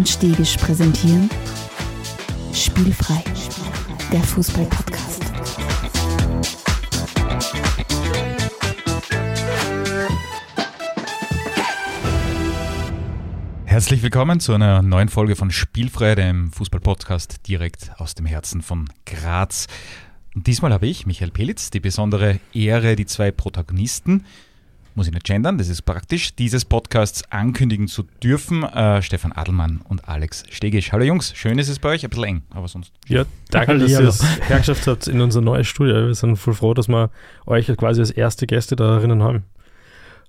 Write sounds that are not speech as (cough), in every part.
und Stegisch präsentieren Spielfrei, der Fußball-Podcast. Herzlich willkommen zu einer neuen Folge von Spielfrei, dem Fußball-Podcast direkt aus dem Herzen von Graz. Und diesmal habe ich, Michael Pelitz, die besondere Ehre, die zwei Protagonisten muss ich nicht gendern, das ist praktisch, dieses Podcasts ankündigen zu dürfen. Äh, Stefan Adelmann und Alex Stegisch. Hallo Jungs, schön ist es bei euch, ein bisschen eng, aber sonst. Ja, danke, dass ihr es hergeschafft habt in unser neues Studio. Wir sind voll froh, dass wir euch quasi als erste Gäste darin haben.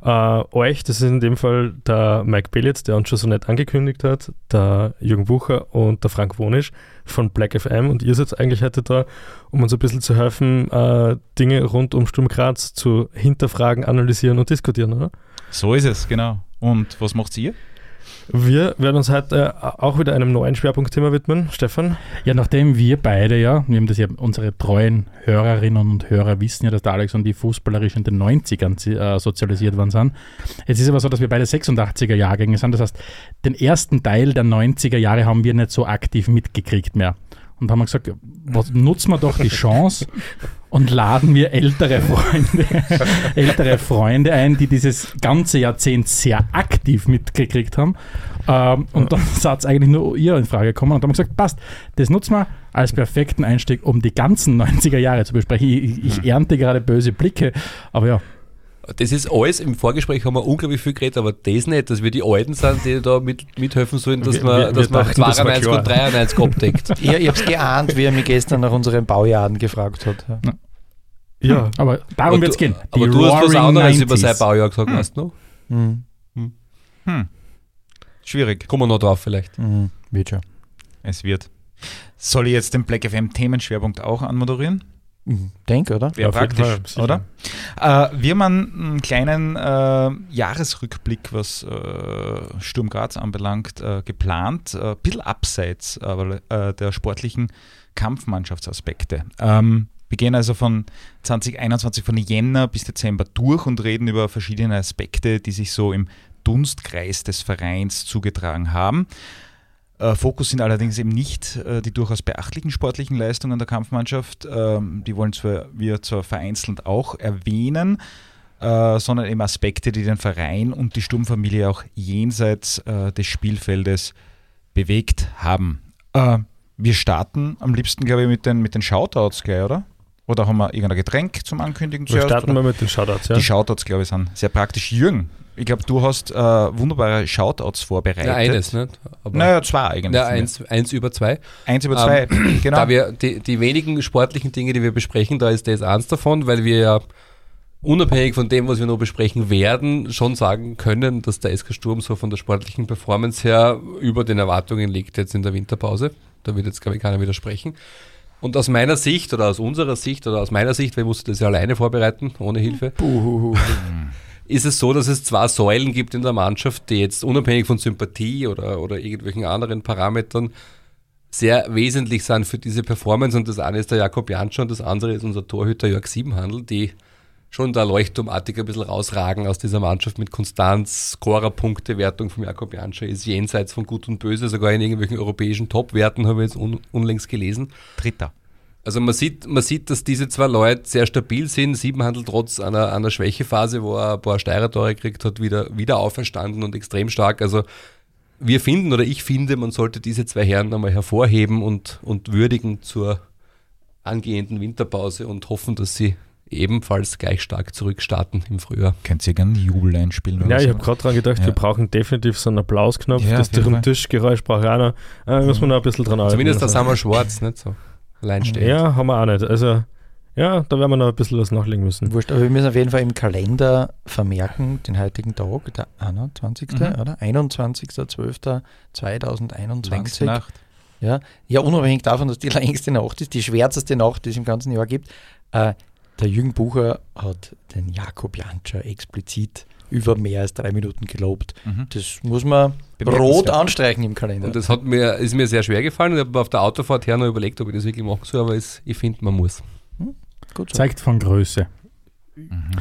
Uh, euch, das ist in dem Fall der Mike Bellitz, der uns schon so nett angekündigt hat, der Jürgen Bucher und der Frank Wonisch von Black FM und ihr seid eigentlich heute da, um uns ein bisschen zu helfen, uh, Dinge rund um Sturm Graz zu hinterfragen, analysieren und diskutieren, oder? So ist es, genau. Und was macht ihr? Wir werden uns heute äh, auch wieder einem neuen Schwerpunktthema widmen. Stefan? Ja, nachdem wir beide ja, wir haben das ja, unsere treuen Hörerinnen und Hörer wissen ja, dass der Alex und die fußballerisch in den 90ern äh, sozialisiert worden sind. Jetzt ist aber so, dass wir beide 86er Jahrgänge sind. Das heißt, den ersten Teil der 90er Jahre haben wir nicht so aktiv mitgekriegt mehr. Und haben wir gesagt, was, nutzen wir doch die Chance und laden wir ältere Freunde, (laughs) ältere Freunde ein, die dieses ganze Jahrzehnt sehr aktiv mitgekriegt haben. Ähm, und dann hat eigentlich nur ihr in Frage gekommen und dann haben wir gesagt, passt, das nutzen wir als perfekten Einstieg, um die ganzen (laughs) 90er Jahre zu besprechen. Ich, ich ernte gerade böse Blicke, aber ja, das ist alles, im Vorgespräch haben wir unglaublich viel geredet, aber das nicht, dass wir die Alten sind, die da mit, mithelfen sollen, dass wir, man, wir, dass wir man 92 und 93 abdeckt. (laughs) ja, ich habe es geahnt, wie er mich gestern nach unseren Baujahren gefragt hat. Ja, ja hm, aber darum wird es gehen. Die aber du hast was anderes 90s. über sein Baujahr gesagt, hm. weißt du hm. hm. Hm. Schwierig. Kommen wir noch drauf vielleicht. Mhm. Wird schon. Es wird. Soll ich jetzt den Black FM Themenschwerpunkt auch anmoderieren? Denke, oder? Wäre ja, praktisch, Fall, oder? Äh, wir haben einen kleinen äh, Jahresrückblick, was äh, Sturm Graz anbelangt, äh, geplant. Ein bisschen abseits aber, äh, der sportlichen Kampfmannschaftsaspekte. Ähm, wir gehen also von 2021, von Jänner bis Dezember durch und reden über verschiedene Aspekte, die sich so im Dunstkreis des Vereins zugetragen haben. Äh, Fokus sind allerdings eben nicht äh, die durchaus beachtlichen sportlichen Leistungen der Kampfmannschaft. Ähm, die wollen zwar, wir zwar vereinzelt auch erwähnen, äh, sondern eben Aspekte, die den Verein und die Sturmfamilie auch jenseits des Spielfeldes bewegt haben. Wir starten am liebsten, glaube ich, mit den, mit den Shoutouts gleich, oder? Oder haben wir irgendein Getränk zum Ankündigen Wir starten mal mit den Shoutouts, ja. Die Shoutouts, glaube ich, sind sehr praktisch. Jürgen, ich glaube, du hast äh, wunderbare Shoutouts vorbereitet. Ja, eines, nicht? Aber naja, zwei eigentlich. Ja, eins, eins über zwei. Eins über zwei, ähm, (clears throat) genau. Da wir die, die wenigen sportlichen Dinge, die wir besprechen, da ist das eins davon, weil wir ja unabhängig von dem, was wir noch besprechen werden, schon sagen können, dass der SK Sturm so von der sportlichen Performance her über den Erwartungen liegt jetzt in der Winterpause. Da wird jetzt, glaube ich, keiner widersprechen. Und aus meiner Sicht oder aus unserer Sicht oder aus meiner Sicht, wir mussten das ja alleine vorbereiten, ohne Hilfe. (laughs) Ist es so, dass es zwei Säulen gibt in der Mannschaft, die jetzt unabhängig von Sympathie oder, oder irgendwelchen anderen Parametern sehr wesentlich sind für diese Performance. Und das eine ist der Jakob Janscher und das andere ist unser Torhüter Jörg Siebenhandel, die schon da leuchtturmartig ein bisschen rausragen aus dieser Mannschaft mit Konstanz, Scorerpunkte, Wertung von Jakob Janscher ist jenseits von Gut und Böse, sogar in irgendwelchen europäischen Top-Werten habe ich jetzt un unlängst gelesen. Dritter. Also man sieht, man sieht, dass diese zwei Leute sehr stabil sind. Siebenhandel trotz einer, einer Schwächephase, wo er ein paar Steirer-Tore gekriegt hat, wieder, wieder auferstanden und extrem stark. Also wir finden oder ich finde, man sollte diese zwei Herren einmal hervorheben und, und würdigen zur angehenden Winterpause und hoffen, dass sie ebenfalls gleich stark zurückstarten im Frühjahr. Könnt ihr gerne Jubel einspielen? Ja, ich habe gerade dran gedacht, ja. wir brauchen definitiv so einen Applausknopf. Ja, das Tischgeräusch brauche ich auch noch. Äh, muss man noch ein bisschen dran arbeiten. Zumindest das haben wir schwarz, nicht so alleinstehend. Ja, haben wir auch nicht. Also, ja, da werden wir noch ein bisschen was nachlegen müssen. Wurscht, aber wir müssen auf jeden Fall im Kalender vermerken, den heutigen Tag, der 21. Mhm. oder? 21.12.2021. Nacht. Ja, ja, unabhängig davon, dass die (laughs) längste Nacht ist, die schwärzeste Nacht, die es im ganzen Jahr gibt. Äh, der Jürgen Bucher hat den Jakob Janscher explizit über mehr als drei Minuten gelobt. Mhm. Das muss man rot anstreichen im Kalender. Und das hat mir, ist mir sehr schwer gefallen. Ich habe auf der Autofahrt her noch überlegt, ob ich das wirklich machen soll, aber es, ich finde, man muss. Hm? Gut so. Zeigt von Größe. Mhm.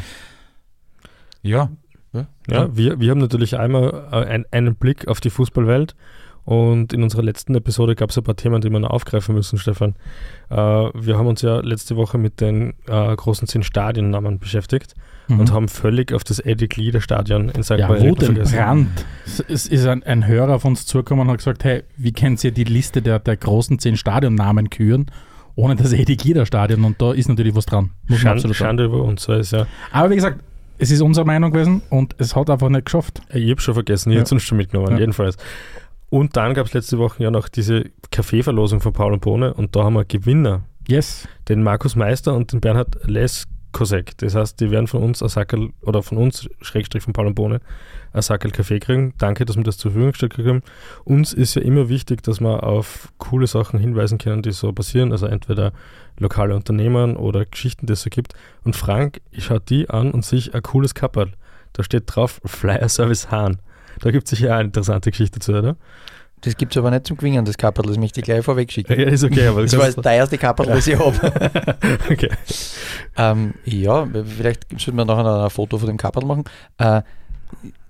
Ja. Ja, ja wir, wir haben natürlich einmal äh, ein, einen Blick auf die Fußballwelt Und in unserer letzten Episode gab es ein paar Themen, die wir noch aufgreifen müssen, Stefan. Äh, wir haben uns ja letzte Woche mit den äh, großen zehn Stadionnamen beschäftigt Mhm. und haben völlig auf das Eddie Glieder Stadion in St. ja, Margrethe Wut im vergessen. Brand. Es ist ein, ein Hörer auf uns zugekommen und hat gesagt, hey, wie könnt ihr die Liste der, der großen zehn Stadionnamen küren, ohne das Eddie Glieder Stadion? Und da ist natürlich was dran. Muss man Schande, absolut. Schande über uns, so ist ja. Aber wie gesagt, es ist unsere Meinung gewesen und es hat einfach nicht geschafft. Ich habe schon vergessen, ich Ja. hätte uns schon mitgenommen, Ja. jedenfalls. Und dann gab es letzte Woche ja noch diese Kaffeeverlosung von Paul und Bohne und da haben wir Gewinner, Yes. den Markus Meister und den Bernhard Leskosek. Das heißt, die werden von uns ein Sackel, oder von uns, Schrägstrich von Paul und Bohne, ein Sackel Kaffee kriegen. Danke, dass wir das zur Verfügung gestellt haben. Uns ist ja immer wichtig, dass wir auf coole Sachen hinweisen können, die so passieren. Also entweder lokale Unternehmen oder Geschichten, die es so gibt. Und Frank schaut die an und sich ein cooles Kapperl. Da steht drauf Flyer Service Hahn. Da gibt es sicher auch eine interessante Geschichte dazu, oder? Das gibt es aber nicht zum Gewinnen, das Kapitel, das möchte ich gleich vorweg schicken. Ja, ist okay, aber (laughs) Das war das teuerste Kapitel, das ich habe. (laughs) okay. Ähm, ja, vielleicht sollten wir nachher ein Foto von dem Kapitel machen. Äh,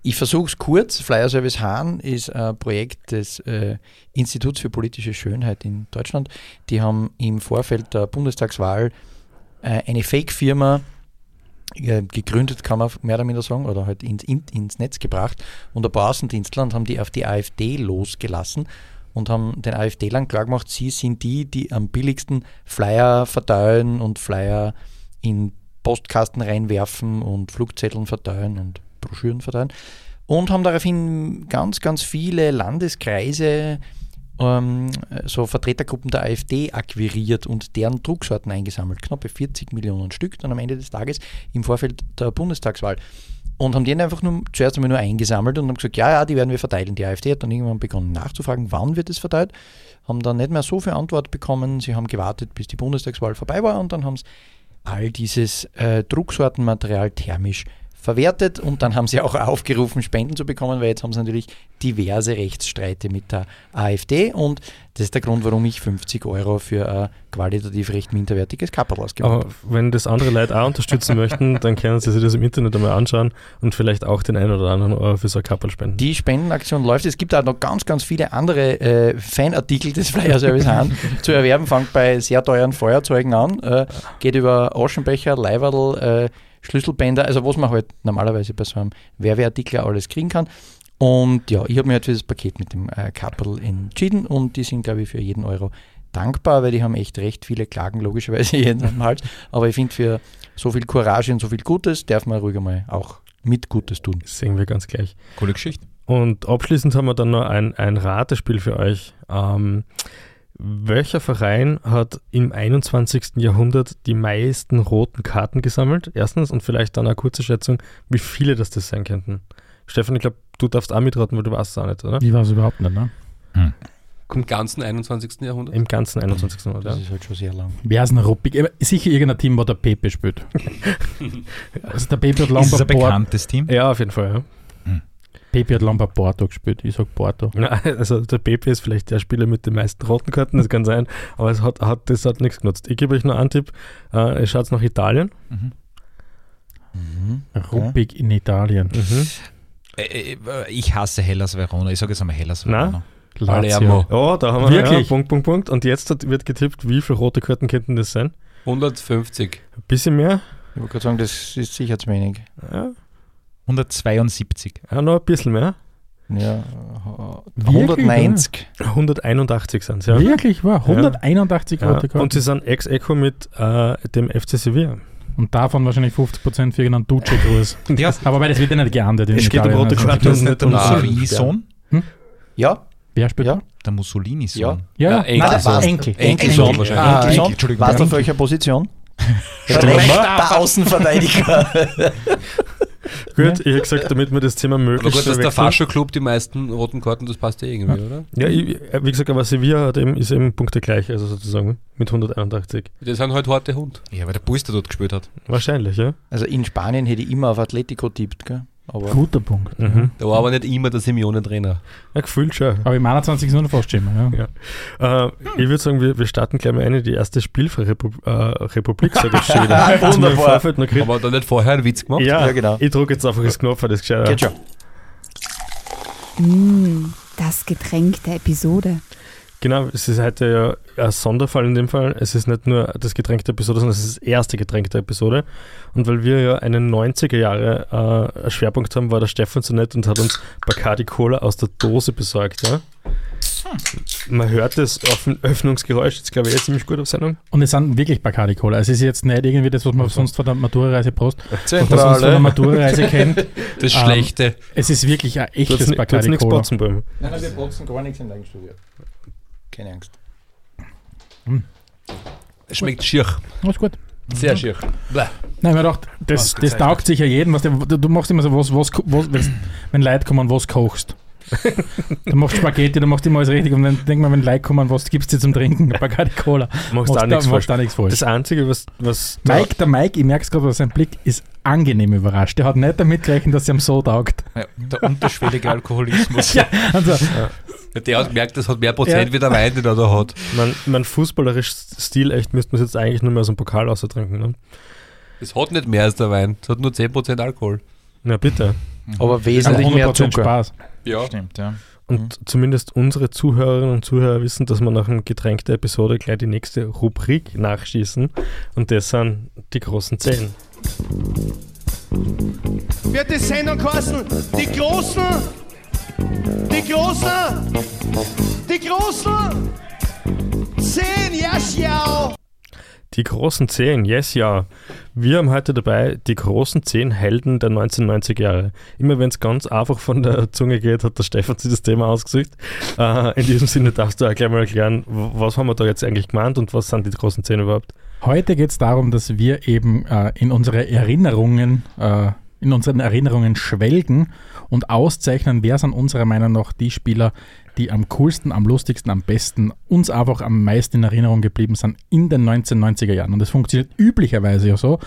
ich versuche es kurz. Flyer Service Hahn ist ein Projekt des äh, Instituts für politische Schönheit in Deutschland. Die haben im Vorfeld der Bundestagswahl äh, eine Fake-Firma gegründet, kann man mehr oder minder sagen, oder halt ins, in, ins Netz gebracht und ein paar Außendienstler haben die auf die AfD losgelassen und haben den AfD-Lern klargemacht, sie sind die, die am billigsten Flyer verteilen und Flyer in Postkasten reinwerfen und Flugzetteln verteilen und Broschüren verteilen. Und haben daraufhin ganz, ganz viele Landeskreise, ähm, so Vertretergruppen der AfD akquiriert und deren Drucksorten eingesammelt. Knappe 40 Millionen Stück dann am Ende des Tages im Vorfeld der Bundestagswahl. Und haben die einfach nur, zuerst einmal nur eingesammelt und haben gesagt, ja, ja, die werden wir verteilen. Die AfD hat dann irgendwann begonnen nachzufragen, wann wird es verteilt. Haben dann nicht mehr so viel Antwort bekommen. Sie haben gewartet, bis die Bundestagswahl vorbei war und dann haben sie all dieses äh, Drucksortenmaterial thermisch verwertet und dann haben sie auch aufgerufen, Spenden zu bekommen, weil jetzt haben sie natürlich diverse Rechtsstreite mit der AfD und das ist der Grund, warum ich 50 Euro für ein qualitativ recht minderwertiges Kapital ausgegeben Aber habe. wenn das andere Leute auch unterstützen möchten, (laughs) dann können sie sich das im Internet einmal anschauen und vielleicht auch den einen oder anderen Euro für so ein Kapperl spenden. Die Spendenaktion läuft. Es gibt auch noch ganz, ganz viele andere äh, Fanartikel des Flyer Service Hahn (laughs) zu erwerben. Fangt bei sehr teuren Feuerzeugen an, äh, geht über Aschenbecher, Leiberl, äh, Schlüsselbänder, also was man halt normalerweise bei so einem Werbeartikel alles kriegen kann. Und ja, ich habe mich halt für das Paket mit dem äh, Capital entschieden und die sind, glaube ich, für jeden Euro dankbar, weil die haben echt recht viele Klagen, logischerweise (laughs) jeden am Hals. Aber ich finde, für so viel Courage und so viel Gutes darf man ruhig mal auch mit Gutes tun. Das sehen wir ganz gleich. Coole Geschichte. Und abschließend haben wir dann noch ein, ein Ratespiel für euch. Ähm, welcher Verein hat im 21. Jahrhundert die meisten roten Karten gesammelt? Erstens und vielleicht dann eine kurze Schätzung, wie viele das das sein könnten. Stefan, ich glaube, du darfst auch mitraten, weil du weißt es auch nicht, oder? Ich weiß überhaupt nicht, ne? Im ganzen 21. Jahrhundert. Im ganzen 21. Jahrhundert. Das Ja. ist halt schon sehr lang. Wer ist ein ruppig? Aber Sicher irgendein Team, wo der Pepe spielt. (laughs) also der Pepe hat lang Ist es bei ein bekanntes Team? ja, auf jeden Fall. Ja. Pepe hat lang bei Porto gespielt. Ich sag Porto. Ja, Also der PP ist vielleicht der Spieler mit den meisten roten Karten, das kann sein, aber es hat, hat, das hat nichts genutzt. Ich gebe euch noch einen Tipp. Äh, schaut nach Italien. Mhm. Mhm. Ruppig in Italien. Mhm. Äh, äh, Ich hasse Hellas Verona. Ich sage jetzt einmal Hellas Na? Verona. Palermo. Ja, da haben wir Wirklich? Ja, Punkt, Punkt, Punkt. Und jetzt hat, wird getippt, wie viele rote Karten könnten das sein? 150. Ein bisschen mehr? Ich wollte gerade sagen, das ist sicher zu wenig. Ja, 172. ja noch ein bisschen mehr. Ja, äh, Wirklich, 190. 181 sind es, ja. Wirklich wahr? 181 ja. rote Karten. Und sie sind ex-echo mit äh, dem FC Sevilla. Und davon wahrscheinlich 50% für irgendeinen Duce-Kurs. (laughs) Ja, Aber weil das wird ja nicht geahndet. Es geht um rote also. Karten. das ist nicht der Mussolini-Sohn? Ja, Wer spielt Ja. Der Mussolini-Sohn. Ja. Ja, Ja, ja. Enkel. Nein, das war Was? Enkel. Enkelsohn wahrscheinlich. Ah, Enkel, Enkel. Entschuldigung. Warst du auf Enkel. welcher Position? Rechter Außenverteidiger. (laughs) Gut, ich habe gesagt, damit wir das Thema Aber möglichst gut, dass der Fascho-Club die meisten roten Karten, das passt ja irgendwie, oder? Ja, ich, wie gesagt, aber Sevilla hat eben, ist eben Punkte gleich, also sozusagen mit 181. Das sind halt harte Hund. Ja, weil der Bus der dort gespielt hat. Wahrscheinlich, ja. Also in Spanien hätte ich immer auf Atletico tippt, gell? Aber Guter Punkt. Mhm. Da war aber nicht immer der Simeone-Trainer. Ja, gefühlt schon. Aber im 21 ist nur noch fast schimmer. Ja. Ja. Äh, ich würde sagen, wir, wir starten gleich mal eine, die erste spielfreie Republik, äh, Republik sage ich schon wieder. (laughs) Wunderbar. Aber da nicht vorher einen Witz gemacht? Ja, Ja, genau. Ich drücke jetzt einfach das Knopf, das ist gescheit. geht schon. Mm, Das Getränk der Episode. Genau, es ist heute ja ein Sonderfall in dem Fall. Es ist nicht nur das Getränk der Episode, sondern es ist das erste Getränk der Episode. Und weil wir ja einen 90er Jahre äh, Schwerpunkt haben, war der Stefan so nett und hat uns Bacardi Cola aus der Dose besorgt. Ja? Man hört das auf dem Öffnungsgeräusch, jetzt glaube ich, eh ziemlich gut auf Sendung. Und es sind wirklich Bacardi Cola. Also es ist jetzt nicht irgendwie das, was man sonst von der Matura-Reise Prost, was man sonst von der Zentrale. Matura-Reise kennt. (laughs) Das Ähm, Schlechte. Es ist wirklich ein echtes Bacardi nichts Cola. Nein, nein, wir boxen gar nichts im Eigenstudio. Keine Angst. Es schmeckt schier. Alles gut. Sehr schier. Bäh. Nein, mir gedacht, das, das taugt sicher jedem. Was du, du machst immer so, was, was, was wenn, Leute kommen, was kochst. du machst Spaghetti, du machst immer alles richtig. Und dann denk mal, wenn Leute kommen, was gibst du dir zum Trinken? Bacardi Cola. Machst da da- nichts falsch. machst da nichts falsch. Das Einzige, was, was Mike, der Mike, ich merke es gerade, sein Blick ist angenehm überrascht. Der hat nicht damit gerechnet, dass es ihm so taugt. Ja, der unterschwellige Alkoholismus. (laughs) Ja, also, Der hat gemerkt, das hat mehr Prozent Ja. wie der Wein, den er da hat. mein, mein fußballerisches Stil, echt, müsste man es jetzt eigentlich nur mehr aus dem Pokal austrinken. Ne? Es hat nicht mehr als der Wein. Es hat nur 10% Alkohol. Na bitte. Aber aber wesentlich mehr 100% Zucker. Spaß. Ja. Stimmt, ja. Und zumindest unsere Zuhörerinnen und Zuhörer wissen, dass wir nach dem Getränk der Episode gleich die nächste Rubrik nachschießen. Und das sind die großen Zehn. wird die Sendung kosten. Die Großen, die Großen, die Großen. Zehn, ja, schau. Die großen Zehn, yes, ja. Wir haben heute dabei die großen Zehn Helden der 1990er Jahre. Immer wenn es ganz einfach von der Zunge geht, hat der Stefan sich das Thema ausgesucht. Äh, in diesem Sinne darfst du auch gleich mal erklären, was haben wir da jetzt eigentlich gemeint und was sind die großen Zehn überhaupt? Heute geht es darum, dass wir eben äh, in unsere Erinnerungen, äh, in unseren Erinnerungen schwelgen und auszeichnen, wer sind unserer Meinung nach die Spieler, die am coolsten, am lustigsten, am besten, uns einfach am meisten in Erinnerung geblieben sind in den 1990er Jahren. Und das funktioniert üblicherweise ja so,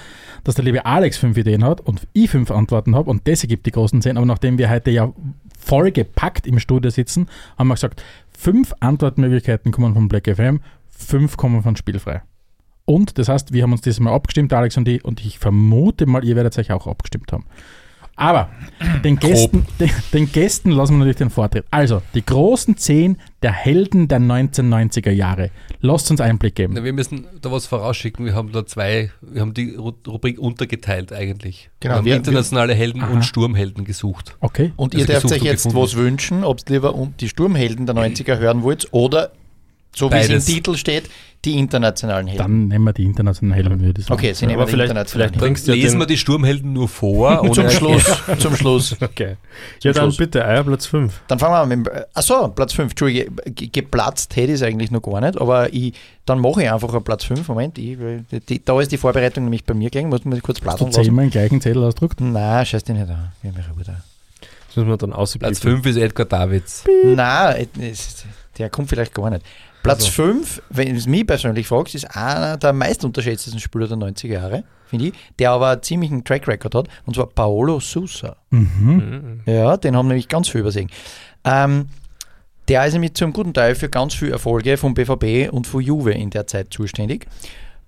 dass der liebe Alex fünf Ideen hat und ich fünf Antworten habe und das ergibt die großen zehn. Aber nachdem wir heute ja vollgepackt im Studio sitzen, haben wir gesagt, fünf Antwortmöglichkeiten kommen von Black FM, fünf kommen von Spielfrei. Und das heißt, wir haben uns dieses Mal abgestimmt, Alex und ich, und ich vermute mal, ihr werdet euch auch abgestimmt haben. Aber den Gästen, den, den Gästen lassen wir natürlich den Vortritt. Also, die großen zehn der Helden der 1990er Jahre. Lasst uns Einblick geben. Na, wir müssen da was vorausschicken. Wir haben da zwei, wir haben die Ru- Rubrik untergeteilt eigentlich. Genau, wir haben wir- internationale Helden Aha. und Sturmhelden gesucht. Okay. Und Also ihr dürft euch und jetzt gefunden. was wünschen, ob ihr lieber um die Sturmhelden der 90er hören wollt oder, so wie es im Titel steht, die internationalen Helden. Dann nehmen wir die internationalen Helden, würde ich sagen. okay, sie nehmen Aber die vielleicht- internationalen vielleicht Dann du ja lesen wir die Sturmhelden nur vor. (laughs) Zum. Schluss, (laughs) zum Schluss. Okay. Ja, dann Schluss. bitte, euer Platz 5. Dann fangen wir an mit, dem- achso, Platz 5, Entschuldige, ge- geplatzt hätte ich es eigentlich noch gar nicht, aber ich, dann mache ich einfach einen Platz 5, Moment, ich, die, da ist die Vorbereitung nämlich bei mir gegangen, muss man kurz Hast platzen du lassen. zehnmal den gleichen Zettel ausdruckt? Nein, scheiß dich nicht an, wir haben Ruhe da. Das müssen wir dann ausblicken. Platz 5 ist Edgar Davids. Nein, es- der kommt vielleicht gar nicht. Platz 5, wenn du es mich persönlich fragst, ist einer der meistunterschätztesten Spieler der 90er Jahre, finde ich, der aber einen ziemlichen Track Record hat, und zwar Paolo Sousa. Mhm. Ja, den haben nämlich ganz viel übersehen. Ähm, der ist nämlich zum guten Teil für ganz viele Erfolge vom BVB und von Juve in der Zeit zuständig.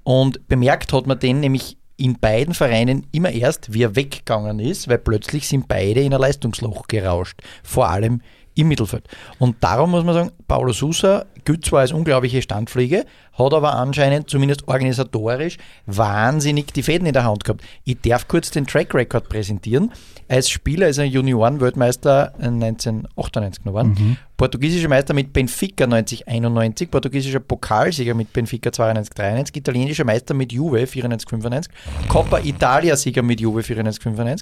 Und bemerkt hat man den nämlich in beiden Vereinen immer erst, wie er weggegangen ist, weil plötzlich sind beide in ein Leistungsloch gerauscht. Vor allem im Mittelfeld. Und darum muss man sagen, Paulo Sousa gilt zwar als unglaubliche Standpflege, hat aber anscheinend zumindest organisatorisch wahnsinnig die Fäden in der Hand gehabt. Ich darf kurz den Track Record präsentieren. Als Spieler ist er Junioren-Weltmeister 1998 geworden. Portugiesischer Meister mit Benfica 1991, portugiesischer Pokalsieger mit Benfica 92-93, italienischer Meister mit Juve 94-95, Coppa Italia-Sieger mit Juve 94-95,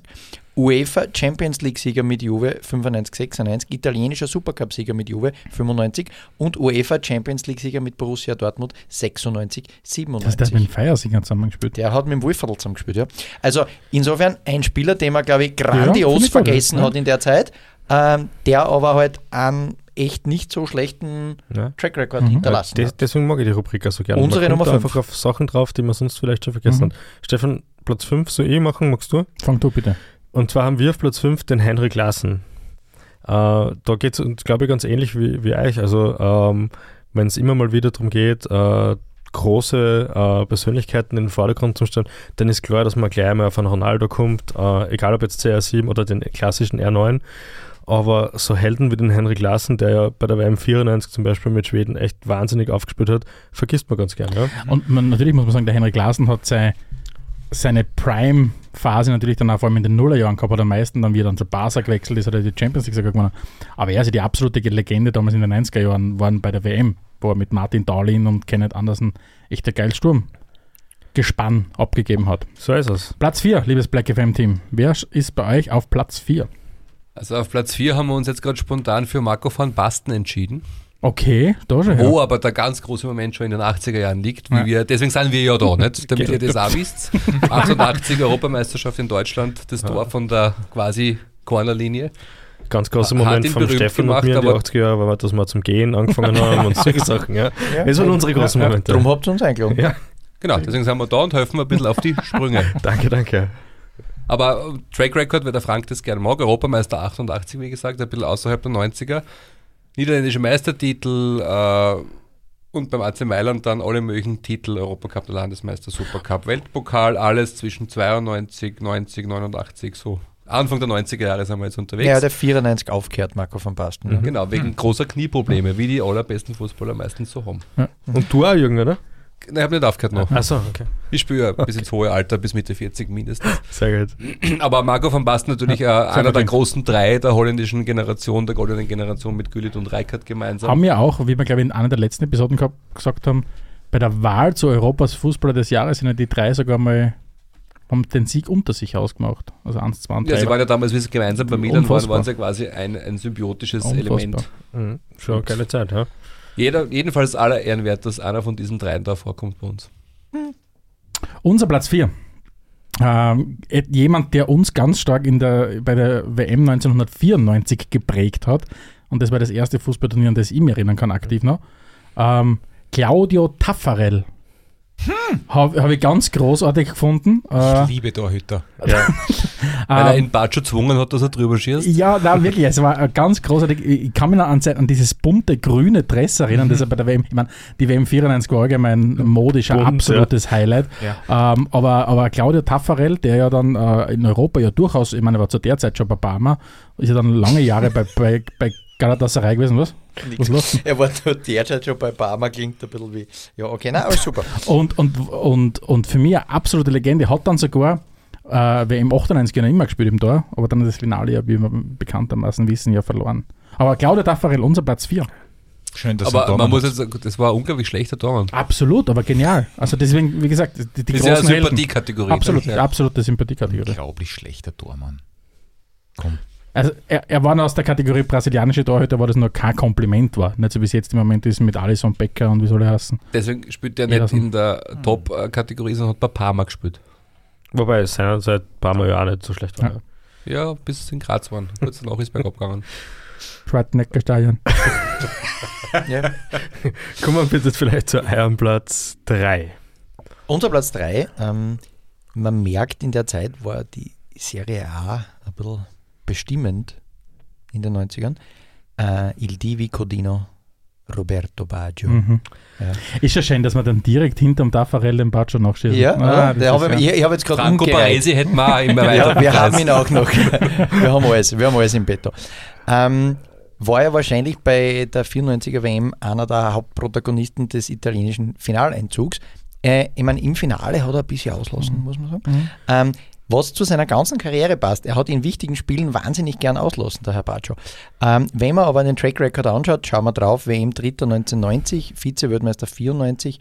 UEFA Champions League-Sieger mit Juve 95-96, italienischer Supercup-Sieger mit Juve 95 und UEFA Champions League-Sieger mit Borussia Dortmund 96-97. Das ist der mit dem Feiersinger zusammengespielt. Der hat mit dem Wolfviertel zusammengespielt, ja. Also insofern ein Spieler, den man, glaube ich, Ja, grandios gut, vergessen ja. hat in der Zeit, ähm, der aber halt einen echt nicht so schlechten Ja. Track Record Mhm. hinterlassen Des, hat. deswegen mag ich die Rubrik auch so gerne. Unsere man kommt Nummer fünf. einfach auf Sachen drauf, die man sonst vielleicht schon vergessen Mhm. hat. Stefan, Platz 5 soll ich machen, magst du? Fang du bitte. Und zwar haben wir auf Platz 5 den Henrik Lassen. Äh, da geht es uns, glaube ich, ganz ähnlich wie, wie euch. Also, ähm, wenn es immer mal wieder darum geht, äh, große äh, Persönlichkeiten in den Vordergrund zu stellen, dann ist klar, dass man gleich einmal auf einen Ronaldo kommt, äh, egal ob jetzt CR7 oder den klassischen R9. Aber so Helden wie den Henrik Lassen, der ja bei der WM 94 zum Beispiel mit Schweden echt wahnsinnig aufgespielt hat, vergisst man ganz gerne. Ja? Und man, natürlich muss man sagen, der Henrik Larsen hat sei, seine Prime-Phase natürlich dann auch vor allem in den Nullerjahren gehabt, hat am meisten dann wieder dann zu Barca gewechselt ist, hat er die Champions League sogar gewonnen. Aber er ist ja die absolute Legende damals in den 90er Jahren, waren bei der WM, er mit Martin Dahlin und Kenneth Andersen echt der geil Sturm Gespann abgegeben hat. So ist es. Platz 4, liebes Black FM-Team. Wer ist bei euch auf Platz 4? Also auf Platz 4 haben wir uns jetzt gerade spontan für Marco van Basten entschieden. Okay, da schon. Wo Ja. aber der ganz große Moment schon in den 80er Jahren liegt. Wie Ja. wir, deswegen sind wir ja da, (laughs) nicht? Damit ihr das auch wisst. (laughs) 88 Europameisterschaft in Deutschland, das Tor von der quasi Cornerlinie. Ganz großer Moment berühmt Steffen gemacht, und mir in die aber- 80er Jahre, war, dass wir zum Gehen angefangen haben und solche (laughs) Sachen. Ja. Das waren unsere großen Momente. Darum habt ihr uns eingeladen. Ja. Genau, deswegen sind wir da und helfen ein bisschen auf die Sprünge. (laughs) Danke, danke. Aber äh, Track Record, weil der Frank das gerne mag, Europameister 88, wie gesagt, ein bisschen außerhalb der 90er. Niederländische Meistertitel äh, und beim AC Mailand dann alle möglichen Titel, Europacup, der Landesmeister, Supercup, Weltpokal, alles zwischen 92, 90, 89, so. Anfang der 90er Jahre sind wir jetzt unterwegs. Ja, der 94 aufgehört, Marco van Basten. Ja. genau, wegen großer Knieprobleme, wie die allerbesten Fußballer meistens so haben. Und du auch, Jürgen, oder? Nein, ich habe nicht aufgehört noch. Achso, okay. Ich spiele ja bis ins hohe Alter, bis Mitte 40 mindestens. (laughs) Sehr gut. Aber Marco van Basten natürlich äh, einer der großen drei der holländischen Generation, der goldenen Generation mit Güllit und Reikert gemeinsam. Haben wir auch, wie wir glaube ich in einer der letzten Episoden gehabt, gesagt haben, bei der Wahl zu Europas Fußballer des Jahres sind ja die drei sogar mal haben den Sieg unter sich ausgemacht. Also 1, 2 und 3. ja, sie waren ja damals, wie sie gemeinsam bei Milan waren, waren sie quasi ein, ein symbiotisches Unfassbar. Element. Mhm. Schon eine geile Zeit, ja. Jeder, jedenfalls aller Ehren wert, dass einer von diesen dreien da vorkommt bei uns. Unser Platz 4. Ähm, jemand, der uns ganz stark in der, bei der WM 1994 geprägt hat. Und das war das erste Fußballturnier, an das ich mich erinnern kann, aktiv noch. Ähm, Claudio Taffarel. Habe hab ich ganz großartig gefunden. Äh, Ich liebe Torhüter. ja. (laughs) Weil er ähm, in Baggio gezwungen hat, dass er drüber schießt. Ja, nein, wirklich. Es war äh, ganz großartig. Ich kann mich noch an, an dieses bunte grüne Dress erinnern, das er bei der WM, ich meine, die WM 94 war allgemein modisch ein absolutes Highlight. Ähm, aber, aber Claudio Taffarel, der ja dann äh, in Europa ja durchaus, ich meine, er war zu der Zeit schon bei Parma, ist ja dann lange Jahre bei, bei, bei Galatasaray gewesen, was? Was los? Er war nur derzeit schon bei Parma, klingt ein bisschen wie. Ja, okay, nein, alles super. (laughs) Und, und, und, und für mich eine absolute Legende, hat dann sogar äh, WM 98 ja immer gespielt im Tor, aber dann das Finale ja, wie wir bekanntermaßen wissen, ja verloren. Aber Claudio Taffarel, unser Platz 4. Schön, dass Aber er man muss jetzt sagen, das war ein unglaublich schlechter Tormann. Absolut, aber genial. Also deswegen, wie gesagt, die, die Das ist ja eine. Sympathiekategorie. Absolut, Ja. absolute Sympathiekategorie. unglaublich schlechter Tormann. Komm. Also er, er war noch aus der Kategorie brasilianische Torhüter, war das nur kein Kompliment war. Nicht so wie es jetzt im Moment ist mit Alisson Becker und wie soll er heißen. Deswegen spielt er nicht in der Top-Kategorie, sondern hat bei Parma gespielt. Wobei es seinerzeit ein paar Mal ja auch nicht so schlecht war. Ja. Ja, bis in Graz waren. Kurz danach ist bergab gegangen. (laughs) Schwarzenegger Stadion. (laughs) Ja. Kommen wir bitte vielleicht zu eurem Platz 3. Unser Platz 3, ähm, man merkt, in der Zeit war die Serie A ein bisschen bestimmend in den 90ern. Äh, Il Divi Codino, Roberto Baggio. Mhm. Ja. Ist ja schön, dass man dann direkt hinterm Taffarel den Baggio nachschießt. Ja, Ah, ist hab ja- ich, ich habe jetzt gerade Franco umgereiht. Baresi hätten wir auch immer (laughs) weiter. Ja, wir haben ihn auch noch. (laughs) Wir haben alles, wir haben alles im Petto. Ähm, war er wahrscheinlich bei der 94er WM einer der Hauptprotagonisten des italienischen Finaleinzugs. Äh, ich meine, im Finale hat er ein bisschen auslassen, muss man sagen. Ähm, was zu seiner ganzen Karriere passt. Er hat in wichtigen Spielen wahnsinnig gern auslassen, der Herr Baggio. Ähm, wenn man aber den Track Record anschaut, schauen wir drauf, WM Dritter 1990, Vize-Weltmeister 94,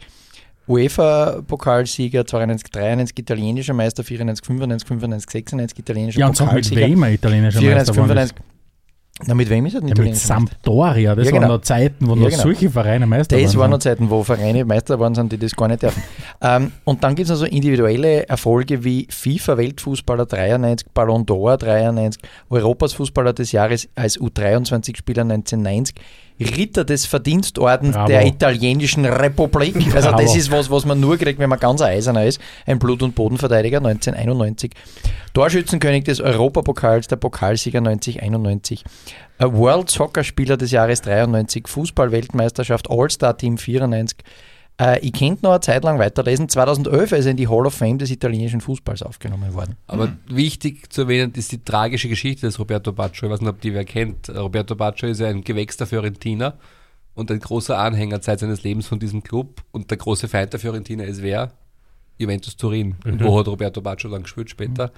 UEFA-Pokalsieger 92, 93, italienischer Meister 94, 95, 95, 96, italienischer Ja, und sag mit Pokalsieger. wem er italienischer 94, Meister geworden ist. 95. Na, mit wem ist er denn Ja, mit? Sampdoria, das Ja, waren genau. noch Zeiten, wo Ja, noch genau. solche Vereine Meister Das waren waren. noch Zeiten, wo Vereine Meister geworden sind, die das gar nicht dürfen. (laughs) ähm, und dann gibt es also individuelle Erfolge wie FIFA-Weltfußballer 93, Ballon d'Or 93, Europas Fußballer des Jahres als U23-Spieler 1990, Ritter des Verdienstordens Bravo. der italienischen Republik. Also das Bravo. ist was, was man nur kriegt, wenn man ganz eiserner ist. Ein Blut- und Bodenverteidiger 1991. Torschützenkönig des Europapokals, der Pokalsieger 1991. Äh, World Soccer Spieler des Jahres 93, Fußball-Weltmeisterschaft, All-Star-Team 94, Äh, ich könnte noch eine Zeit lang weiterlesen. 2011 ist er in die Hall of Fame des italienischen Fußballs aufgenommen worden. Aber wichtig zu erwähnen ist die tragische Geschichte des Roberto Baccio. Ich weiß nicht, ob die wer kennt. Roberto Baccio ist ja ein Gewächs der Fiorentina und ein großer Anhänger Zeit seines Lebens von diesem Club. Und der große Feind der Fiorentina ist wer? Juventus Turin. Und wo hat Roberto Baccio dann gespielt später?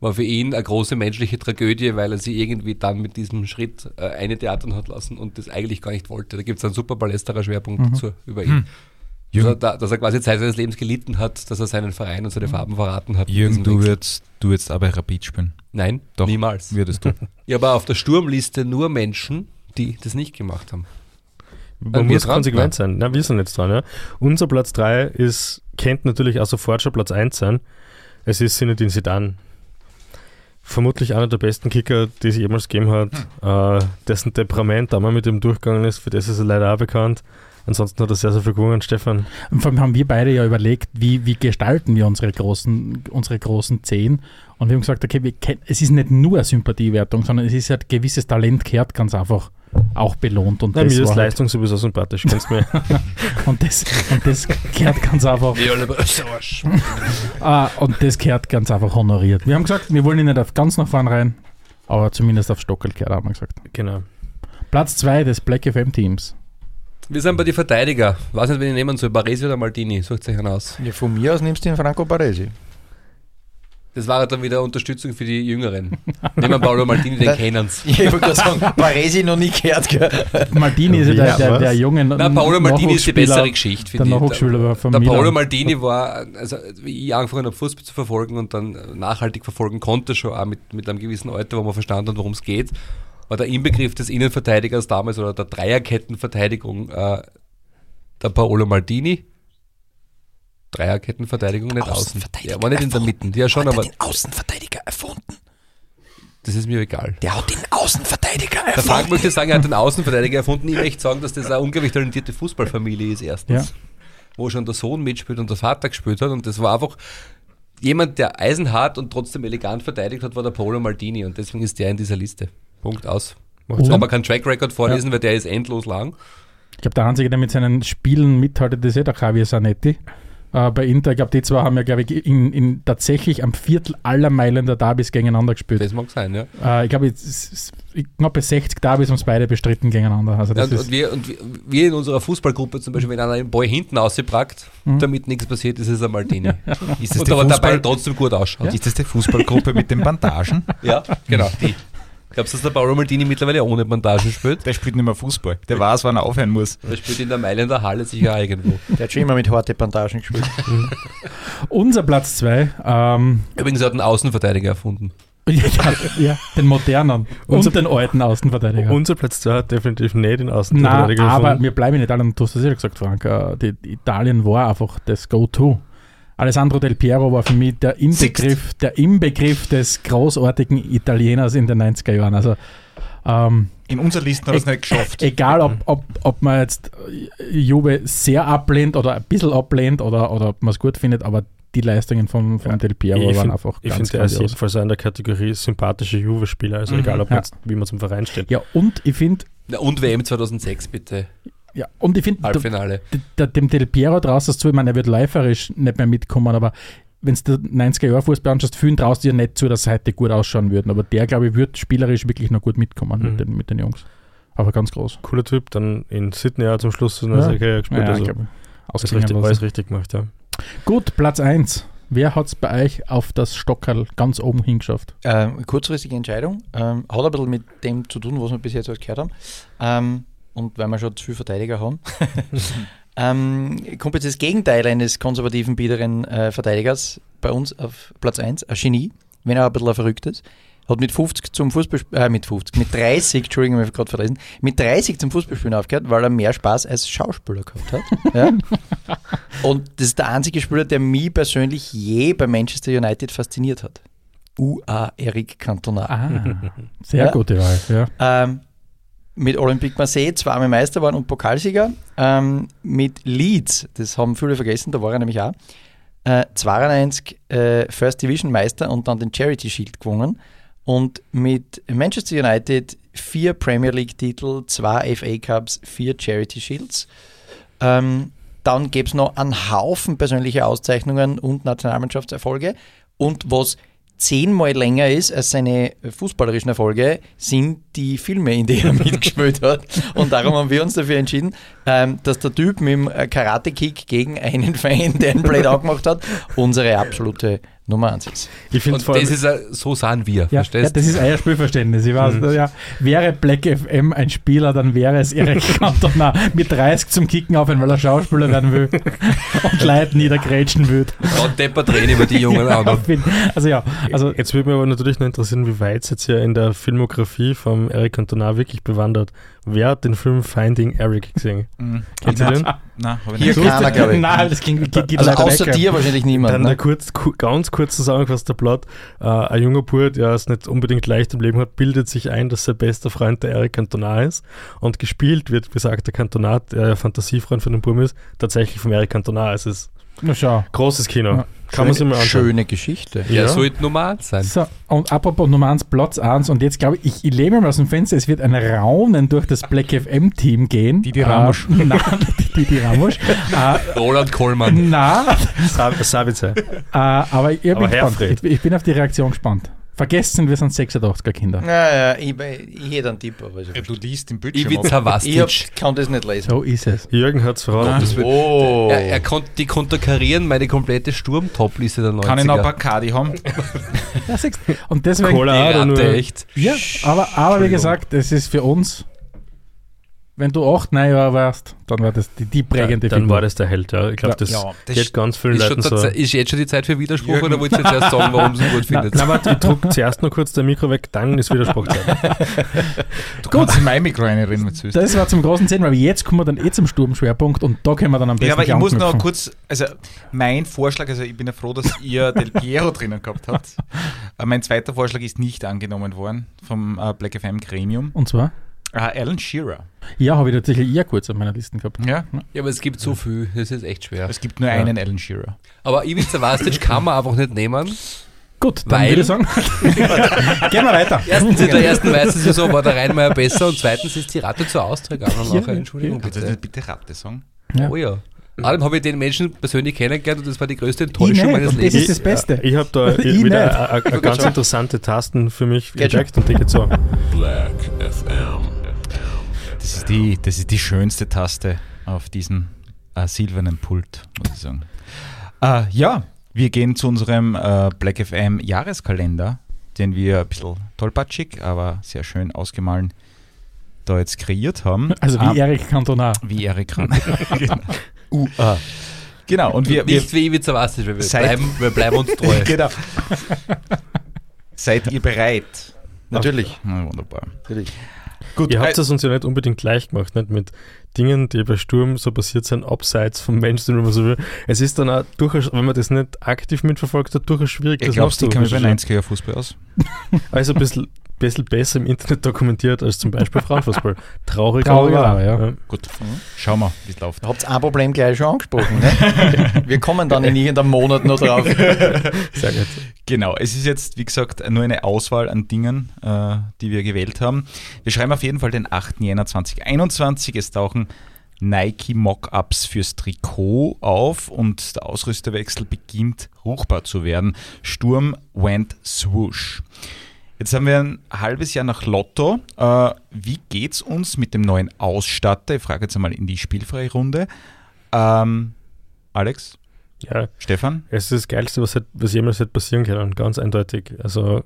War für ihn eine große menschliche Tragödie, weil er sie irgendwie dann mit diesem Schritt äh, eine Theatern hat lassen und das eigentlich gar nicht wollte. Da gibt es einen super Ballesterer Schwerpunkt dazu über ihn. Dass er, da, dass er quasi Zeit seines Lebens gelitten hat, dass er seinen Verein und seine Farben verraten hat. Jürgen, du würdest, du würdest aber Rapid spielen. Nein, Doch. niemals. Würdest du. (laughs) Ja, aber auf der Sturmliste nur Menschen, die das nicht gemacht haben. Man wir muss dran? konsequent sein. Nein, wir sind jetzt dran. Ja. Unser Platz 3 ist, kennt natürlich auch sofort schon Platz 1 sein. Es ist Sinedin Sidan. Vermutlich einer der besten Kicker, die es jemals gegeben hat. Äh, dessen Temperament einmal mit dem durchgegangen ist, für das ist er leider auch bekannt. Ansonsten hat er sehr, sehr viel gewonnen, Stefan. Und vor allem haben wir beide ja überlegt, wie, wie gestalten wir unsere großen, unsere großen Zehn. Und wir haben gesagt, okay, wir kennen, es ist nicht nur eine Sympathiewertung, sondern es ist halt gewisses Talent kehrt ganz einfach auch belohnt. Und Nein, das mir ist war halt, Leistung sowieso sympathisch, mir. (laughs) und das, und das kehrt ganz einfach (laughs) Ah, und das kehrt ganz einfach honoriert. Wir haben gesagt, wir wollen ihn nicht auf ganz nach vorne rein, aber zumindest auf Stockel kehrt, haben wir gesagt. genau. Platz 2 des Black FM Teams. Wir sind bei den Verteidiger. Weiß nicht, wen ich nehmen soll. Baresi oder Maldini? Sucht euch einen aus. Ja, von mir aus nimmst du den Franco Baresi. Das war dann wieder Unterstützung für die Jüngeren. Nehmen wir Paolo Maldini, den (laughs) kennen's. Ich wollte gerade sagen, Baresi noch nie gehört. Gell? Maldini ist ja der, der, der junge Na, Paolo Maldini ist die bessere Geschichte. Der finde ich. Nachwuchsspieler von Der Milan. Paolo Maldini war, also wie ich angefangen habe, Fußball zu verfolgen und dann nachhaltig verfolgen konnte, schon auch mit, mit einem gewissen Alter, wo man verstanden hat, worum es geht, war der Inbegriff des Innenverteidigers damals oder der Dreierkettenverteidigung äh, der Paolo Maldini. Dreierkettenverteidigung nicht außen. Außenverteidiger Ja, war nicht in der Mitte. Ja, schon, hat er aber den Außenverteidiger erfunden? das ist mir egal. Der hat den Außenverteidiger Der Frank erfunden. möchte sagen, er hat den Außenverteidiger erfunden. Ich möchte sagen, dass das eine unglaublich talentierte Fußballfamilie ist, erstens. Ja. Wo schon der Sohn mitspielt und der Vater gespielt hat. Und das war einfach jemand, der eisenhart und trotzdem elegant verteidigt hat, war der Paolo Maldini. Und deswegen ist der in dieser Liste. Punkt aus. Macht Und- man keinen Track Record vorlesen, weil der ist endlos lang. Ich glaube, der Einzige, der mit seinen Spielen mithaltet, ist eh der Javier Zanetti. Äh, bei Inter, ich glaube, die zwei haben ja, glaube ich, in, in tatsächlich am Viertel aller Mailänder Derbys gegeneinander gespielt. Das mag sein, ja. Äh, ich glaube, knappe 60 Derbys haben es beide bestritten gegeneinander. Also Ja, das und, ist, und, wir, und wir- in unserer Fußballgruppe zum Beispiel, wenn einer den Ball hinten ausgepackt, damit nichts passiert, ist es ein Maldini. (laughs) Ist das, und die aber dabei Fußball, trotzdem gut ausschaut. ist das die Fußballgruppe mit den Bandagen? Ja, genau. Die. Glaubst du, dass der Paolo Maldini mittlerweile ohne Bandagen spielt? Der spielt nicht mehr Fußball. Der weiß, wann er aufhören muss. Der spielt in der Mailänder Halle sicher auch irgendwo. Der hat schon immer mit harte Bandagen gespielt. (laughs) unser Platz 2, ähm, Übrigens er hat einen Außenverteidiger erfunden. (laughs) ja, ja, den modernen Unser- und den alten Außenverteidiger. Unser Platz 2 hat definitiv nicht den Nein, Außenverteidiger aber gefunden. wir bleiben in Italien, du hast das ja gesagt, Frank. äh, die Italien war einfach das Go-To. Alessandro Del Piero war für mich der Inbegriff, der Inbegriff des großartigen Italieners in den 90er Jahren. Also ähm, In unserer Liste hat er es nicht geschafft. egal, ob, ob, ob man jetzt äh, Juve sehr ablehnt oder ein bisschen ablehnt oder, oder ob man es gut findet, aber die Leistungen von, von Del Piero ich waren find- einfach Ich ganz finde, der ist jedenfalls auch in der Kategorie sympathische Juve-Spieler, also Mhm. egal, ob Ja. man jetzt, wie man zum Verein steht. Ja, und ich finde, Und WM 2006 bitte. Ja, und ich finde, Halbfinale. dem Del Piero traust du es zu, ich meine, er wird läuferisch nicht mehr mitkommen, aber wenn du den 90er-Jahr-Fußball anschaust, vielen traust du dir nicht zu, dass sie heute gut ausschauen würden. Aber der, glaube ich, wird spielerisch wirklich noch gut mitkommen Mhm. mit, den, mit den Jungs. Aber ganz groß. Cooler Typ, dann in Sydney auch zum Schluss in der Ja. Karriere gespielt. Ja, also ich glaube, alles richtig, alles richtig gemacht, ja. Gut, Platz 1. Wer hat es bei euch auf das Stockerl ganz oben hingeschafft? Ähm, kurzfristige Entscheidung. Ähm, hat ein bisschen mit dem zu tun, was wir bis jetzt alles gehört haben. Ähm, und weil wir schon zu viele Verteidiger haben. (laughs) ähm, kommt jetzt das Gegenteil eines konservativen, biederen äh, Verteidigers bei uns auf Platz 1. Ein Genie, wenn er ein bisschen ein verrücktes. Hat mit 50 zum Fußball, äh, mit 50, mit 30, Entschuldigung, ich gerade verlesen, mit 30 zum Fußballspielen aufgehört, weil er mehr Spaß als Schauspieler gehabt hat. (laughs) ja? Und das ist der einzige Spieler, der mich persönlich je bei Manchester United fasziniert hat. UA Eric Cantona. Ah, (laughs) sehr Ja. gute Wahl. Ja. Ähm, mit Olympique Marseille zweimal Meister waren und Pokalsieger. Ähm, mit Leeds, das haben viele vergessen, da war er nämlich auch. Äh, 92 äh, First Division Meister und dann den Charity Shield gewonnen. Und mit Manchester United vier Premier League Titel, zwei FA Cups, vier Charity Shields. Ähm, Dann gäbe es noch einen Haufen persönliche Auszeichnungen und Nationalmannschaftserfolge. Und was zehnmal länger ist als seine fußballerischen Erfolge, sind die Filme, in denen er (laughs) mitgespielt hat. Und darum haben wir uns dafür entschieden, ähm, dass der Typ mit dem äh, Karate-Kick gegen einen Fan, der einen Blade (laughs) angemacht hat, unsere absolute Nummer eins ist. Ich finde Und das ist, so sahen wir, Ja, ja, verstehst das ist euer Spielverständnis. Ich weiß, Mhm. ja, wäre Black FM ein Spieler, dann wäre es Erik (laughs) Cantona mit 30 zum Kicken aufhören, weil er Schauspieler werden will (laughs) und Leute niedergrätschen will. Dann deppert reden über die jungen anderen. (laughs) Also ja, also jetzt würde mich aber natürlich noch interessieren, wie weit es jetzt hier in der Filmografie vom Eric Cantona wirklich bewandert. Wer hat den Film Finding Eric gesehen? (laughs) Mhm. Kennt ihr den? Nein, habe ich Hier nicht. keiner, glaube ich. (laughs) Nein, das ging, geht, geht Also außer weg. dir wahrscheinlich niemand. Dann Ne? der kurz, ku, ganz kurz zusammengefasst der Plot. Äh, ein junger Bub, der es nicht unbedingt leicht im Leben hat, bildet sich ein, dass sein bester Freund der Eric Cantona ist. Und gespielt wird, besagt der Cantona, der ja Fantasiefreund von dem Buben ist, tatsächlich vom Eric Cantona. Es ist Na schau. großes Kino. Ja. Kann man sich mal anschauen. Schöne Geschichte. Ja, Ja. sollte Nummer eins sein. So, und apropos Nummer 1, Platz 1, und jetzt glaube ich, ich, ich lehne mal aus dem Fenster, es wird ein Raunen durch das Black FM-Team gehen. Didi Ramos. Äh, nein, (laughs) die Didi Ramos. (laughs) äh, Roland Kollmann. nein, Sab- Savice. äh, aber ich, bin Aber gespannt. Herfried. Ich, ich bin auf die Reaktion gespannt. Vergessen, wir sind 86er Kinder. Ja, ja, ich, ich hätte einen Tipp, aber ja Du liest den Bildschirm Ich hab, Vastic. kann das nicht lesen. So ist es. Jürgen hat es verraten. Oh. Er, er konnte die konterkarieren meine komplette Sturm-Top-Liste der 90er. Kann ich noch Bacardi haben? (laughs) Ja, siehst du. Und deswegen, Cola oder Die nur. Ratte, echt. ja, aber, aber wie gesagt, es ist für uns, wenn du acht, neun Jahre warst, dann war das die, die prägende Dann Figur. war das der Held. Ja. Ich glaube, das Ja, das geht ganz vielen Ist, schon Leuten so. ist jetzt schon die Zeit für Widerspruch Jürgen. oder wollt ihr jetzt erst sagen, warum sie gut (laughs) Na, findet? na, warte, ich druck zuerst noch kurz der Mikro weg, dann ist Widerspruch. (laughs) Du kannst in mein Mikro reinreden, wenn du willst. Das war zum großen Sinn, weil jetzt kommen wir dann eh zum Sturmschwerpunkt und da können wir dann am besten Ja, aber ich muss noch kurz, also mein Vorschlag, also ich bin ja froh, dass ihr (laughs) Del Piero drinnen gehabt habt. Äh, mein zweiter Vorschlag ist nicht angenommen worden vom äh, Black FM Gremium. Und zwar? Äh, Alan Shearer. Ja, habe ich tatsächlich eher kurz auf meiner Liste gehabt. Ja, Ja, aber es gibt so viel, das ist echt schwer. es gibt nur einen Alan Shearer. Aber Ivica Vastic kann man einfach nicht nehmen. Gut, dann Weil- würde ich sagen, (laughs) gehen wir weiter. Erstens in der ersten Meistersaison war der Rheinmeier besser und zweitens ist die Ratte zur Austria gegangen. Ja, nachher. Entschuldigung Kannst du bitte. das bitte Ratte sagen? Ja. Oh ja. Allem habe ich den Menschen persönlich kennengelernt und das war die größte Enttäuschung meines und das Lebens. ist das Beste. Ich habe da (laughs) Ich wieder eine ganz interessante Tasten für mich entdeckt und die geht so. Black FM. Das ist die, das ist die schönste Taste auf diesem äh, silbernen Pult, muss ich sagen. Äh, ja, wir gehen zu unserem äh, Black FM Jahreskalender, den wir ein bisschen tollpatschig, aber sehr schön ausgemahlen da jetzt kreiert haben. Also Ah, wie Erik Cantona. wie Erik kann. (laughs) genau. UA. Genau, und wir, wir Nicht wie Ivica wir bleiben, wir bleiben uns treu. (laughs) genau. (laughs) Seid ihr bereit? Natürlich. Na, wunderbar. Natürlich. Gut, Ihr äh, habt es uns ja nicht unbedingt gleich gemacht, nicht mit Dingen, die bei Sturm so passiert sind, abseits vom Mainstream, wenn man so will. Es ist dann auch durchaus, wenn man das nicht aktiv mitverfolgt hat, durchaus schwierig, ich glaube, die kann mich bei nachzurecherchieren. 90er Fußball aus. Also ein bisschen, bisschen besser im Internet dokumentiert als zum Beispiel Frauenfußball. Traurig, Traurig, aber wahr. ja. Ja. Gut, schauen wir, wie es läuft. Ihr habt ein Problem gleich schon angesprochen. Ne? (laughs) Wir kommen dann in irgendeinem Monat noch drauf. Sehr gut. Genau, es ist jetzt, wie gesagt, nur eine Auswahl an Dingen, äh, die wir gewählt haben. Wir schreiben auf jeden Fall den 8. Jänner 2021. Es tauchen Nike Mockups fürs Trikot auf und der Ausrüsterwechsel beginnt ruchbar zu werden. Sturm went swoosh. Jetzt haben wir ein halbes Jahr nach Lotto. Äh, wie geht's uns mit dem neuen Ausstatter? Ich frage jetzt einmal in die spielfreie Runde. Ähm, Alex, Ja, Stefan? es ist das Geilste, was, was jemals hätte passieren können, ganz eindeutig. Also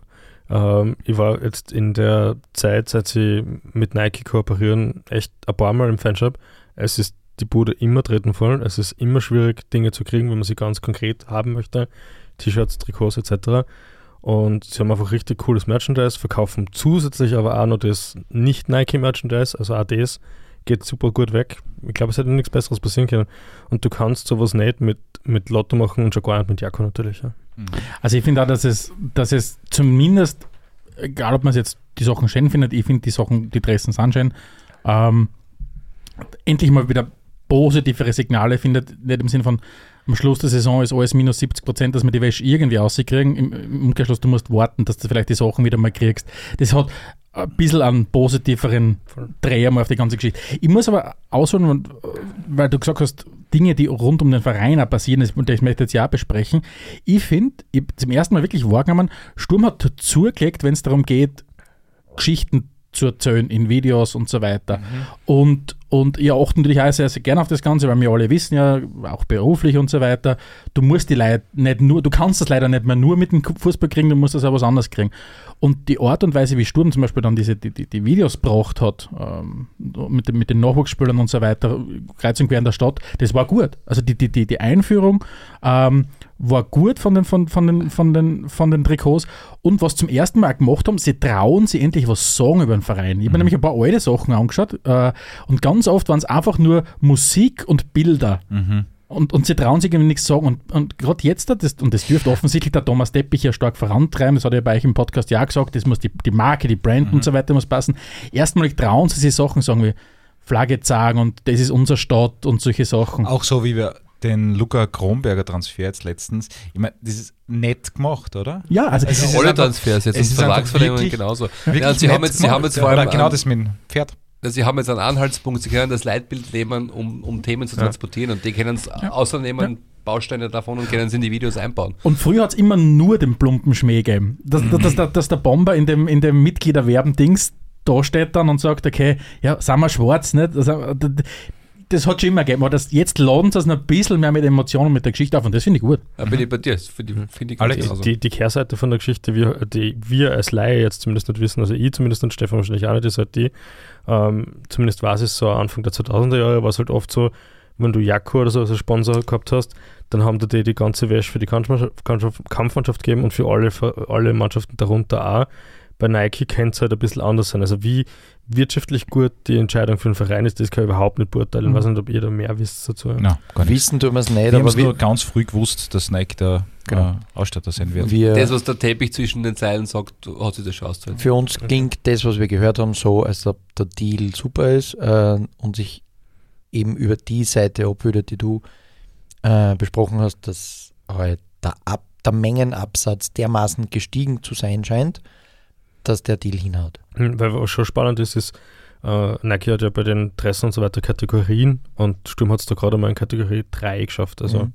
ähm, ich war jetzt in der Zeit, seit sie mit Nike kooperieren, echt ein paar Mal im Fanshop. Es ist die Bude immer treten voll. Es ist immer schwierig, Dinge zu kriegen, wenn man sie ganz konkret haben möchte. T-Shirts, Trikots etc. Und sie haben einfach richtig cooles Merchandise, verkaufen zusätzlich aber auch noch das Nicht-Nike-Merchandise, also auch das geht super gut weg. Ich glaube, es hätte nichts Besseres passieren können. Und du kannst sowas nicht mit, mit Lotto machen und schon gar nicht mit Jakko natürlich. Ja. Also ich finde auch, dass es, dass es zumindest, egal ob man jetzt die Sachen schön findet, ich finde die Sachen, die Dressen sind schön, ähm, endlich mal wieder positivere Signale findet, nicht im Sinne von am Schluss der Saison ist alles minus 70 Prozent, dass wir die Wäsche irgendwie rauskriegen. Im, Im Umkehrschluss, du musst warten, dass du vielleicht die Sachen wieder mal kriegst. Das hat ein bisschen einen positiveren Dreh mal auf die ganze Geschichte. Ich muss aber ausholen, äh, weil du gesagt hast, Dinge, die rund um den Verein auch passieren, das, und das möchte ich jetzt ja auch besprechen. Ich finde, ich zum ersten Mal wirklich wahrgenommen, Sturm hat zugelegt, wenn es darum geht, Geschichten zu erzählen in Videos und so weiter. Und, und ich achte natürlich auch sehr, sehr gerne auf das Ganze, weil wir alle wissen ja, auch beruflich und so weiter, du musst die Leute nicht nur, du kannst das leider nicht mehr nur mit dem Fußball kriegen, du musst das auch was anderes kriegen. Und die Art und Weise, wie Sturm zum Beispiel dann diese, die, die, die Videos gebracht hat, ähm, mit, den, mit den Nachwuchsspielern und so weiter, kreuz und quer in der Stadt, das war gut. Also die, die, die, die Einführung ähm, war gut von den, von, von, den, von, den, von den Trikots. Und was zum ersten Mal gemacht haben, sie trauen sie endlich was sagen über den Verein. Ich habe mir nämlich ein paar alte Sachen angeschaut äh, und ganz oft waren es einfach nur Musik und Bilder. Und, und sie trauen sich irgendwie nichts sagen. Und, und gerade jetzt, das, und das dürfte offensichtlich der Thomas Teppich ja stark vorantreiben, das hat er bei euch im Podcast ja auch gesagt, das muss die, die Marke, die Brand und so weiter muss passen. Erstmal trauen sie sich Sachen sagen wie Flagge zeigen und das ist unser Stadt und solche Sachen. Auch so wie wir den Luca Kronberger Transfer jetzt letztens, ich meine, das ist nett gemacht, oder? Ja, also Es ist Alle Transfers jetzt es ist wirklich- genauso. Wirklich Ja, sie, nett haben jetzt, sie haben jetzt vor allem genau das mit dem Pferd. Sie haben jetzt einen Anhaltspunkt, Sie können das Leitbild nehmen, um, um Themen zu transportieren und die können es außernehmen, Bausteine davon und können es in die Videos einbauen. Und früher hat es immer nur den plumpen Schmäh gegeben. Dass, dass, dass, der- dass der Bomber in dem, in dem Mitgliederwerben-Dings da steht dann und sagt, okay, ja, sind wir schwarz, nicht? Das, das hat schon immer gegeben. Aber das, jetzt laden sie es noch ein bisschen mehr mit Emotionen, mit der Geschichte auf und das finde ich gut. Da bin ich bei dir, finde ich, finde ich Alex, ganz genauso. Die, die Kehrseite von der Geschichte, wir, die wir als Laie jetzt zumindest nicht wissen, also ich zumindest und Stefan wahrscheinlich auch nicht, ist halt die, ähm, zumindest war es so Anfang der 2000er Jahre, war es halt oft so, wenn du Jakko oder so als Sponsor gehabt hast, dann haben die dir die ganze Wäsche für die Kampfmannschaft, Kampf- Kampfmannschaft gegeben und für alle, für alle Mannschaften darunter auch. Bei Nike könnte es halt ein bisschen anders sein. Also wie wirtschaftlich gut die Entscheidung für den Verein ist, das kann ich überhaupt nicht beurteilen. Ich weiß nicht, ob ihr da mehr wisst dazu. Nein, gar nicht. Wissen tun wir es nicht, Wir haben aber es nur ganz früh gewusst, dass Nike der Genau. äh, Ausstatter sein wird. wir Das, was der Teppich zwischen den Zeilen sagt, hat sich das schon ausgezahlt. für uns klingt das, was wir gehört haben, so, als ob der Deal super ist äh, und sich eben über die Seite abbildet, die du äh, besprochen hast, dass halt der, Ab der Mengenabsatz dermaßen gestiegen zu sein scheint, dass der Deal hinhaut. Hm, Weil was schon spannend ist, ist, äh, Nike hat ja bei den Dressen und so weiter Kategorien und Sturm hat es da gerade mal in Kategorie 3 geschafft. Also Mhm.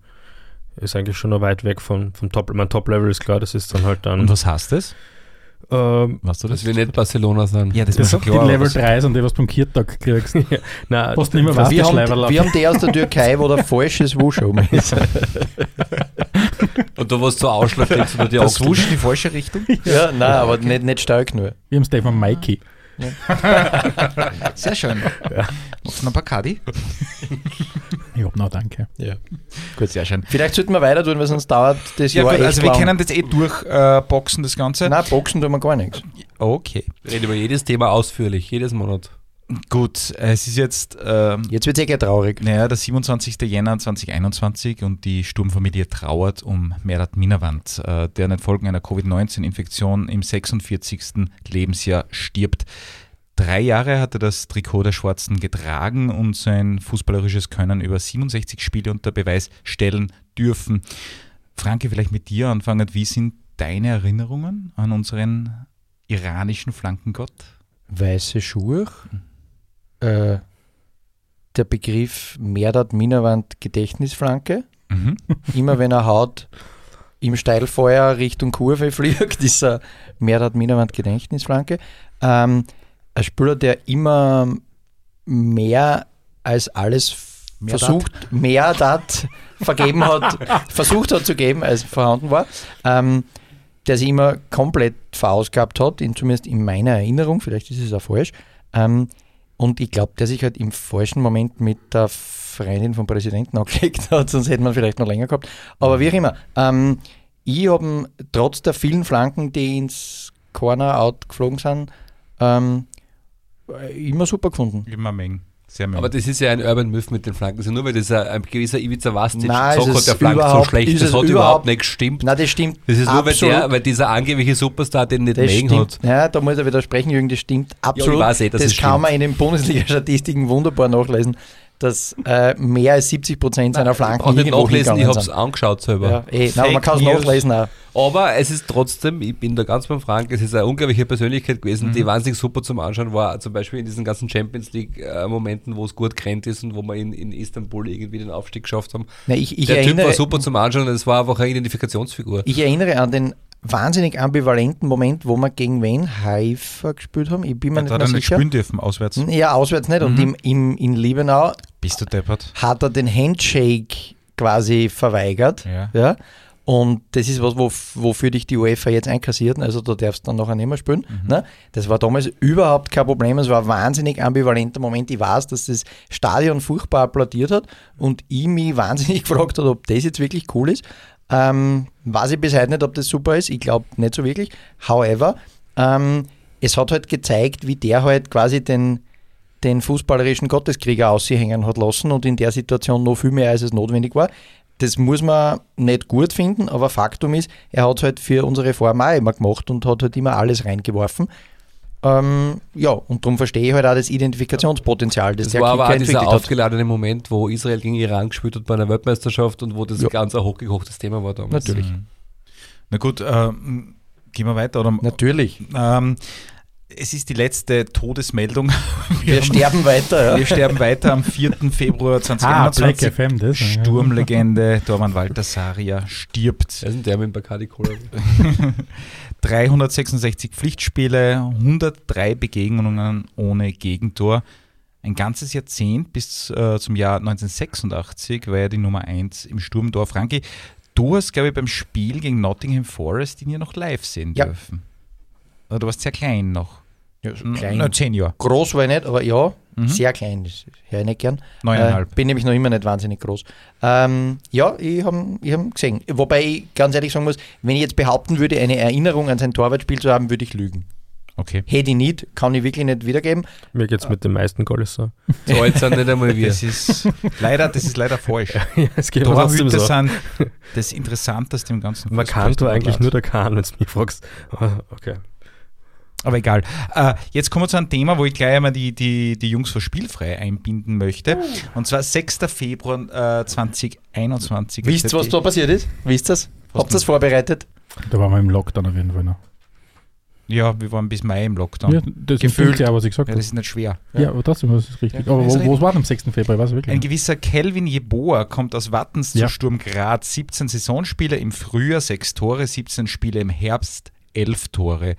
Ist eigentlich schon noch weit weg von, vom Top. Mein Top-Level ist klar, das ist dann halt dann. Und was heißt das? ähm, Weißt du Dass wir nicht Barcelona sind. Ja, das, Das ist sind schon die klar. Level aber 3 und die, was du beim Kirtag kriegst. (laughs) nein, Was du nicht mehr das- weißt, Wir haben, wir haben die aus der Türkei, wo der (laughs) falsches Wusch oben ist. Und da, was du Ausschlag kriegst oder (laughs) die das wusch in die falsche Richtung. ja, nein, aber nicht, nicht stark nur. Wir haben Stefan Maiki. Sehr schön. Magst du noch ein Bacardi? Ich hab noch, danke. Ja. Gut, sehr schön. Vielleicht sollten wir weiter tun, weil sonst dauert das Ja, Jahr gut, echt also wir lang. können das eh durchboxen, äh, boxen, das Ganze. Nein, Boxen tun wir gar nichts. Okay. Wir reden über jedes Thema ausführlich, jedes Monat. Gut, es ist jetzt ähm, Jetzt wird es gleich traurig. naja, der 27. Jänner 2021 und die Sturmfamilie trauert um Merat Minawand, äh, der in den Folgen einer Covid-19-Infektion im 46. Lebensjahr stirbt. Drei Jahre hat er das Trikot der Schwarzen getragen und sein fußballerisches Können über 67 Spiele unter Beweis stellen dürfen. Franke, vielleicht mit dir anfangen. Wie sind deine Erinnerungen an unseren iranischen Flankengott? Weiße Schuhe. Äh, der Begriff Merdat Minawand Gedächtnisflanke. Mhm. (laughs) Immer wenn er haut, im Steilfeuer Richtung Kurve (laughs) fliegt, ist er Merdat Minawand Gedächtnisflanke. Ähm, ein Spieler, der immer mehr als alles Merdat. versucht, mehr dat vergeben hat, (laughs) versucht hat zu geben, als vorhanden war. Ähm, der sich immer komplett verausgabt hat, in, zumindest in meiner Erinnerung, vielleicht ist es auch falsch. Ähm, und ich glaube, der sich halt im falschen Moment mit der Freundin vom Präsidenten angelegt (laughs) hat, sonst hätte man vielleicht noch länger gehabt. Aber wie auch immer, ähm, ich habe trotz der vielen Flanken, die ins Corner-Out geflogen sind, ähm, immer super gefunden. Immer Meng. Aber das ist ja ein Urban Myth mit den Flanken. Also nur weil das ein, ein gewisser Ivica Vastic Nein, gesagt es hat, der ist flankt so schlecht, ist das hat überhaupt- überhaupt nicht gestimmt. Nein, das stimmt. Das ist nur, weil, der, weil dieser angebliche Superstar den nicht Das stimmt. hat. Ja, da muss er widersprechen, Jürgen, das stimmt absolut. ich weiß eh, das es kann stimmt. man in den Bundesliga-Statistiken wunderbar nachlesen, dass äh, mehr als 70 Prozent seiner Flanken nicht nachlesen, ich habe es angeschaut selber. Ja, eh, nein, aber man kann es nachlesen auch. Aber es ist trotzdem, ich bin da ganz beim Frank, es ist eine unglaubliche Persönlichkeit gewesen, die wahnsinnig super zum Anschauen war. Zum Beispiel in diesen ganzen Champions League-Momenten, wo es gut gerannt ist und wo wir in, in Istanbul irgendwie den Aufstieg geschafft haben. Na, ich, ich, Der Typ erinnere, war super zum Anschauen und es war einfach eine Identifikationsfigur. ich erinnere an den wahnsinnig ambivalenten Moment, wo wir gegen wen Haifa gespielt haben. Ich bin mir Da nicht hat mehr er nicht sicher. spielen dürfen, auswärts. Ja, auswärts nicht. Und im, im, in Liebenau Bist du deppert? hat er den Handshake quasi verweigert. Ja. Ja. Und das ist was, wo, wofür dich die UEFA jetzt einkassiert. Also da darfst du dann nachher nicht mehr spielen. Ne? Das war damals überhaupt kein Problem. Es war ein wahnsinnig ambivalenter Moment. Ich weiß, dass das Stadion furchtbar applaudiert hat und ich mich (laughs) wahnsinnig gefragt habe, ob das jetzt wirklich cool ist. Ähm, weiß ich bis heute nicht, ob das super ist. Ich glaube nicht so wirklich. However, ähm, es hat halt gezeigt, wie der halt quasi den, den fußballerischen Gotteskrieger aushängen hat lassen und in der Situation noch viel mehr, als es notwendig war. Das muss man nicht gut finden, aber Faktum ist, er hat halt für unsere Form auch immer gemacht und hat halt immer alles reingeworfen. Ähm, ja, und darum verstehe ich halt auch das Identifikationspotenzial, das, Das der war aber auch dieser aufgeladene Moment, wo Israel gegen Iran gespielt hat bei einer Weltmeisterschaft und wo das Ja. ganz ein hochgekochtes Thema war damals. Natürlich. Na gut, ähm, gehen wir weiter. Oder, Natürlich. ähm, es ist die letzte Todesmeldung. (laughs) Wir haben- sterben weiter. Ja. Wir sterben weiter am 4. Februar (laughs) Ah, Black 2021. FM, das. Sturmlegende Dorman Walter Saria stirbt. Wer ist denn der mit dem Bacardi Cola? (laughs) 366 Pflichtspiele, 103 Begegnungen ohne Gegentor. Ein ganzes Jahrzehnt bis äh, zum Jahr 1986 war er die Nummer 1 im Sturmtor. Franki, du hast, glaube ich, beim Spiel gegen Nottingham Forest ihn ja noch live sehen Ja. dürfen. Oder du warst sehr klein noch. Ja, so N- klein. Na, zehn Jahre. Groß war ich nicht, aber ja, Mhm. sehr klein. Das höre ich nicht gern. Neuneinhalb. Äh, bin nämlich noch immer nicht wahnsinnig groß. Ähm, ja, ich habe ich hab gesehen. Wobei ich ganz ehrlich sagen muss, wenn ich jetzt behaupten würde, eine Erinnerung an sein Torwartspiel zu haben, würde ich lügen. Okay. Hätte ich nicht, kann ich wirklich nicht wiedergeben. Mir geht es mit den meisten Goals so. So alt sind nicht einmal wir. Das ist leider, das ist leider falsch. (laughs) ja, es geht Torhüter so. sind (laughs) das Interessanteste im ganzen Markant war eigentlich Fußball. nur der Kahn, wenn du mich fragst. Aber okay. Aber egal. Äh, jetzt kommen wir zu einem Thema, wo ich gleich einmal die, die, die Jungs für Spielfrei einbinden möchte. Und zwar 6. Februar äh, 2021. Wisst ihr, was da passiert ist? Wisst ihr das? Habt ihr das vorbereitet? Da waren wir im Lockdown auf jeden Fall noch. Ja, wir waren bis Mai im Lockdown. Ja, Ja, das Gefühlt. ja, was ich gesagt habe. das ist nicht schwer. Ja, aber trotzdem das ist richtig. Ja, aber wo, wo war denn am 6. Februar? Was Ein wirklich? gewisser Kelvin Jeboa kommt aus Wattens Ja. zu Sturm Graz. 17 Saisonspiele im Frühjahr, 6 Tore, 17 Spiele im Herbst, 11 Tore.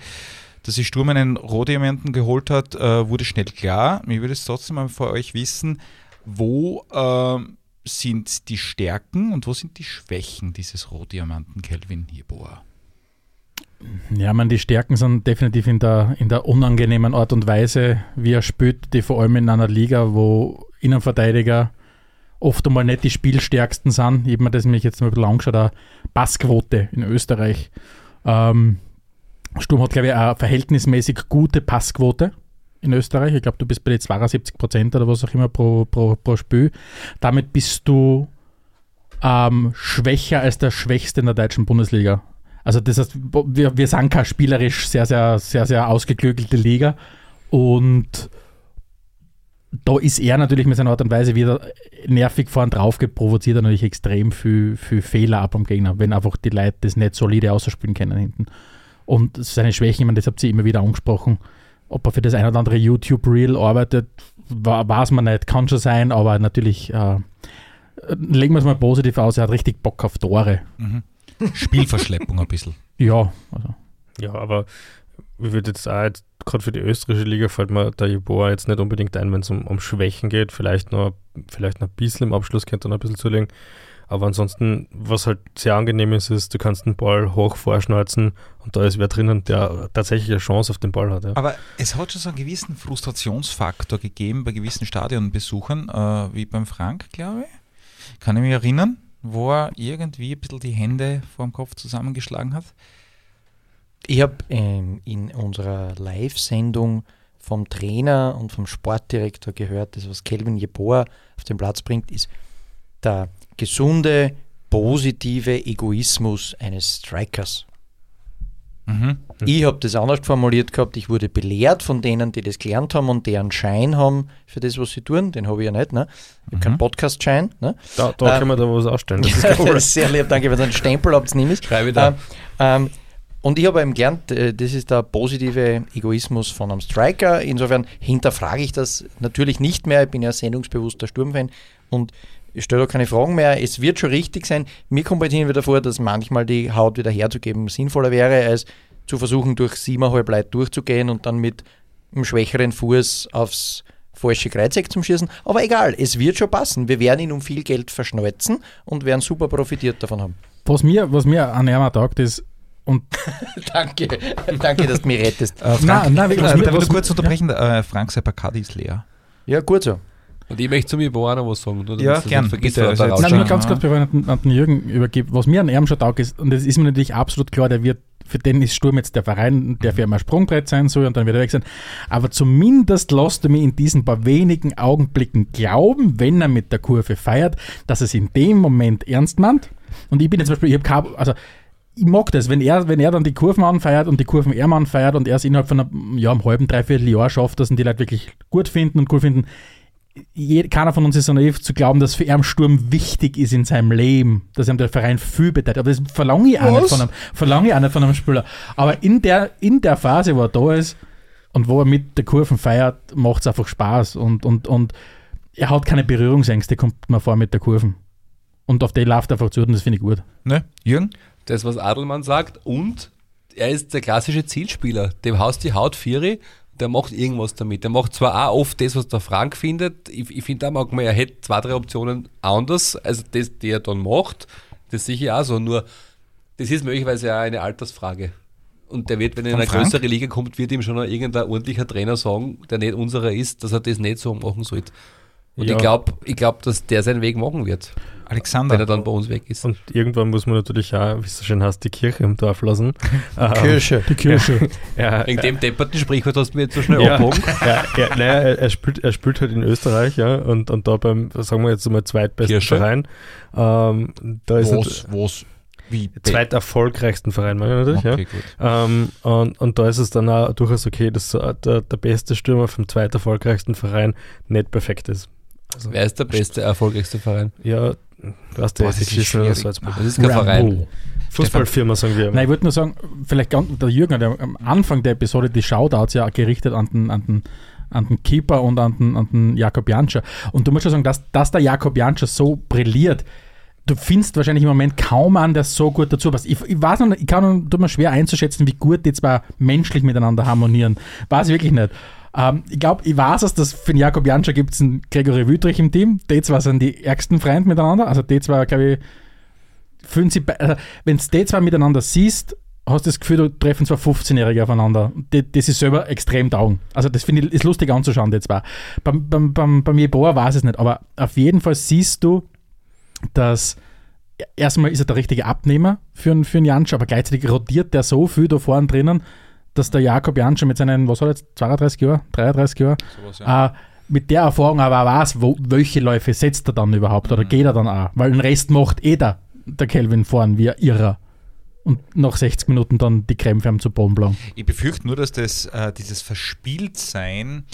Dass die Sturm einen Rohdiamanten geholt hat, äh, wurde schnell klar. Ich würde es trotzdem mal vor euch wissen, wo ähm, sind die Stärken und wo sind die Schwächen dieses Rohdiamanten Kelvin Jeboa? Ja, man, die Stärken sind definitiv in der, in der unangenehmen Art und Weise, wie er spielt, die vor allem in einer Liga, wo Innenverteidiger oft einmal nicht die spielstärksten sind. Ich habe mir das nämlich jetzt mal ein bisschen angeschaut, eine Passquote in Österreich. Ähm, Sturm hat, glaube ich, eine verhältnismäßig gute Passquote in Österreich. Ich glaube, du bist bei den 72 Prozent oder was auch immer pro, pro, pro Spiel. Damit bist du ähm, schwächer als der Schwächste in der deutschen Bundesliga. Also das heißt, wir, wir sind keine spielerisch sehr, sehr, sehr, sehr ausgeklügelte Liga und da ist er natürlich mit seiner Art und Weise wieder nervig vorn drauf provoziert er natürlich extrem viel, viel Fehler ab am Gegner, wenn einfach die Leute das nicht solide ausspielen können hinten. Und seine Schwächen, ich meine, das habt ihr immer wieder angesprochen, ob er für das ein oder andere YouTube-Reel arbeitet, weiß man nicht, kann schon sein, aber natürlich äh, legen wir es mal positiv aus, er hat richtig Bock auf Tore. Mhm. Spielverschleppung ein bisschen. (laughs) Ja, also Ja, aber ich würde jetzt auch, jetzt, gerade für die österreichische Liga fällt mir der Jeboa jetzt nicht unbedingt ein, wenn es um, um Schwächen geht. Vielleicht noch, vielleicht noch ein bisschen im Abschluss könnte er noch ein bisschen zulegen. Aber ansonsten, was halt sehr angenehm ist, ist, du kannst den Ball hoch vorschnalzen und da ist wer drinnen, der tatsächlich eine Chance auf den Ball hat. Ja. Aber es hat schon so einen gewissen Frustrationsfaktor gegeben bei gewissen Stadionbesuchern, äh, wie beim Frank, glaube ich. Kann ich mich erinnern, wo er irgendwie ein bisschen die Hände vor dem Kopf zusammengeschlagen hat. Ich habe ähm, in unserer Live-Sendung vom Trainer und vom Sportdirektor gehört, das, was Kelvin Jeboa auf den Platz bringt, ist der gesunde, positive Egoismus eines Strikers. Mhm. Ich habe das anders formuliert gehabt, ich wurde belehrt von denen, die das gelernt haben und deren Schein haben für das, was sie tun. Den habe ich ja nicht. Ne? Ich habe keinen Podcast-Schein. Ne? Da, da Ähm, können wir da was ausstellen. Das ist (laughs) Problem. Sehr lieb, danke, wenn ihr einen Stempel habt, nehme ich. Schreibe da. Ähm, ähm, und ich habe eben gelernt, äh, das ist der positive Egoismus von einem Striker. Insofern hinterfrage ich das natürlich nicht mehr. Ich bin ja sendungsbewusster Sturmfan und ich stelle da keine Fragen mehr. Es wird schon richtig sein. Mir kommt halt hin wieder vor, dass manchmal die Haut wieder herzugeben sinnvoller wäre, als zu versuchen, durch siebeneinhalb Leute durchzugehen und dann mit einem schwächeren Fuß aufs falsche Kreuzeck zum Schießen. Aber egal, es wird schon passen. Wir werden ihn um viel Geld verschneuzen und werden super profitiert davon haben. Was mir, was mir an Ärmer taugt, ist, und (laughs) Danke, danke, dass du mich rettest. Äh, Frank, Nein, nein, wirklich, was mir- darf ich was nur kurz unterbrechen? Äh, Frank, sein Bacardi ist leer. Ja, gut so. Und ich möchte zu mir auch noch was sagen. Nur, Ja, das gern, bitte. was da Also jetzt- Nein, nur ganz Ja. kurz, bevor ich an, den- an den Jürgen übergebe. Was mir an ihm schon taugt ist, und das ist mir natürlich absolut klar, der wird, für den ist Sturm jetzt der Verein, der für immer ein Sprungbrett sein soll und dann wird er weg sein. Aber zumindest lässt er mir in diesen paar wenigen Augenblicken glauben, wenn er mit der Kurve feiert, dass er es in dem Moment ernst meint. Und ich bin jetzt zum Beispiel, ich habe kein, also ich mag das, wenn er, wenn er dann die Kurven anfeiert und die Kurven er anfeiert und er es innerhalb von einem, ja, einem halben, dreiviertel Jahr schafft, dass ihn die Leute wirklich gut finden und cool finden. Keiner von uns ist so naiv zu glauben, dass für ihn Sturm wichtig ist in seinem Leben, dass ihm der Verein viel bedeutet. Aber das verlange ich auch nicht von einem, verlange ich auch nicht von einem Spieler. Aber in der, in der Phase, wo er da ist und wo er mit der Kurven feiert, macht es einfach Spaß und, und, und er hat keine Berührungsängste, kommt mir vor mit der Kurven. Und auf die läuft er einfach zu und das finde ich gut. Ne? Jürgen? Das, was Adelmann sagt. Und er ist der klassische Zielspieler. Dem haust die Haut Vieri, der macht irgendwas damit. Der macht zwar auch oft das, was der Frank findet. Ich, ich finde auch manchmal, er hätte zwei, drei Optionen anders, also das, die er dann macht. Das sehe ich auch so. Nur, das ist möglicherweise auch eine Altersfrage. Und der wird, wenn er in eine Frank? größere Liga kommt, wird ihm schon irgendein ordentlicher Trainer sagen, der nicht unserer ist, dass er das nicht so machen sollte. Und Ja. ich glaube, ich glaub, dass der seinen Weg machen wird, wenn er Alexander. dann bei uns weg ist. Und irgendwann muss man natürlich auch, wie es so schön heißt, die Kirche im Dorf lassen. Ähm, Kirsche. Die Kirche. Ja, Wegen dem depperten Sprichwort hast du mir jetzt so schnell ja, abgehoben. ja, ja, naja, er, er, spielt, er spielt halt in Österreich, ja, und, und da beim, sagen wir jetzt mal, zweitbesten Kirsche? Verein. Ähm, da ist Was, was, wie? zweit erfolgreichsten Verein, meine ich natürlich, Okay, ja. gut. Ähm, und, und da ist es dann auch durchaus okay, dass so der, der beste Stürmer vom zweit erfolgreichsten Verein nicht perfekt ist. Also, Wer ist der beste, erfolgreichste Verein? ja, du hast ist Kirchen oder. Salzburg. Das ist kein Verein. Fußballfirma, sagen wir. Nein, ich wollte nur sagen, vielleicht der Jürgen hat ja am Anfang der Episode die Shoutouts ja gerichtet an den, an den, an den Keeper und an den, an den Jakob Janscher. Und du musst schon sagen, dass, dass der Jakob Janscher so brilliert, du findest wahrscheinlich im Moment kaum einen, der so gut dazu passt. Ich, ich weiß noch, nicht, ich kann tut mir schwer einzuschätzen, wie gut die zwei menschlich miteinander harmonieren. Weiß ich wirklich nicht. Ähm, ich glaube, ich weiß es, dass für den Jakob Janscher gibt es einen Gregory Wüttrich im Team. Die zwei sind die ärgsten Freunde miteinander. Also die zwei, glaube ich, fühlen be- also, wenn du die zwei miteinander siehst, hast du das Gefühl, du treffen zwei 15-Jährige aufeinander. Die, das ist selber extrem down. Also das finde ich ist lustig anzuschauen, die zwei. Beim, beim, beim, beim Jeboa weiß es nicht, aber auf jeden Fall siehst du, dass erstmal ist er der richtige Abnehmer für, einen- für einen Jansch, aber gleichzeitig rotiert der so viel da vorne drinnen, dass der Jakob Jansch mit seinen, was hat er jetzt, 32 Jahren, 33 Jahren, Sowas, ja. äh, mit der Erfahrung aber auch weiß, wo, welche Läufe setzt er dann überhaupt oder geht er dann auch, weil den Rest macht eh der, der Kelvin vorn wie ein Irrer. Und nach 60 Minuten dann die Krämpfe am zu Boden. Ich befürchte nur, dass das, äh, dieses Verspieltsein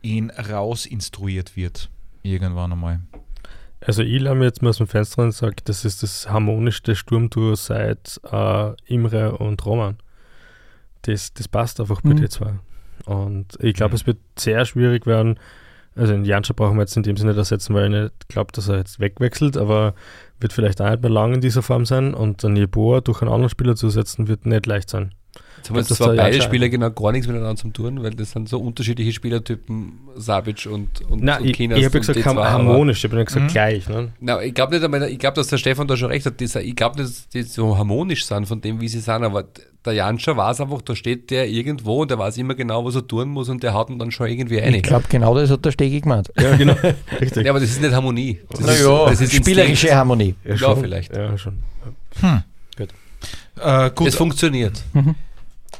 ihn rausinstruiert wird. Irgendwann einmal. Also ich mir jetzt mal aus dem Fenster und sage, das ist das harmonischste Sturmduo seit äh, Imre und Roman. Das, das passt einfach bei Mhm. den zwei. Und ich glaube, Mhm. es wird sehr schwierig werden. Also den Janscha brauchen wir jetzt in dem Sinne nicht ersetzen, weil ich nicht glaube, dass er jetzt wegwechselt, aber wird vielleicht auch nicht mehr lang in dieser Form sein. Und dann Jeboa durch einen anderen Spieler zu setzen, wird nicht leicht sein. Jetzt haben das zwar beide Spieler genau gar nichts miteinander zu tun, weil das sind so unterschiedliche Spielertypen, Savic und, und, Nein, und ich, ich Kinas habe ja gesagt die ham- zwei, aber- harmonisch, ich habe nicht gesagt Mhm. gleich. Ne? Na, ich glaube nicht einmal, ich glaube, dass der Stefan da schon recht hat. Ich glaube nicht, dass die so harmonisch sind von dem, wie sie sind, aber der Janscher weiß einfach, da steht der irgendwo und der weiß immer genau, was er tun muss und der haut ihn dann schon irgendwie rein. Ich glaube, genau das hat der Stegi gemeint. Ja, genau. (laughs) Richtig. Ja, aber das ist nicht Harmonie. Das ist, Naja, das ist spielerische. Harmonie. Ja, schon. vielleicht. Ja, schon. Äh, gut, Es funktioniert.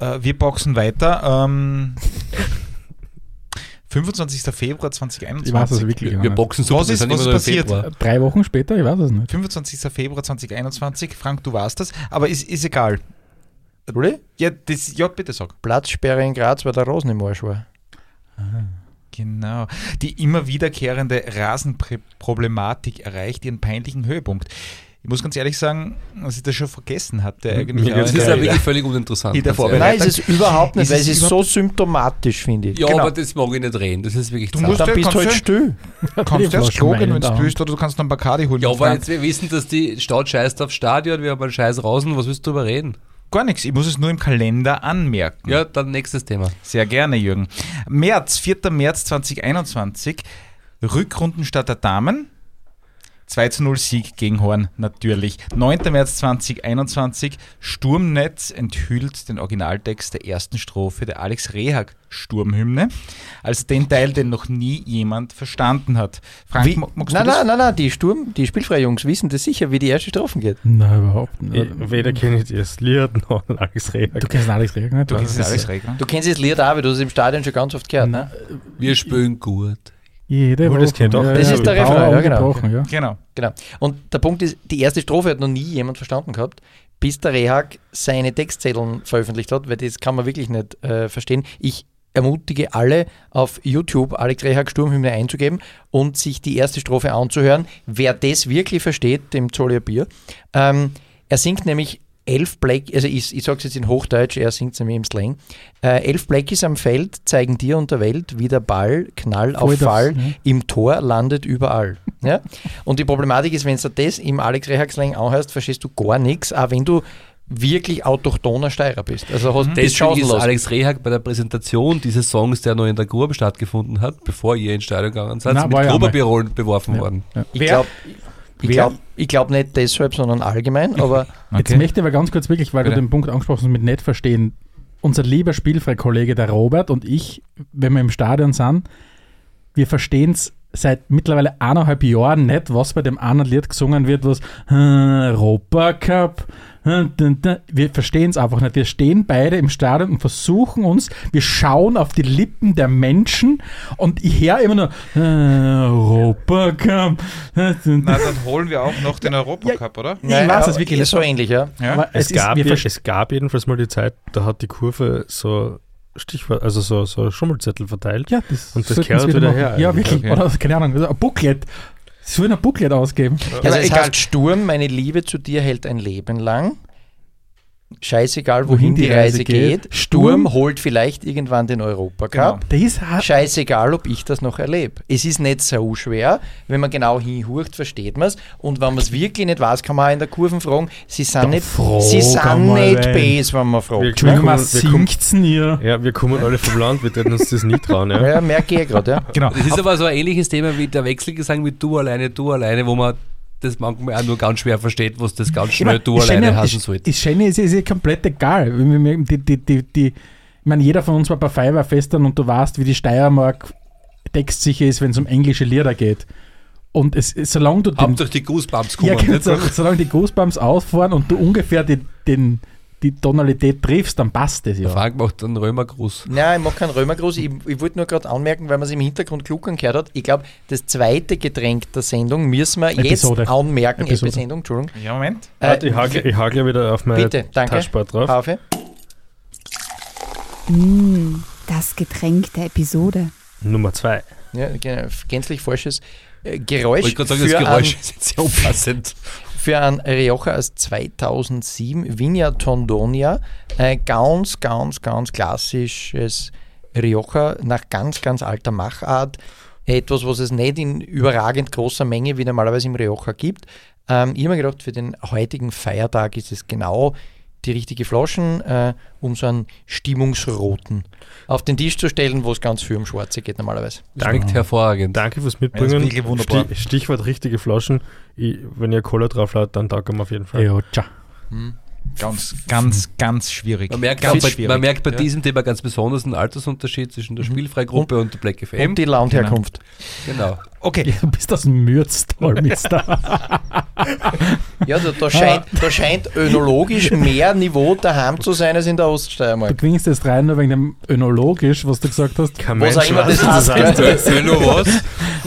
äh, wir boxen weiter. Ähm, 25. Februar Ich weiß es 2021. wirklich Wir, wir boxen so, Was ist- was ist passiert? Drei Wochen später, ich weiß es nicht. 25. Februar 2021. Frank, du warst das, aber ist, ist egal. Oder? Ja, das, ja, bitte sag. Platzsperre in Graz, weil der Rosen im Arsch war. Genau. Die immer wiederkehrende Rasenproblematik erreicht ihren peinlichen Höhepunkt. Ich muss ganz ehrlich sagen, dass ich das schon vergessen hatte. Eigentlich geht's in Das ist ja wirklich völlig uninteressant. in der ganz ehrlich. Vorbereitung. Nein, ist es überhaupt nicht, Ist weil es ist so symptomatisch, finde ich. Ja, Genau. aber das mag ich nicht reden. Das ist wirklich Du musst Dann ja- bist du (laughs) kannst halt du- still. kannst du erst gehen, wenn du willst, oder du kannst noch einen Bacardi holen. Ja, aber jetzt wir wissen, dass die Stadt scheißt auf Stadion, wir haben einen scheiß Rasen, was willst du darüber reden? Gar nichts, ich muss es nur im Kalender anmerken. Ja, dann nächstes Thema. Sehr gerne, Jürgen. März, 4. März 2021, Rückrundenstart der Damen. 2 zu 0 Sieg gegen Horn, natürlich. 9. März 2021, Sturmnetz enthüllt den Originaltext der ersten Strophe der Alex Rehag Sturmhymne, also den Teil, den noch nie jemand verstanden hat. Frank, Wie, mag- magst nein, du das? nein, nein, nein, die Sturm, die Spielfrei-Jungs wissen das sicher, wie die erste Strophe geht. Nein, überhaupt nicht. Ich, weder kenne ich das Lied noch Alex Rehag. Du kennst Alex Rehag nicht? Du kennst Alex Rehag, ne? Du kennst das Lied auch, weil du es im Stadion schon ganz oft gehört, ne? Wir spielen gut. Jede Woche. das kennt doch- Das ist der Refrain, ja, genau. ungebrochen, ja. Genau. Genau. Und der Punkt ist, die erste Strophe hat noch nie jemand verstanden gehabt, bis der Rehag seine Textzetteln veröffentlicht hat, weil das kann man wirklich nicht äh, verstehen. Ich ermutige alle auf YouTube Alex Rehag Sturmhymne einzugeben und sich die erste Strophe anzuhören. Wer das wirklich versteht, dem zoll ich ein Bier. Ähm, er singt nämlich elf Black, also ich, ich sage es jetzt in Hochdeutsch, er singt es nämlich im Slang. Äh, elf Blackies am Feld zeigen dir und der Welt, wie der Ball Knall auf Voll das, Fall ja. im Tor landet überall. (laughs) Ja? Und die Problematik ist, wenn du das im Alex Rehag Slang anhörst, verstehst du gar nichts, auch wenn du wirklich autochthoner Steirer bist. Also hast das Deswegen ist. Alex Rehag bei der Präsentation dieses Songs, der noch in der Grube stattgefunden hat, bevor ihr ins Stadion gegangen seid, mit war ja Gruberpirolen beworfen Ja. worden. Ich Wer- glaube ich wer- glaub, ich glaub nicht deshalb, sondern allgemein, aber (laughs) Jetzt möchte ich aber ganz kurz wirklich, weil Bitte. du den Punkt angesprochen hast mit nicht verstehen. Unser lieber Spielfrei-Kollege, der Robert und ich, wenn wir im Stadion sind, wir verstehen es seit mittlerweile eineinhalb Jahren nicht, was bei dem anderen Lied gesungen wird, was äh, Europacup. Dun. Wir verstehen es einfach nicht. Wir stehen beide im Stadion und versuchen uns, wir schauen auf die Lippen der Menschen und ich höre immer nur äh, Europacup. äh, Na, dann holen wir auch noch den Europacup, oder? Ich weiß es wirklich nicht. so ähnlich, ja. Ja. Es, es ist- gab ja, verstehen- es gab jedenfalls mal die Zeit, da hat die Kurve so Stichwort, also so, so Schummelzettel verteilt. Ja, das Und das kehrt wieder machen. her Ja, wirklich. Okay. Oder keine Ahnung, also ein Booklet. Sie sollen ein Booklet ausgeben. Also Aber es egal. heißt Sturm, meine Liebe zu dir hält ein Leben lang. Scheißegal, wohin die Reise geht. Sturm holt vielleicht irgendwann den Europacup. Hart. Scheißegal, ob ich das noch erlebe. Es ist nicht so schwer. Wenn man genau hinhurcht, versteht man es. Und wenn man es wirklich nicht weiß, kann man auch in der Kurven fragen. Sie sind nicht, frag sie sind nicht base, wenn man fragt. Wir was kommen- wir kommen- singt's denn ihr? Ja, wir kommen alle vom Land, wir hätten uns das nie trauen. Ja. Ja, merke ich gerade, ja. Genau. Das ist aber so ein ähnliches Thema wie der Wechselgesang mit du alleine, du alleine, wo man das manchmal auch nur ganz schwer versteht, was das ganz schnell du alleine ist- sollte. Ist Schöne ist, ist ja komplett egal. Die, die, die, die, ich meine, jeder von uns war bei Feuerwehrfestern und du weißt, wie die Steiermark textsicher ist, wenn es um englische Lieder geht. Und es, solange du den, Hauptsache die Goosebumps ja, kommen. genau, nicht? so, solange die Goosebumps ausfahren und du ungefähr die, den, die Tonalität triffst, dann passt das Der ja. Frank macht einen Römergruß. Nein, ich mache keinen Römergruß. Ich, ich wollte nur gerade anmerken, weil man es im Hintergrund kluckern gehört hat. Ich glaube, das zweite Getränk der Sendung müssen wir Episode. jetzt anmerken. Episode. Episode. Entschuldigung. Ja, Moment. Äh, ich hake ich hake wieder auf meine Bitte, danke. Taschensport drauf. Paufe. Mm, das Getränk der Episode. Nummer zwei. Ja, genau, gänzlich falsches äh, Geräusch. Wollte gerade sagen, das Geräusch Ein, ist jetzt sehr unpassend. (laughs) für ein Rioja aus 2007, Vigna Tondonia. Ein ganz, ganz, ganz klassisches Rioja nach ganz, ganz alter Machart. Etwas, was es nicht in überragend großer Menge wie normalerweise im Rioja gibt. Ähm, ich habe mir gedacht, für den heutigen Feiertag ist es genau die richtige Flaschen, äh, um so einen stimmungsroten auf den Tisch zu stellen, wo es ganz viel um Schwarze geht normalerweise. Schmeckt hervorragend. Danke fürs Ja, Mitbringen. wirklich wunderbar. Sti- Stichwort richtige Flaschen. Ich, wenn ihr Cola drauf laut, dann taugt man auf jeden Fall. Ja, tja. Ganz, ganz, ganz schwierig. Man merkt, ganz bei, schwierig. man merkt bei Ja. diesem Thema ganz besonders einen Altersunterschied zwischen der Spielfreigruppe und, der Black FM. Und die Landherkunft. genau. Okay, Du bist aus dem Mürztal, Mister. (laughs) Ja, da, da, scheint, da scheint önologisch mehr Niveau daheim zu sein als in der Du Oststeiermark. klingst jetzt rein nur wegen dem önologisch, was du gesagt hast. Kein Was Mensch auch immer das was heißt, das heißt. Erzähl nur was.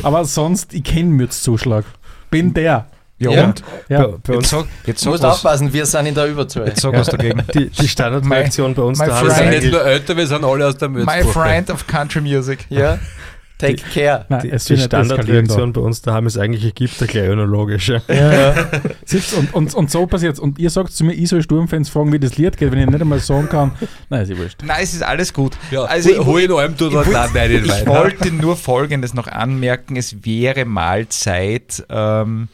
Aber sonst, ich kenne Mürzzuschlag. Bin der. Ja, Ja. und? Ja. Bei, bei uns, sag, jetzt Du sag musst was, aufpassen, wir sind in der Überzahl. jetzt sag was dagegen. die, die Standardreaktion bei uns my daheim Wir ist sind friend. nicht nur älter, wir sind alle aus der My Mürzbuche. friend of country music. Ja, (laughs) take care. Nein, die, es die. Standardreaktion bei uns daheim ist eigentlich Ägypter gleich analogisch. Ja. Sitzt und, und, und so passiert Und ihr sagt zu mir, ich soll Sturmfans fragen, wie das Lied geht, wenn ich nicht einmal sagen kann. Nein, ist ja wurscht. Nein, es ist alles gut. Ja, Also ich- hol in allem, du Ich, wollt- nicht ich weiter. wollte nur Folgendes noch anmerken. Es wäre mal Zeit ähm,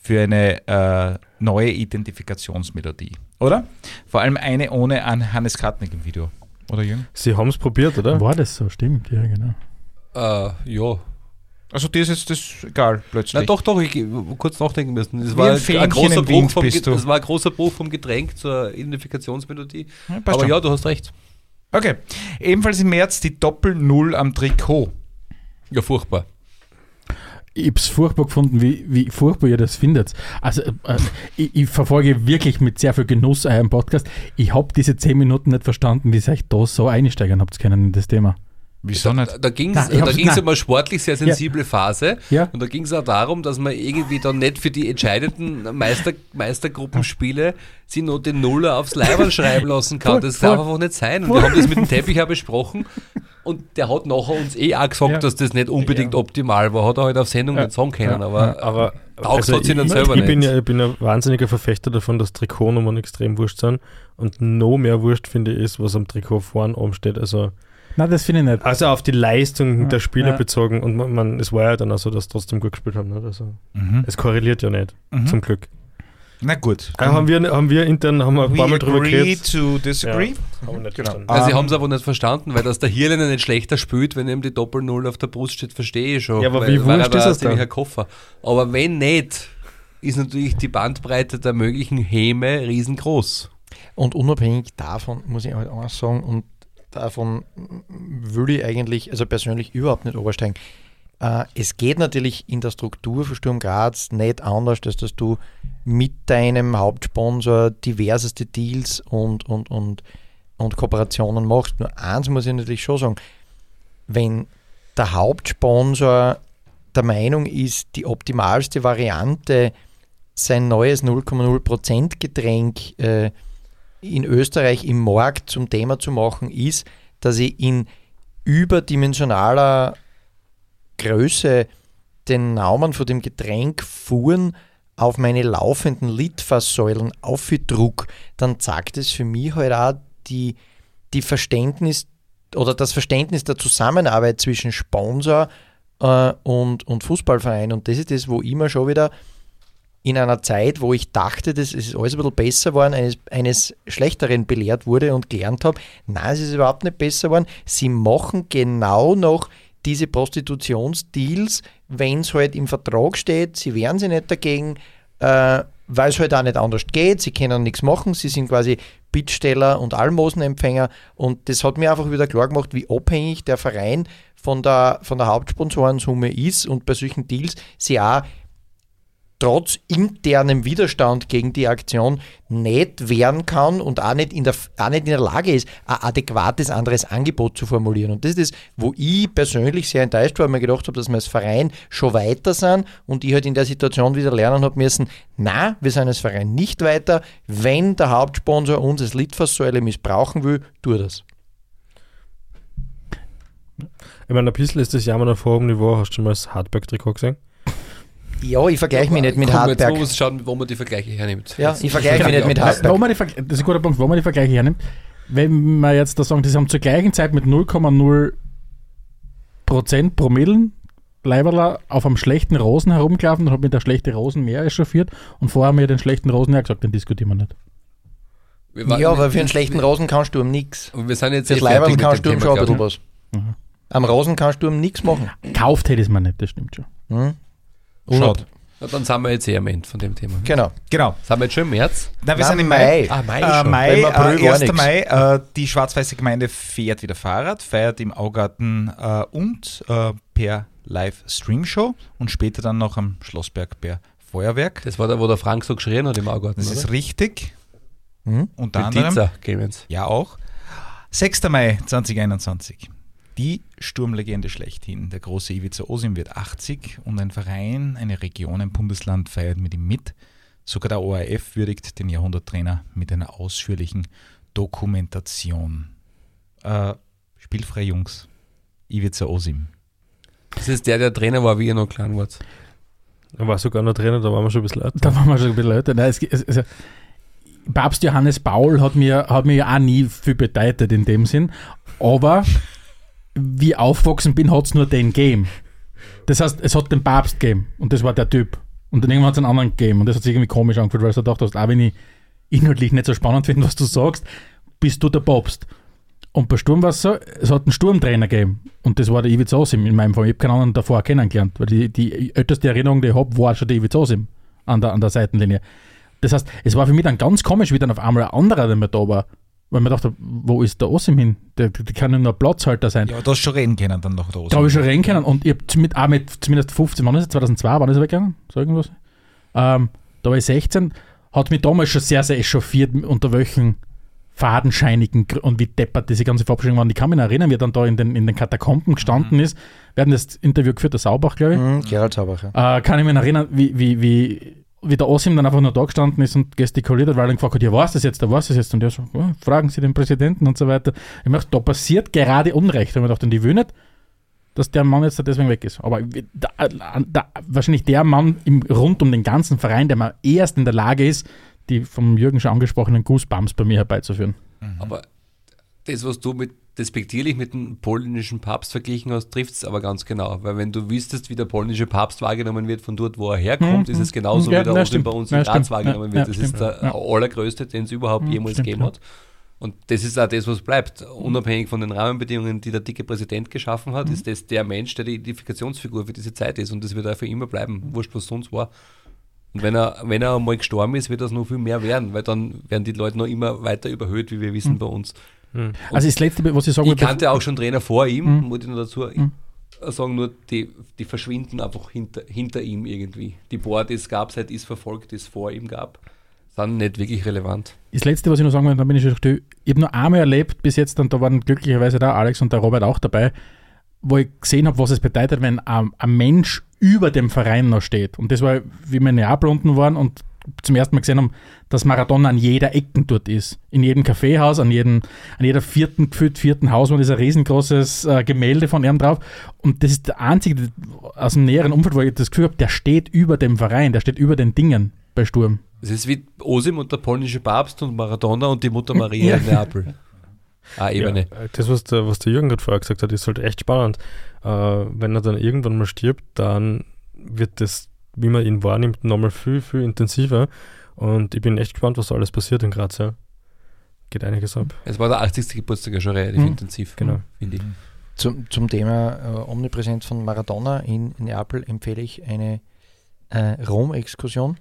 für eine äh, neue Identifikationsmelodie, oder? Vor allem eine ohne an Hannes Kartnick im Video. Oder Jürgen? Sie haben es probiert, oder? War das so? Stimmt, ja, genau. Äh, ja. Also das ist das ist egal plötzlich. Na doch, doch, ich äh, kurz nachdenken müssen. Das Wie war ein ein, großer Bruch vom, bist Ge- du. das war ein großer Bruch vom Getränk zur Identifikationsmelodie. Ja, Aber schon. ja, du hast recht. Okay. Ebenfalls im März die Doppel-Null am Trikot. Ja, furchtbar. Ich hab's furchtbar gefunden, wie, wie furchtbar ihr das findet. Also, äh, ich, ich verfolge wirklich mit sehr viel Genuss euren Podcast. Ich habe diese 10 Minuten nicht verstanden, wie ihr euch da so einsteigen habt können in das Thema. Wieso nicht? Da, da ging es da ging's um eine sportlich sehr sensible Phase. Ja. Und da ging es auch darum, dass man irgendwie dann nicht für die entscheidenden Meister, Meistergruppenspiele sie nur den Nuller aufs Leiberl (laughs) schreiben lassen kann. Voll, Das voll. darf einfach nicht sein. Und wir haben das mit dem Teppich auch besprochen. Und der hat nachher uns eh auch gesagt, Ja. dass das nicht unbedingt optimal war. Hat er halt auf Sendung nicht sagen können. Aber Aber Taugt hat's ihnen ich, selber ich, bin nicht. ja, ich bin ein wahnsinniger Verfechter davon, dass Trikotnummern extrem wurscht sind. Und noch mehr wurscht, finde ich, ist, was am Trikot vorn oben steht. Also, Nein, das finde ich nicht. also auf die Leistung Ja, der Spieler ja. bezogen. Und man, man, es war ja dann auch so, dass sie trotzdem gut gespielt haben. Nicht? Also, Mhm. es korreliert ja nicht, Mhm. zum Glück. Na gut. Äh, haben, wir, haben wir intern haben wir ein paar Mal drüber agree geredet. to disagree. Haben wir nicht Genau. verstanden. also sie haben es aber nicht verstanden, weil dass der Hirlener nicht schlechter spielt, wenn ihm die Doppel-Null auf der Brust steht, verstehe ich schon. Ja, aber weil, wie wurscht ist ziemlich dann? ein Koffer. Aber wenn nicht, ist natürlich die Bandbreite der möglichen Häme riesengroß. Und unabhängig davon muss ich halt auch sagen, und davon würde ich eigentlich, also persönlich überhaupt nicht übersteigen. Äh, es geht natürlich in der Struktur für Sturm Graz nicht anders, als dass du mit deinem Hauptsponsor diverseste Deals und, und, und, und Kooperationen machst. Nur eins muss ich natürlich schon sagen, wenn der Hauptsponsor der Meinung ist, die optimalste Variante, sein neues 0,0% Getränk äh, in Österreich im Markt zum Thema zu machen, ist, dass ich in überdimensionaler Größe den Namen von dem Getränk fuhren auf meine laufenden Litfaßsäulen aufgedruckt, dann sagt es für mich halt auch die, die Verständnis oder das Verständnis der Zusammenarbeit zwischen Sponsor äh, und, und Fußballverein. Und das ist das, wo ich mir schon wieder in einer Zeit, wo ich dachte, das ist alles ein bisschen besser geworden, eines, eines Schlechteren belehrt wurde und gelernt habe, nein, es ist überhaupt nicht besser geworden. Sie machen genau noch diese Prostitutionsdeals, wenn es halt im Vertrag steht, sie wehren sich nicht dagegen, äh, weil es halt auch nicht anders geht, sie können nichts machen, sie sind quasi Bittsteller und Almosenempfänger. Und das hat mir einfach wieder klar gemacht, wie abhängig der Verein von der, von der Hauptsponsorensumme ist und bei solchen Deals sie auch trotz internem Widerstand gegen die Aktion nicht wehren kann und auch nicht in der, auch nicht in der Lage ist, ein adäquates anderes Angebot zu formulieren. Und das ist das, wo ich persönlich sehr enttäuscht war, weil ich mir gedacht habe, dass wir als Verein schon weiter sind und ich halt in der Situation wieder lernen habe müssen, na, wir sind als Verein nicht weiter. Wenn der Hauptsponsor uns als Litfaßsäule missbrauchen will, tu das. Ich meine, ein bisschen ist das Jammern auf hohem Niveau. Hast du schon mal das Hardback-Trikot gesehen? Ja, ich vergleiche mich nicht mit Komm, jetzt man schauen, wo man die Vergleiche hernimmt. Ja, Jetzt- ich vergleiche mich nicht mit Wo Hartberg. man die Ver- das ist ein guter Punkt, wo man die Vergleiche hernimmt. Wenn wir jetzt da sagen, die haben zur gleichen Zeit mit 0,0 Prozent Promillen Leiberler auf einem schlechten Rosen herumgelaufen und hat mit der schlechten Rosen mehr echauffiert und vorher haben wir den schlechten Rosen ja gesagt, den diskutieren wir nicht. Wir Ja, aber für einen schlechten Rosenkahnsturm nichts. Und wir sind jetzt Fürs eh Leiberl kannst du schon ein bisschen was. Mhm. Am Rosen kannst du nichts machen. Kauft hätte ich es mir nicht, das stimmt schon. Schaut. ich. Na, dann sind wir jetzt eh am Ende von dem Thema. Genau. Genau. Sind wir jetzt schon im März? Na, wir sind im Mai. Ah, Mai Äh, schon. Mai, April äh, war 1. nix. Mai, äh, die schwarz-weiße Gemeinde fährt wieder Fahrrad, feiert im Augarten äh, und äh, per Live-Stream-Show und später dann noch am Schlossberg per Feuerwerk. Das war da, wo der Frank so geschrien hat im Augarten, Das ist oder? richtig. Hm? Unter Mit anderem. Pizza, Clemens. Ja, auch. 6. Mai 2021. Die Sturmlegende schlechthin, der große Ivica Osim wird 80 und ein Verein, eine Region, ein Bundesland feiert mit ihm mit. Sogar der ORF würdigt den Jahrhunderttrainer mit einer ausführlichen Dokumentation. Äh, spielfrei Jungs. Ivica Osim. Das ist der, der Trainer war, wie ihr noch klein wart. Er war sogar noch Trainer, da waren wir schon ein bisschen älter. Da waren wir schon ein bisschen älter. Nein, es, es, also, Papst Johannes Paul hat mir, hat mir ja auch nie viel bedeutet in dem Sinn, aber wie ich aufgewachsen bin, hat es nur den gegeben. Das heißt, es hat den Papst gegeben und das war der Typ. Und dann irgendwann hat es einen anderen gegeben und das hat sich irgendwie komisch angefühlt, weil du gedacht hast, auch wenn ich inhaltlich nicht so spannend finde, was du sagst, bist du der Papst. Und bei Sturm war es so, es hat einen Sturmtrainer gegeben. Und das war der Ivic Osim in meinem Fall. Ich habe keinen anderen davor kennengelernt. Weil die, die älteste Erinnerung, die ich habe, war schon der Ivic Osim an der, an der Seitenlinie. Das heißt, es war für mich dann ganz komisch, wie dann auf einmal ein anderer, der mir da war. Weil man dachte, wo ist der Osim hin? Der, der kann ja nur ein Platzhalter sein. Ja, aber du hast schon reden können dann noch da Da habe ich schon reden können und ich habe mit, auch mit zumindest 15, wann ist es? 2002, wann ist er weggegangen? So irgendwas. Ähm, da war ich 16, hat mich damals schon sehr, sehr echauffiert, unter welchen fadenscheinigen und wie deppert diese ganze Verabschiedung waren. Ich kann mich erinnern, wie er dann da in den, in den Katakomben gestanden ist. Wir hatten das Interview geführt, der Saubach, glaube ich. Mhm, Gerald Saubacher. Ja. Äh, kann ich mich erinnern, wie, wie, wie, wie der Osim dann einfach nur da gestanden ist und gestikuliert hat, weil er gefragt hat, ja, was das jetzt, da was das jetzt? Und der so, ja, fragen Sie den Präsidenten und so weiter. Ich möchte, da passiert gerade Unrecht. Und ich dachte, und ich will nicht, dass der Mann jetzt deswegen weg ist. Aber da, da, wahrscheinlich der Mann im, rund um den ganzen Verein, der mal erst in der Lage ist, die vom Jürgen schon angesprochenen Goosebumps bei mir herbeizuführen. Aber das, was du mit despektierlich mit dem polnischen Papst verglichen hast, trifft es aber ganz genau. Weil wenn du wüsstest, wie der polnische Papst wahrgenommen wird von dort, wo er herkommt, Mhm. ist es genauso, Ja, wie der stimmt. bei uns in Graz wahrgenommen wird. ja, das ist stimmt. der Ja. allergrößte, den es überhaupt Mhm, jemals stimmt, gegeben hat. Und das ist auch das, was bleibt. Unabhängig von den Rahmenbedingungen, die der dicke Präsident geschaffen Mhm. hat, ist das der Mensch, der die Identifikationsfigur für diese Zeit ist. Und das wird auch für immer bleiben. Wurscht, was sonst war. Und wenn er, wenn er einmal gestorben ist, wird das noch viel mehr werden, weil dann werden die Leute noch immer weiter überhöht, wie wir wissen bei uns. Also das Letzte, was ich sagen Ich wollte- kannte auch schon Trainer vor ihm, Mhm. muss ich noch dazu sagen, nur die, die verschwinden einfach hinter, hinter ihm irgendwie. Die Board, die es gab, seit es verfolgt, die es vor ihm gab, sind nicht wirklich relevant. Das Letzte, was ich noch sagen will, dann bin ich schon still. Ich habe nur einmal erlebt bis jetzt, und da waren glücklicherweise da Alex und der Robert auch dabei, wo ich gesehen habe, was es bedeutet, wenn ein, ein Mensch über dem Verein noch steht. Und das war, wie wir in Neapel unten waren und zum ersten Mal gesehen haben, dass Maradona an jeder Ecken dort ist. In jedem Kaffeehaus, an, jedem, an jeder vierten, gefühlt vierten Haus war dieser riesengroßes äh, Gemälde von ihm drauf. Und das ist der einzige aus dem näheren Umfeld, wo ich das Gefühl habe, der steht über dem Verein, der steht über den Dingen bei Sturm. Es ist wie Osim und der polnische Papst und Maradona und die Mutter Maria (laughs) in Neapel. Ah, Ebene. Ja, das, was der, was der Jürgen gerade vorher gesagt hat, ist halt echt spannend. Äh, wenn er dann irgendwann mal stirbt, dann wird das, wie man ihn wahrnimmt, nochmal viel, viel intensiver. Und ich bin echt gespannt, was alles passiert in Graz. Ja. Geht einiges ab. Es war der 80. Geburtstag ja schon relativ Mhm. intensiv, Genau. finde ich. Zum, zum Thema äh, Omnipräsenz von Maradona in Neapel empfehle ich eine äh, Rom-Exkursion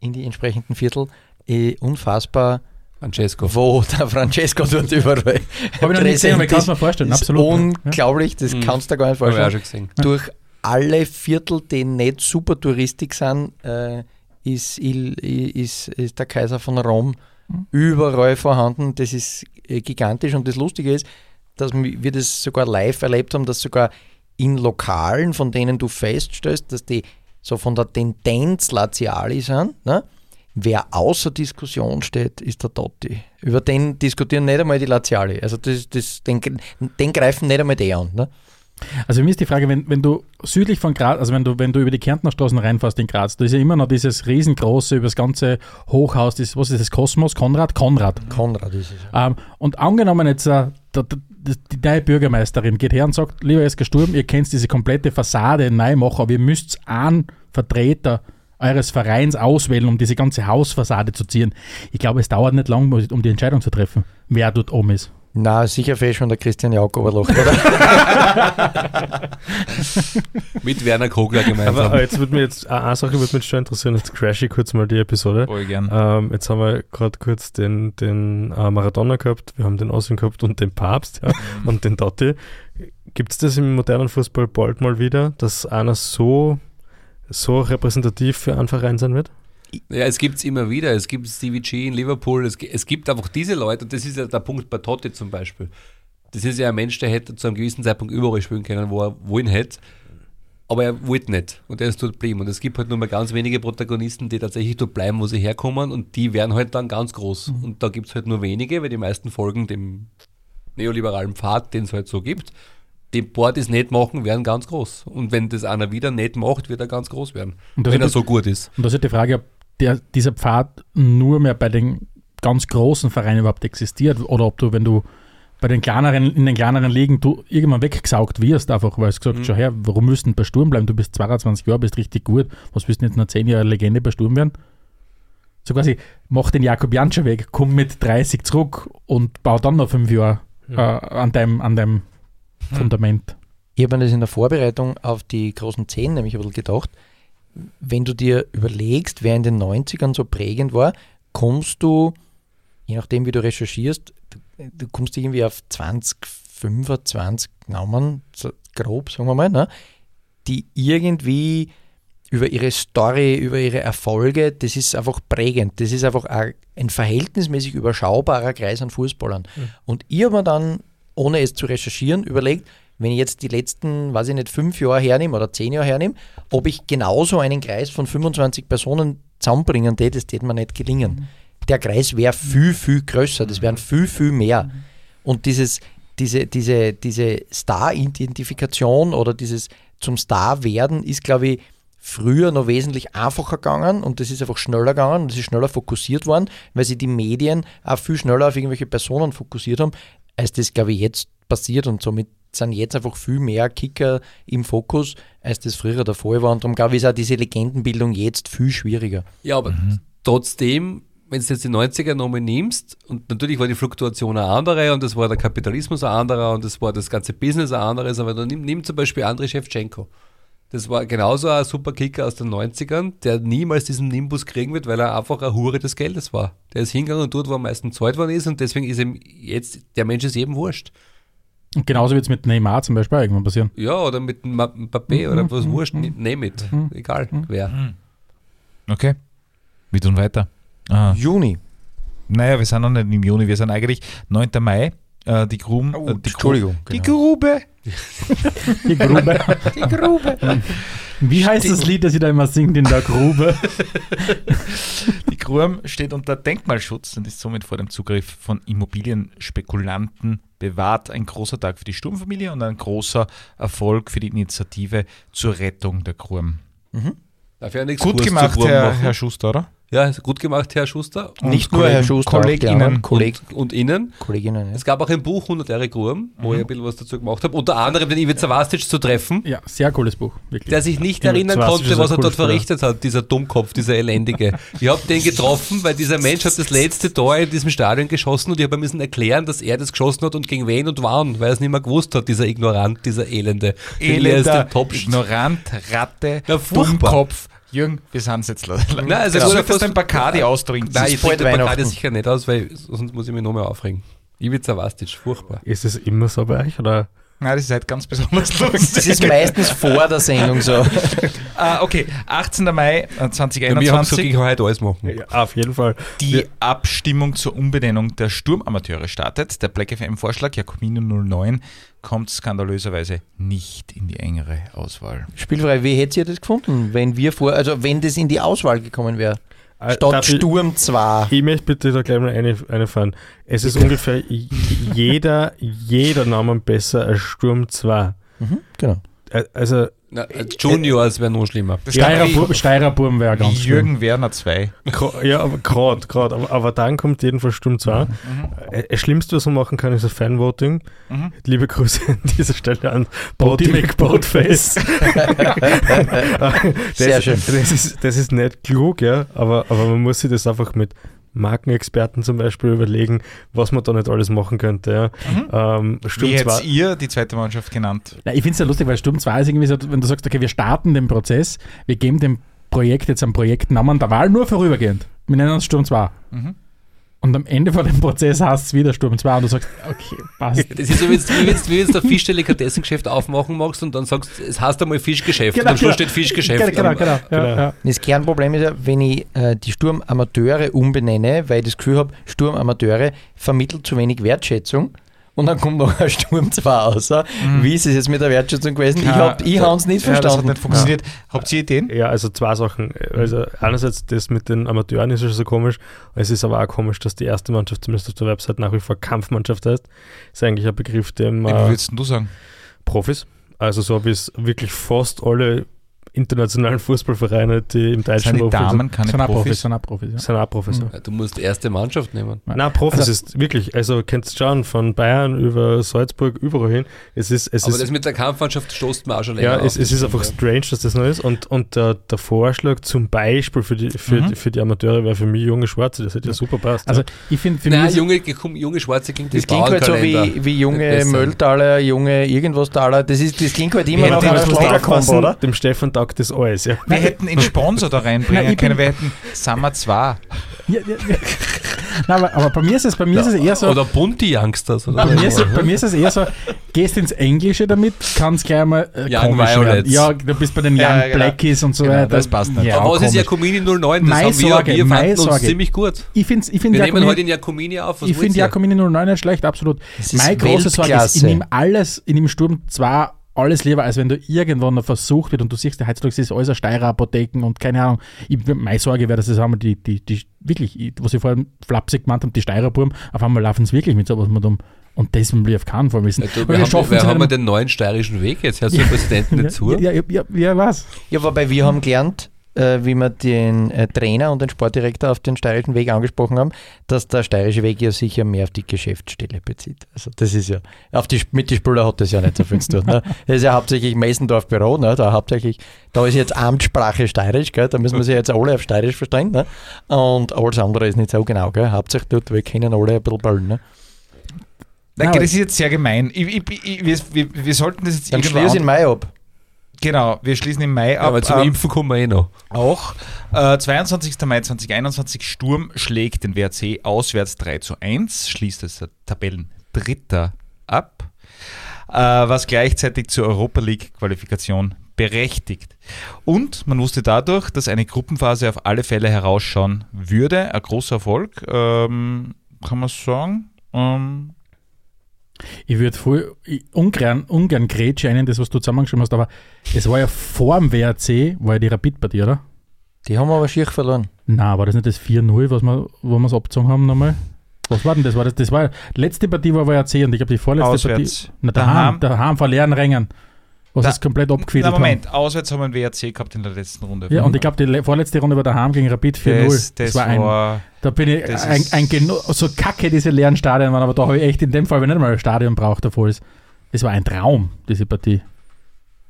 in die entsprechenden Viertel. Eh, unfassbar, Francesco. wo der Francesco dort überall Habe ich noch nicht gesehen, aber ich kann es mir vorstellen, ist absolut. Unglaublich, das Mhm. kannst du dir gar nicht Habe ich auch vorstellen. schon gesehen. Durch alle Viertel, die nicht super touristisch sind, äh, ist, ist, ist der Kaiser von Rom Mhm. überall vorhanden. Das ist äh, gigantisch und das Lustige ist, dass wir das sogar live erlebt haben, dass sogar in Lokalen, von denen du feststellst, dass die so von der Tendenz Laziali sind, ne? wer außer Diskussion steht, ist der Totti. Über den diskutieren nicht einmal die Laziali. Also das, das, den, den greifen nicht einmal die an. Ne? Also mir ist die Frage, wenn, wenn du südlich von Graz, also wenn du, wenn du über die Kärntner Straßen reinfährst in Graz, da ist ja immer noch dieses riesengroße, über das ganze Hochhaus, das, was ist das, Kosmos, Konrad? Konrad. Konrad ist es. Ähm, und angenommen jetzt, äh, der, der, die neue Bürgermeisterin geht her und sagt, lieber Esker Sturm, ihr kennt diese komplette Fassade neu machen, aber ihr müsst einen Vertreter eures Vereins auswählen, um diese ganze Hausfassade zu ziehen. Ich glaube, es dauert nicht lang, um die Entscheidung zu treffen, wer dort oben ist. Na, sicher fehlt schon der Christian Jauch Oberloch, oder? (laughs) Mit Werner Kogler Aber gemeinsam. äh, jetzt wird mir jetzt, eine Sache würde mich schon interessieren, jetzt crash ich kurz mal die Episode. Voll gern. Ähm, jetzt haben wir gerade kurz den, den äh, Maradona gehabt, wir haben den Außen gehabt und den Papst ja, und den Totti. Gibt es das im modernen Fußball bald mal wieder, dass einer so, so repräsentativ für einen Verein sein wird? Ja, es gibt es immer wieder. Es gibt Stevie G in Liverpool. Es, es gibt einfach diese Leute, und das ist ja der Punkt bei Totti zum Beispiel. Das ist ja ein Mensch, der hätte zu einem gewissen Zeitpunkt überall spielen können, wo er wollen hätte. Aber er wollte nicht und er ist dort geblieben. Und es gibt halt nur mal ganz wenige Protagonisten, die tatsächlich dort bleiben, wo sie herkommen und die werden halt dann ganz groß. Und da gibt es halt nur wenige, weil die meisten folgen dem neoliberalen Pfad, den es halt so gibt. Die paar, die es nicht machen, werden ganz groß. Und wenn das einer wieder nicht macht, wird er ganz groß werden. Wenn er so gut ist. Und das ist die Frage, ob der, dieser Pfad nur mehr bei den ganz großen Vereinen überhaupt existiert oder ob du, wenn du bei den kleineren, in den kleineren Ligen du irgendwann weggesaugt wirst, einfach, weil es gesagt Mhm. schau her, warum denn bei Sturm bleiben? Du bist 22 Jahre, bist richtig gut. Was willst du jetzt noch 10 Jahre Legende bei Sturm werden? So quasi, mach den Jakob Janscher weg, komm mit 30 zurück und bau dann noch 5 Jahre äh, an deinem, an deinem Fundament. Ich habe mir das in der Vorbereitung auf die großen Zehn nämlich ein bisschen gedacht. Wenn du dir überlegst, wer in den 90ern so prägend war, kommst du, je nachdem wie du recherchierst, du, du kommst irgendwie auf 20, 25 Namen, so grob, sagen wir mal, ne, die irgendwie über ihre Story, über ihre Erfolge, das ist einfach prägend. Das ist einfach ein, ein verhältnismäßig überschaubarer Kreis an Fußballern. Und ich habe mir dann, ohne es zu recherchieren, überlegt, wenn ich jetzt die letzten, weiß ich nicht, fünf Jahre hernehme oder zehn Jahre hernehme, ob ich genauso einen Kreis von 25 Personen zusammenbringen täte, das täte mir nicht gelingen. Der Kreis wäre viel, viel größer, das wären viel, viel mehr. Und dieses, diese, diese, diese Star-Identifikation oder dieses zum Star werden ist, glaube ich, früher noch wesentlich einfacher gegangen und das ist einfach schneller gegangen. Und es ist schneller fokussiert worden, weil sich die Medien auch viel schneller auf irgendwelche Personen fokussiert haben, als das, glaube ich, jetzt passiert und somit sind jetzt einfach viel mehr Kicker im Fokus, als das früher der Fall war und darum glaube ich, ist auch diese Legendenbildung jetzt viel schwieriger. Ja, aber trotzdem, wenn du jetzt die 90er nochmal nimmst, und natürlich war die Fluktuation eine andere und es war der Kapitalismus ein anderer und es war das ganze Business ein anderes, aber dann nimm, nimm zum Beispiel Andrei Shevchenko. Das war genauso ein super Kicker aus den 90ern, der niemals diesen Nimbus kriegen wird, weil er einfach eine Hure des Geldes war. Der ist hingegangen und dort, wo am meisten Zeit worden ist und deswegen ist ihm jetzt, der Mensch ist jedem wurscht. Und genauso wird es mit Neymar zum Beispiel auch irgendwann passieren. Ja, oder mit Mbappé oder was wurscht, nehme it. Egal, wer. Okay. Wir tun weiter. Ah. Juni. Naja, wir sind noch nicht im Juni, wir sind eigentlich 9. Mai. Äh, die Gruben. Oh, äh, die Entschuldigung, Gru Die. Grube. (laughs) Die Grube. (laughs) Die Grube. Wie heißt das Lied, das ihr da immer singt in der Grube? (laughs) Die Grum steht unter Denkmalschutz und ist somit vor dem Zugriff von Immobilienspekulanten bewahrt. Ein großer Tag für die Sturmfamilie und ein großer Erfolg für die Initiative zur Rettung der Grum. Darf ich einen Gut gemacht, Herr? Herr Schuster, oder? Ja, ist gut gemacht, Herr Schuster. Und Nicht nur Herr Schuster, KollegInnen. Kolleg Und, und Ihnen. Kolleginnen. Ja. Es gab auch ein Buch 100 Jahre Gurm, wo ich ein bisschen was dazu gemacht habe. Unter anderem den Ivica Vastic zu treffen, Ja, sehr cooles Buch, wirklich. der sich nicht Ja, erinnern konnte, was er dort verrichtet hat, dieser Dummkopf, dieser Elendige. Ich habe den getroffen, weil dieser Mensch hat das letzte Tor in diesem Stadion geschossen und ich habe ihm müssen erklären, dass er das geschossen hat und gegen wen und wann, weil er es nicht mehr gewusst hat, dieser Ignorant, dieser Elende. Er Elender, den Top ignorant, Ratte, Ja. Dummkopf. Jürgen, wir sind jetzt leider. Nein, also du gut, solltest ein Bacardi austrinken. Nein, ich trinke den Bacardi sicher nicht aus, weil sonst muss ich mich noch mehr aufregen. Ivica Vastic, furchtbar. Ist es immer so bei euch? Oder? Nein, das ist halt ganz besonders (laughs) lustig. Das ist meistens vor der Sendung so. (laughs) Ah, okay, 18. Mai äh, Bei mir habe ich 2021. ich heute alles machen. Ja, auf jeden Fall. Die Abstimmung zur Umbenennung der Sturmamateure startet. Der Black FM-Vorschlag, Jakobino 09, kommt skandalöserweise nicht in die engere Auswahl. Spielfrei, wie hättet ihr das gefunden, wenn wir vor, also wenn das in die Auswahl gekommen wäre? Äh, Statt darf ich- Sturm 2. Ich möchte bitte da gleich mal eine, eine fahren. Es ist ungefähr jeder, jeder Name besser als Sturm 2. Mhm, genau. Äh, Also, Na, als Juniors wäre noch schlimmer. Steirer, Bur Steirer Burm wäre ganz. Jürgen Werner 2. gra- ja, aber gerade, gerade. Aber, aber dann kommt jedenfalls Sturm 2. Äh, Das Schlimmste, was man machen kann, ist ein Fanvoting. Mhm. Liebe Grüße an dieser Stelle an Boaty McBoatface. (laughs) (laughs) Sehr das, schön. Das ist, das ist nicht klug, ja, aber, aber man muss sich das einfach mit Markenexperten zum Beispiel überlegen, was man da nicht alles machen könnte. Ja. Ähm, Sturm Wie hättet 2. ihr die zweite Mannschaft genannt? Ja, ich finde es ja lustig, weil Sturm 2 ist irgendwie so, wenn du sagst, okay, wir starten den Prozess, wir geben dem Projekt jetzt einen Projektnamen der Wahl nur vorübergehend. Wir nennen uns Sturm 2. Mhm. Und am Ende von dem Prozess heißt es wieder Sturm 2 und du sagst, okay, passt. Das ist so, wie wenn du wie wenn's ein Fischdelikatessengeschäft aufmachen magst und dann sagst, es heißt einmal Fischgeschäft und am Schluss steht Fischgeschäft. Genau, genau, genau. Genau. Ja, ja. Das Kernproblem ist ja, wenn ich äh, die Sturmamateure umbenenne, weil ich das Gefühl habe, Sturmamateure vermittelt zu wenig Wertschätzung und dann kommt noch ein Sturm (laughs) 2 raus. Mhm. Wie ist es jetzt mit der Wertschätzung gewesen? Ich, Ja, hab, ich habe es nicht Ja, das hat verstanden. nicht funktioniert. Habt ihr Ideen? Ja, also zwei Sachen. Also einerseits das mit den Amateuren ist ja so komisch. Es ist aber auch komisch, dass die erste Mannschaft zumindest auf der Website nach wie vor Kampfmannschaft heißt. Ist eigentlich ein Begriff, dem Wie würdest du sagen? Profis, also so wie es wirklich fast alle internationalen Fußballvereine, die im deutschen Sind die Damen keine Sind Profis, Profis? sind auch Profis. Ja. sind auch Profis. ja. Ja, Du musst erste Mannschaft nehmen. Nein, Profis Also- ist wirklich, also kennst du schauen, von Bayern über Salzburg, überall hin. Es ist, es Aber ist das mit der Kampfmannschaft stoßt man auch schon länger Ja, auf, es, es ist einfach ja. strange, dass das noch ist. Und, und der, der Vorschlag zum Beispiel für die, für, Mhm. die, für die Amateure wäre für mich junge Schwarze. Das hätte ja super passt. Also ja. ich finde, für Nein, mich junge, junge Schwarze klingt Das klingt halt so wie, wie junge. Mölltaler, junge irgendwas-Taler. Das, ist, das klingt halt immer Ja, noch müssen Schlagerkombo, oder? Dem Stefan taugt das alles. Ja. Wir hätten einen Sponsor da reinbringen Nein, können. Wir hätten Summer 2. Ja, ja, ja. Nein, aber, aber bei mir ist es, bei mir ist es eher so. Oder bunte Youngsters. Oder Bei mir, ist, bei mir ist es eher so, gehst ins Englische damit, kannst gleich mal äh, Young komisch werden. Ja, du bist bei den Young Ja, genau. Blackies und so Genau, weiter. das passt nicht. Ja, Aber was ist. Jakomini 09? Das Meine haben wir, Sorge, wir uns Sorge. ziemlich gut. Ich finde ich find Wir nehmen Jakomini- heute in Jakomini auf. Was ich finde? Jakomini 09 nicht schlecht, absolut. Meine große Sorge ist, ich nehme alles, ich nehme Sturm zwar alles lieber, als wenn du irgendwann noch versucht wird und du siehst, heutzutage ist alles eine Steirer Apotheken und keine Ahnung. Ich, meine Sorge wäre, dass das einmal die, die, die wirklich, ich- was ich vorhin flapsig gemeint habe, die Steirer Burm, auf einmal laufen sie wirklich mit sowas mit um. Und das will ich auf keinen Fall wissen. Ja, du, wir wir haben, schaffen wir es haben wir den neuen steirischen Weg jetzt. Du Ja. dem Präsidenten (laughs) nicht zu? Ja, ja, ja, ja, was? Ja, wobei wir haben gelernt, äh, wie wir den äh, Trainer und den Sportdirektor auf den steirischen Weg angesprochen haben, dass der steirische Weg ja sicher mehr auf die Geschäftsstelle bezieht. Also das ist ja, auf die, mit den Spieler hat das ja nicht so viel zu tun. Ne? (laughs) Das ist ja hauptsächlich Messendorf Büro, ne? da hauptsächlich, da ist jetzt Amtssprache steirisch, gell? da müssen wir sich jetzt alle auf steirisch verstehen. Ne? Und alles andere ist nicht so genau. Gell? Hauptsächlich dort, wir kennen alle ein bisschen ballen. Ne? Nein, das ist jetzt sehr gemein. Ich, ich, ich, wir, wir, sollten das jetzt Dann schließe an- im Mai ab. Genau, wir schließen im Mai ab. Aber zum Ähm, Impfen kommen wir eh noch. Auch. Äh, 22. Mai 2021, Sturm schlägt den WRC auswärts 3 zu 1, schließt es der Tabellendritter ab, äh, was gleichzeitig zur Europa League Qualifikation berechtigt. Und man wusste dadurch, dass eine Gruppenphase auf alle Fälle herausschauen würde. Ein großer Erfolg, ähm, kann man sagen. Ähm, Ich würde voll ich, ungern, ungern Grätsche einen, das, was du zusammengeschrieben hast, aber es war ja vor dem WRC, war ja die Rapid-Partie, oder? Die haben aber schier verloren. Na, war das nicht das 4-0, was wir, wo wir es abgezogen haben nochmal? Was war denn das? War das, das war, die letzte Partie war WRC und ich glaube die vorletzte auswärts. Partie. Na, daheim, Daheim. daheim vor leeren Rängen. Was Da- es komplett Na, abgefedert Moment, auswärts haben wir einen WRC gehabt in der letzten Runde. haben. Ja, und ich glaube, die le- vorletzte Runde war daheim gegen Rapid 4-0. das, das war ein, war da bin ich das ein, ist- ein so kacke diese leeren Stadien waren, aber da habe ich echt in dem Fall, wenn ich nicht mal ein Stadion braucht, davor ist. Es war ein Traum, diese Partie.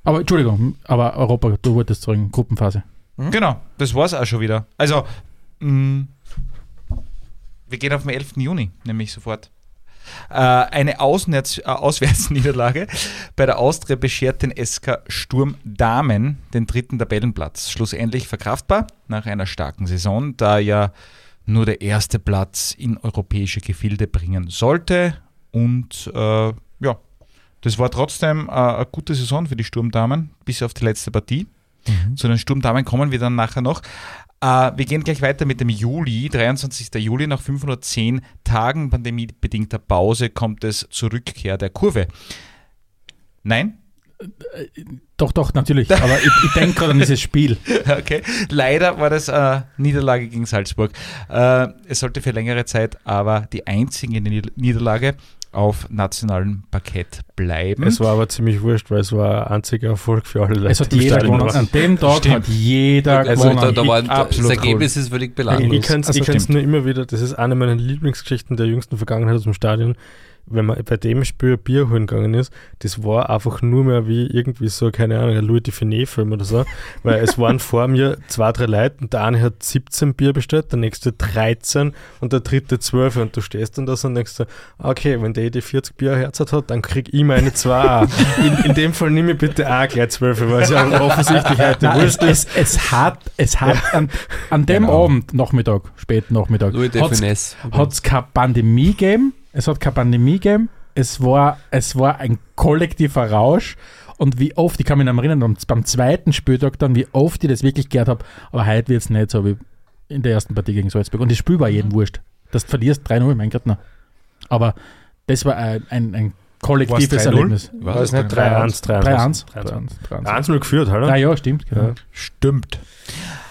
Aber Entschuldigung, aber Europa, du wolltest sagen, Gruppenphase. Genau, das war's auch schon wieder. Also, mh, wir gehen auf den 11. Juni, nämlich sofort. Äh, eine Auswärts, äh, Auswärtsniederlage bei der Austria beschert den SK Sturm Damen den dritten Tabellenplatz. Schlussendlich verkraftbar nach einer starken Saison, da ja nur der erste Platz in europäische Gefilde bringen sollte. Und äh, ja, das war trotzdem äh, eine gute Saison für die Sturmdamen, bis auf die letzte Partie. Zu den Sturmdamen kommen wir dann nachher noch. Äh, wir gehen gleich weiter mit dem Juli, 23. Juli. Nach 510 Tagen pandemiebedingter Pause kommt es zur Rückkehr der Kurve. Nein? Doch, doch, natürlich. Aber ich, ich denke gerade an dieses Spiel. (laughs) Okay. Leider war das äh, Niederlage gegen Salzburg. Äh, es sollte für längere Zeit aber die einzige Nieder- Niederlage auf nationalem Parkett bleiben. Es war aber ziemlich wurscht, weil es war ein einziger Erfolg für alle Leute. Es hat jeder gewonnen. An dem Tag Stimmt. hat jeder Also gewonnen. da, da war, das Ergebnis ist völlig belanglos. Ich kann es Also ich kann's stimmt. nur immer wieder, das ist eine meiner Lieblingsgeschichten der jüngsten Vergangenheit aus dem Stadion, wenn man bei dem Spiel Bier holen gegangen ist, das war einfach nur mehr wie irgendwie so, keine Ahnung, ein Louis Dufiné-Film oder so, weil es waren (laughs) vor mir zwei, drei Leute und der eine hat 17 Bier bestellt, der nächste 13 und der dritte 12 und du stehst dann da so und denkst so, okay, wenn der die 40 Bier herzert hat, dann krieg ich meine zwei. in, in dem Fall nimm mir bitte auch gleich 12, weil es ja (laughs) offensichtlich heute Nein, es, ist. es, es hat, es hat an, an dem Genau. Abend, Nachmittag, späten Nachmittag, Louis de hat's Finesse. hat es keine Pandemie gegeben. Es hat keine Pandemie gegeben. Es war, es war ein kollektiver Rausch. Und wie oft, ich kann mich noch erinnern, beim, beim zweiten Spieltag dann, wie oft ich das wirklich gehört habe, aber heute wird es nicht so wie in der ersten Partie gegen Salzburg. Und das Spiel war jedem wurscht. Dass du verlierst 3-0, mein Gott, noch. Aber Das war ein, ein, ein kollektives War's 3-0? Erlebnis. War es nicht 3-1, 3-1. 3-1. 3-1. 1-0 geführt, oder? Ja, ja, stimmt. Genau. Stimmt.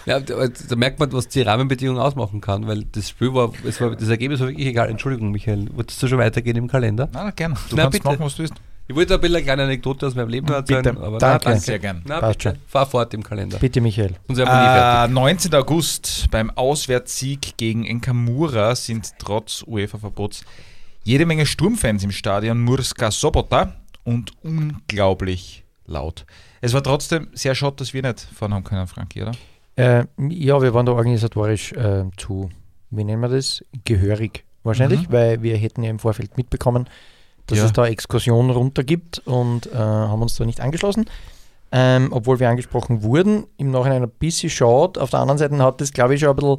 Ja, da, da merkt man, was die Rahmenbedingungen ausmachen kann, weil das Spiel war, es war das Ergebnis war wirklich egal. Entschuldigung, Michael, wolltest du schon weitergehen im Kalender? Na, gerne. Du Na, kannst bitte. machen, was du willst. Ich wollte ein bisschen eine kleine Anekdote aus meinem Leben erzählen, Bitte. aber Danke. Na, Sehr gern. Na, Passt bitte. schon. Fahr fort im Kalender. Bitte, Michael. Äh, 19. August beim Auswärtssieg gegen Enkamura sind trotz UEFA-Verbots jede Menge Sturmfans im Stadion Murska Sobota und unglaublich laut. Es war trotzdem sehr schott, dass wir nicht fahren haben können, Frankie, oder? Äh, ja, wir waren da organisatorisch äh, zu, wie nennen wir das? Gehörig wahrscheinlich, Mhm. weil wir hätten ja im Vorfeld mitbekommen, dass Ja. es da Exkursionen runter gibt und äh, haben uns da nicht angeschlossen. Ähm, obwohl wir angesprochen wurden, im Nachhinein ein bisschen schade. Auf der anderen Seite hat das, glaube ich, schon ein bisschen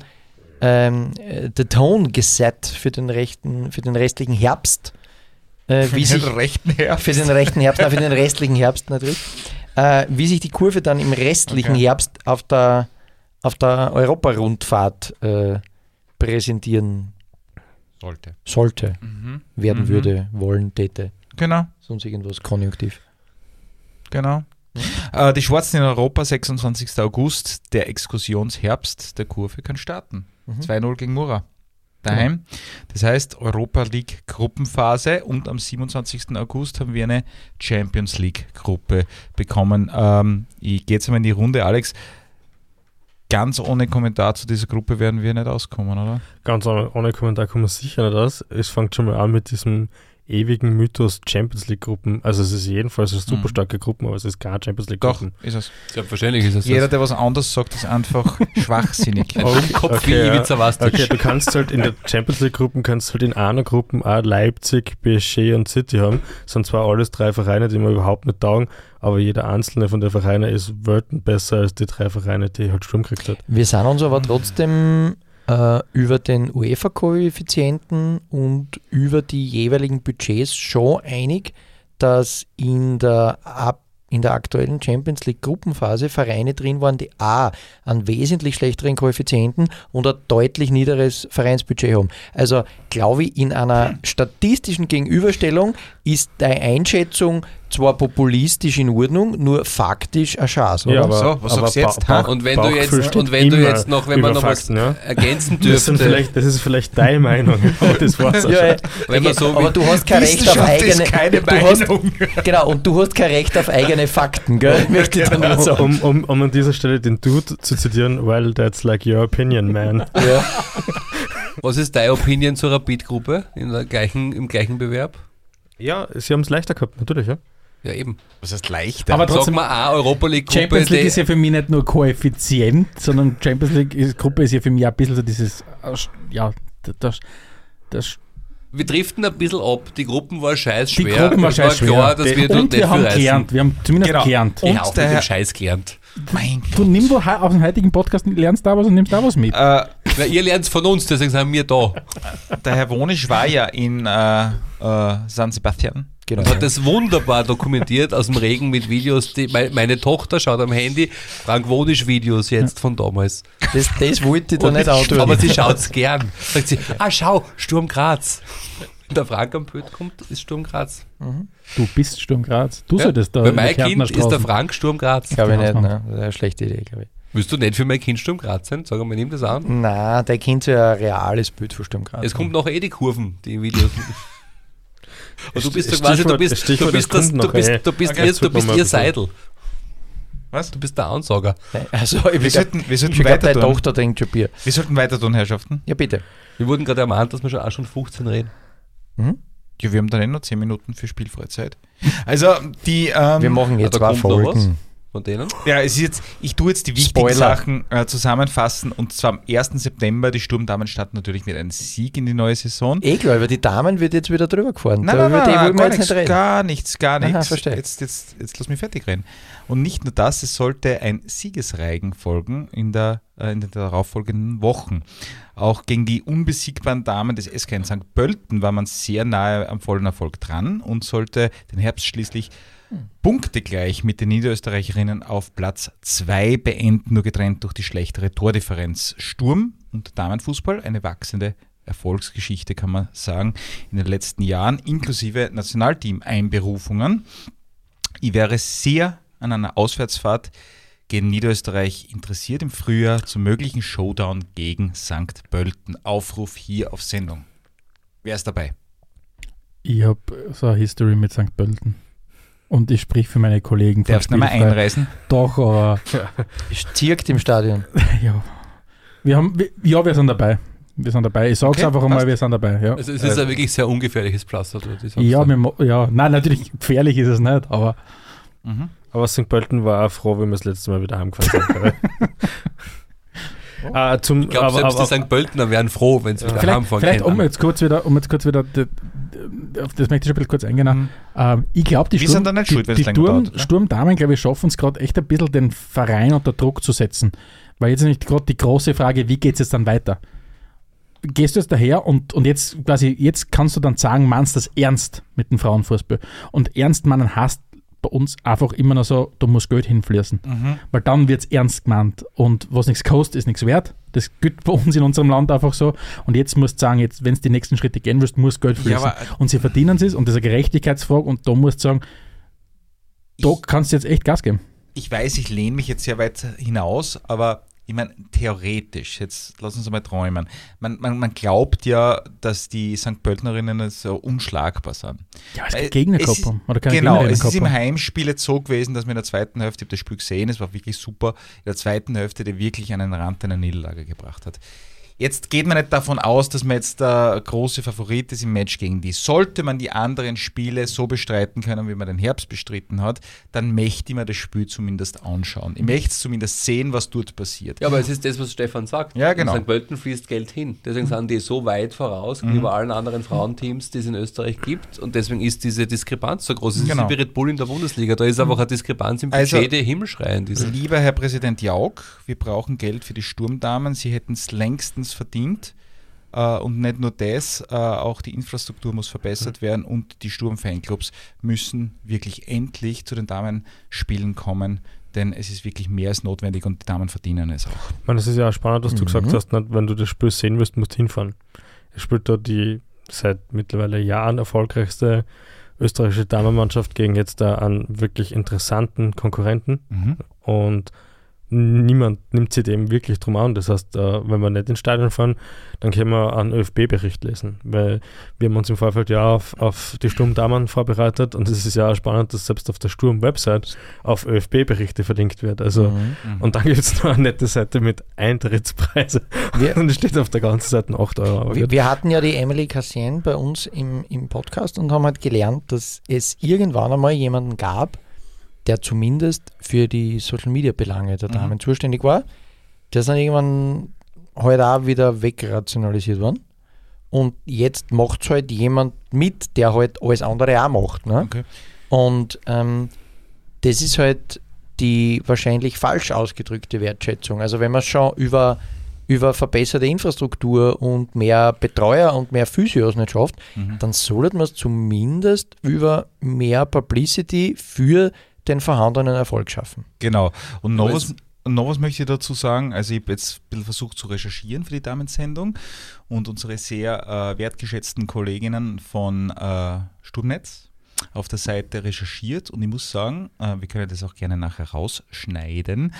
ähm, äh, the tone geset für den, rechten, für den restlichen Herbst. Äh, wie sich, rechten Herbst. für den rechten Herbst, nein, für den restlichen Herbst natürlich. Äh, wie sich die Kurve dann im restlichen Okay. Herbst auf der, auf der Europa-Rundfahrt äh, präsentieren Sollte. sollte, Mhm. werden Mhm. würde, wollen, täte. Genau, Sonst irgendwas konjunktiv. genau. Äh, die Schwarzen in Europa, 26. August, der Exkursionsherbst der Kurve kann starten. Mhm. 2-0 gegen Mura. Daheim. Das heißt Europa League Gruppenphase und am 27. August haben wir eine Champions League Gruppe bekommen. Ähm, ich gehe jetzt mal in die Runde, Alex. Ganz ohne Kommentar zu dieser Gruppe werden wir nicht auskommen, oder? Ganz ohne, Kommentar kommen wir sicher nicht aus. Es fängt schon mal an mit diesem ewigen Mythos Champions League Gruppen. Also es ist jedenfalls eine super Mhm. starke Gruppe, aber es ist keine Champions League Doch, Gruppen. ist es. Selbstverständlich ist es Jeder, das. der was anderes sagt, ist einfach (laughs) schwachsinnig. Ein Dummkopf Okay, wie ja. Ivica Vastic. Okay, du kannst halt in der Champions League Gruppen kannst halt in einer Gruppe auch Leipzig, PSG und City haben. Das sind zwar alles drei Vereine, die mir überhaupt nicht taugen, aber jeder einzelne von den Vereinen ist Welten besser als die drei Vereine, die halt Sturm gekriegt hat. Wir sind uns aber trotzdem äh, über den UEFA-Koeffizienten und über die jeweiligen Budgets schon einig, dass in der, Ab in der aktuellen Champions League Gruppenphase Vereine drin waren, die A, einen wesentlich schlechteren Koeffizienten und ein deutlich niederes Vereinsbudget haben. Also glaube ich, in einer statistischen Gegenüberstellung ist deine Einschätzung zwar populistisch in Ordnung, nur faktisch eine Chance. Ja, oder? aber- so, was aber sagst du jetzt? Und wenn du jetzt, und wenn du jetzt noch, wenn man noch was Fakten, ja. ergänzen Das, sind dürfte, vielleicht, das ist vielleicht deine Meinung, (laughs) aber das war's Ja, ja. wenn man so aber du hast kein Recht auf eigene keine du hast, Meinung. Genau, und du hast kein Recht auf eigene Fakten, gell? (laughs) Möchte ich dann nur sagen. Um, um, um an dieser Stelle den Dude zu zitieren, well, that's like your opinion, man. Ja. (laughs) was ist deine Opinion zur Rapid-Gruppe gleichen, im gleichen Bewerb? Ja, sie haben es leichter gehabt, natürlich, ja. Ja, eben. Was heißt leichter? Aber Sag trotzdem, mal eine Europa League-Gruppe, Champions League die- ist ja für mich nicht nur Koeffizient, sondern Champions League ist, Gruppe ist ja für mich auch ein bisschen so dieses, ja, das, das wir driften ein bisschen ab. Die Gruppen war scheiß die schwer. Gruppe war es scheiß war schwer. klar, dass wir dort und wir haben gelernt, wir haben zumindest Genau. gelernt. Und Ja, auch der mit dem Scheiß gelernt. Mein Du nimm wo he- auf dem heutigen Podcast, lernst da was und nimmst da was mit. Äh, Na, ihr lernt von uns, deswegen sind wir da. der Herr Wonisch war ja in äh, äh, San Sebastian. Genau. Und hat das wunderbar dokumentiert aus dem Regen mit Videos. Die, meine, meine Tochter schaut am Handy Frank Wonisch Videos jetzt von damals. Das, das wollte ich da nicht ich- aber sie schaut es gern. Sagt sie, ah schau, Sturm Graz. Wenn der Frank am Bild kommt, ist Sturm Graz. Du bist Sturm Graz. Du Ja, solltest da Bei mein Kind ist der Frank Sturm Graz. Glaube ich nicht, Ausmachen. ne? Das ist eine schlechte Idee, glaube ich. Willst du nicht für mein Kind Sturm Graz sein? Sag mal, nimm das an. Nein, der kennt ja ein reales Bild von Sturm Graz. Es kommt noch eh die Kurven, die Videos. (laughs) Und du bist so quasi, du bist, du bist, das, du bist, du bist, ihr, du bist ihr. Seidel. Was? Du bist der Ansager. Also, ich Wir glaube, sollten, wir sollten weiter tun. Tochter trinkt schon Bier. Wir sollten weiter tun, Herrschaften. Ja, bitte. Wir wurden gerade ermahnt, dass wir schon auch schon 15 reden. Mhm. Ja, wir haben dann eh noch 10 Minuten für Spielfreizeit. Also, die. Ähm, Wir machen jetzt da zwei kommt noch was. Folgen. Von denen? Ja, es ist jetzt, ich tue jetzt die wichtigen Spoiler. Sachen äh, zusammenfassen und zwar am 1. September, die Sturmdamen starten natürlich mit einem Sieg in die neue Saison. Eh klar, über die Damen wird jetzt wieder drüber gefahren. Nein, Da- nein, nein, gar, nichts, nicht gar nichts, gar Aha, nichts. verstehe. Jetzt, jetzt, jetzt lass mich fertig reden. Und nicht nur das, es sollte ein Siegesreigen folgen in, der, äh, in den darauffolgenden Wochen. Auch gegen die unbesiegbaren Damen des SK in St. Pölten war man sehr nahe am vollen Erfolg dran und sollte den Herbst schließlich punktegleich mit den Niederösterreicherinnen auf Platz 2 beenden, nur getrennt durch die schlechtere Tordifferenz. Sturm und Damenfußball, eine wachsende Erfolgsgeschichte, kann man sagen, in den letzten Jahren, inklusive Nationalteam-Einberufungen. Ich wäre sehr an einer Auswärtsfahrt gegen Niederösterreich interessiert im Frühjahr zum möglichen Showdown gegen St. Pölten. Aufruf hier auf Sendung. Wer ist dabei? Ich habe so eine History mit St. Pölten. Und ich sprich für meine Kollegen. Darfst du nicht mehr einreisen? Doch, aber (laughs) Zirkt im Stadion. (laughs) ja. Wir haben, wir, ja, wir sind dabei. Wir sind dabei. Ich sag's Okay, einfach einmal, wir sind dabei. Ja, Also es ist ein wirklich sehr ungefährliches Pflaster. dort, ich sag's ja, wir, ja, nein, natürlich gefährlich ist es nicht, aber Mhm. Aber St. Pölten war auch froh, wenn wir das letzte Mal wieder heimgefahren sind. (laughs) äh, zum, ich glaube, selbst aber, die St. Pöltener wären froh, wenn sie wieder vielleicht, heimfahren vielleicht um jetzt kurz wieder, um jetzt kurz wieder, auf das möchte ich schon ein bisschen kurz eingehen. Mhm. Ähm, ich glaube, die Wir Sturm, die, schuld, die Sturm, dauert, oder? Sturmdamen, glaube ich, schaffen es gerade echt ein bisschen den Verein unter Druck zu setzen. Weil jetzt ist nicht gerade die große Frage, wie geht es jetzt dann weiter? Gehst du jetzt daher und, und jetzt quasi, jetzt kannst du dann sagen, meinst das ernst mit dem Frauenfußball. Und ernst meinen heißt bei uns einfach immer noch so, du musst Geld hinfließen. Mhm. Weil dann wird es ernst gemeint. Und was nichts kostet, ist nichts wert. Das gilt bei uns in unserem Land einfach so. Und jetzt musst du sagen, jetzt, wenn du die nächsten Schritte gehen willst, muss Geld Ja, fließen. aber und sie verdienen es und das ist eine Gerechtigkeitsfrage. Und da musst du sagen, da kannst du jetzt echt Gas geben. ich weiß, ich lehne mich jetzt sehr weit hinaus, aber ich meine, theoretisch, jetzt lass uns mal träumen. Man, man, man glaubt ja, dass die St. Pöltnerinnen so unschlagbar sind. Ja, es gibt Gegner es gehabt ist- haben. Oder keine Genau, es ist im. Heimspiel jetzt so gewesen, dass wir in der zweiten Hälfte, ich habe das Spiel gesehen, es war wirklich super, in der zweiten Hälfte der wirklich einen Rand einer Niederlage gebracht hat. Jetzt geht man nicht davon aus, dass man jetzt der große Favorit ist im Match gegen die. Sollte man die anderen Spiele so bestreiten können, wie man den Herbst bestritten hat, dann möchte ich mir das Spiel zumindest anschauen. Ich möchte zumindest sehen, was dort passiert. Ja, aber es ist das, was Stefan sagt. Ja, genau. In St. Pölten fließt Geld hin. Deswegen sind die so weit voraus Mhm. gegenüber allen anderen Frauenteams, die es in Österreich gibt. Und deswegen ist diese Diskrepanz so groß. Es Genau. ist wie Red Bull in der Bundesliga. Da ist einfach eine Diskrepanz im Budget, Also- die himmelschreiend ist. Lieber Herr Präsident Jauch, wir brauchen Geld für die Sturmdamen. Sie hätten es längstens verdient. Äh, und nicht nur das, äh, auch die Infrastruktur muss verbessert werden und die Sturm-Fanclubs müssen wirklich endlich zu den Damenspielen kommen, denn es ist wirklich mehr als notwendig und die Damen verdienen es auch. Ich meine, das ist ja auch spannend, was du Mhm. gesagt hast. Nicht? Wenn du das Spiel sehen willst, musst du hinfahren. Es spielt da die seit mittlerweile Jahren erfolgreichste österreichische Damenmannschaft gegen jetzt da einen wirklich interessanten Konkurrenten und niemand nimmt sich dem wirklich drum an. Das heißt, äh, wenn wir nicht ins Stadion fahren, dann können wir einen ÖFB-Bericht lesen, weil wir haben uns im Vorfeld ja auf, auf die Sturmdamen vorbereitet und es ist ja auch spannend, dass selbst auf der Sturm-Website auf ÖFB-Berichte verlinkt wird. Also Mhm. und dann gibt es noch eine nette Seite mit Eintrittspreise. Wir- und es steht auf der ganzen Seite 8 Euro. Aber Wir, wir hatten ja die Emily Cassien bei uns im, im Podcast und haben halt gelernt, dass es irgendwann einmal jemanden gab, der zumindest für die Social Media Belange der Damen zuständig war. Der ist dann irgendwann halt auch wieder wegrationalisiert worden. Und jetzt macht es halt jemand mit, der halt alles andere auch macht. Ne? Okay. Und ähm, das ist halt die wahrscheinlich falsch ausgedrückte Wertschätzung. Also wenn man schon über, über verbesserte Infrastruktur und mehr Betreuer und mehr Physios nicht schafft, Mhm. dann sollte man es zumindest über mehr Publicity für den vorhandenen Erfolg schaffen. Genau. Und noch was, und noch was möchte ich dazu sagen. Also ich habe jetzt ein bisschen versucht zu recherchieren für die Damensendung und unsere sehr äh, wertgeschätzten Kolleginnen von äh, Sturmnetz auf der Seite recherchiert und ich muss sagen, äh, wir können das auch gerne nachher rausschneiden,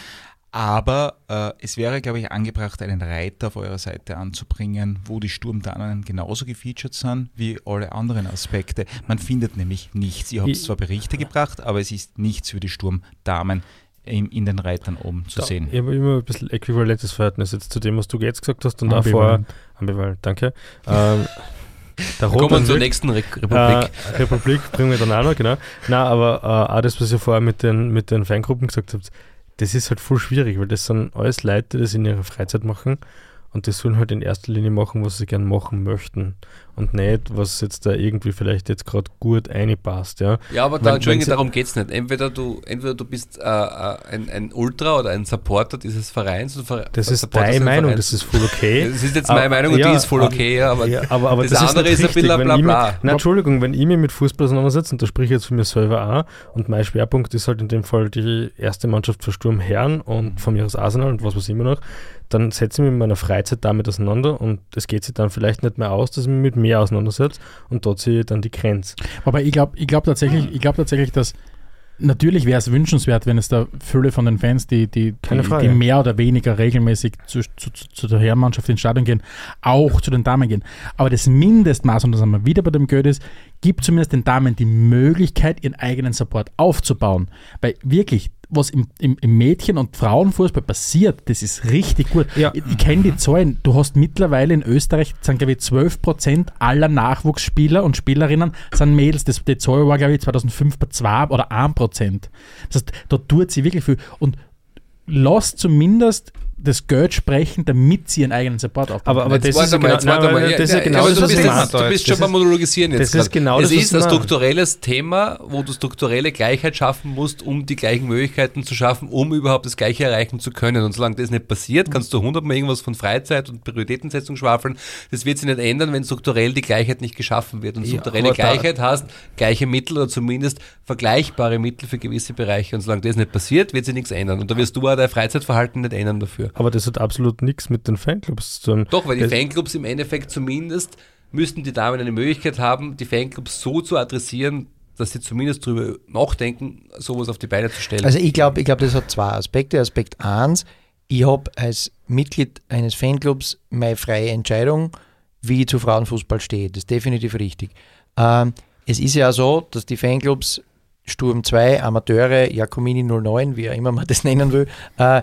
aber äh, es wäre, glaube ich, angebracht, einen Reiter auf eurer Seite anzubringen, wo die Sturmdamen genauso gefeatured sind wie alle anderen Aspekte. Man findet nämlich nichts. Ihr habt zwar Berichte gebracht, aber es ist nichts für die Sturmdamen in, in den Reitern oben zu Da- sehen. Ich habe immer ein bisschen äquivalentes Verhältnis jetzt zu dem, was du jetzt gesagt hast und auch vorher. Ambivalent. Ambivalent, danke. (laughs) Ähm, der Kommen wir zur nächsten Re Republik. Äh, Republik bringen wir dann auch noch, genau. Nein, aber äh, auch das, was ihr vorher mit den, mit den Fangruppen gesagt habt, das ist halt voll schwierig, weil das sind alles Leute, die das in ihrer Freizeit machen und die sollen halt in erster Linie machen, was sie gern machen möchten und nicht, was jetzt da irgendwie vielleicht jetzt gerade gut einpasst, ja. Ja, aber da, sie- darum geht es nicht. Entweder du, entweder du bist äh, äh, ein, ein Ultra oder ein Supporter dieses Vereins. Und Ver Das ist deine Meinung, das ist voll okay. (laughs) Das ist jetzt Aber- meine Meinung und ja, die ist voll okay, ja, aber, ja, aber, aber das, das, andere ist, ein bisschen bla bla. Nein, Entschuldigung, wenn ich mich mit Fußball auseinandersetze, und da spreche ich jetzt für mich selber auch, und mein Schwerpunkt ist halt in dem Fall die erste Mannschaft für Sturm Herren und von mir aus Arsenal und was weiß ich immer noch, dann setze ich mich in meiner Freizeit damit auseinander und es geht sich dann vielleicht nicht mehr aus, dass ich mich mit mehr auseinandersetze und dort sehe ich dann die Grenze. Aber ich glaube ich glaub tatsächlich, ich glaub tatsächlich, dass natürlich wäre es wünschenswert, wenn es da Fülle von den Fans, die, die, die, die mehr oder weniger regelmäßig zu, zu, zu, der Herrenmannschaft ins Stadion gehen, auch zu den Damen gehen. Aber das Mindestmaß, und da sind wir wieder bei dem ist, gibt zumindest den Damen die Möglichkeit, ihren eigenen Support aufzubauen. Weil wirklich, was im, im, im Mädchen- und Frauenfußball passiert, das ist richtig gut. Ja. Ich, ich kenne die Zahlen. Du hast mittlerweile in Österreich, sind glaube ich 12% aller Nachwuchsspieler und Spielerinnen sind Mädels. Das, die Zahl war glaube ich 2005 bei 2 oder 1%. Das heißt, da tut sie wirklich viel. Und lass zumindest das Geld sprechen, damit sie ihren eigenen Support aufbauen. Aber, aber das ist ja genau, nein, mal. aber Ja, das ist ja ja, genau das, du was bist, ich jetzt, meine. du bist Das schon beim ist- Monologisieren jetzt. das ist grad. genau es das, ist ein strukturelles Thema, wo du strukturelle Gleichheit schaffen musst, um die gleichen Möglichkeiten zu schaffen, um überhaupt das Gleiche erreichen zu können. Und solange das nicht passiert, kannst du hundertmal irgendwas von Freizeit und Prioritätensetzung schwafeln. Das wird sich nicht ändern, wenn strukturell die Gleichheit nicht geschaffen wird. Und Ja, strukturelle da- Gleichheit heißt gleiche Mittel oder zumindest vergleichbare Mittel für gewisse Bereiche. Und solange das nicht passiert, wird sich nichts ändern. Und da wirst du auch dein Freizeitverhalten nicht ändern dafür. Aber das hat absolut nichts mit den Fanclubs zu tun. Doch, weil die das, Fanclubs im Endeffekt zumindest müssten die Damen eine Möglichkeit haben, die Fanclubs so zu adressieren, dass sie zumindest darüber nachdenken, sowas auf die Beine zu stellen. Also ich glaube, ich glaube, das hat zwei Aspekte. Aspekt 1, ich habe als Mitglied eines Fanclubs meine freie Entscheidung, wie ich zu Frauenfußball stehe. Das ist definitiv richtig. Ähm, es ist ja so, dass die Fanclubs Sturm 2, Amateure, Jacomini 09, wie auch immer man das (laughs) nennen will, äh,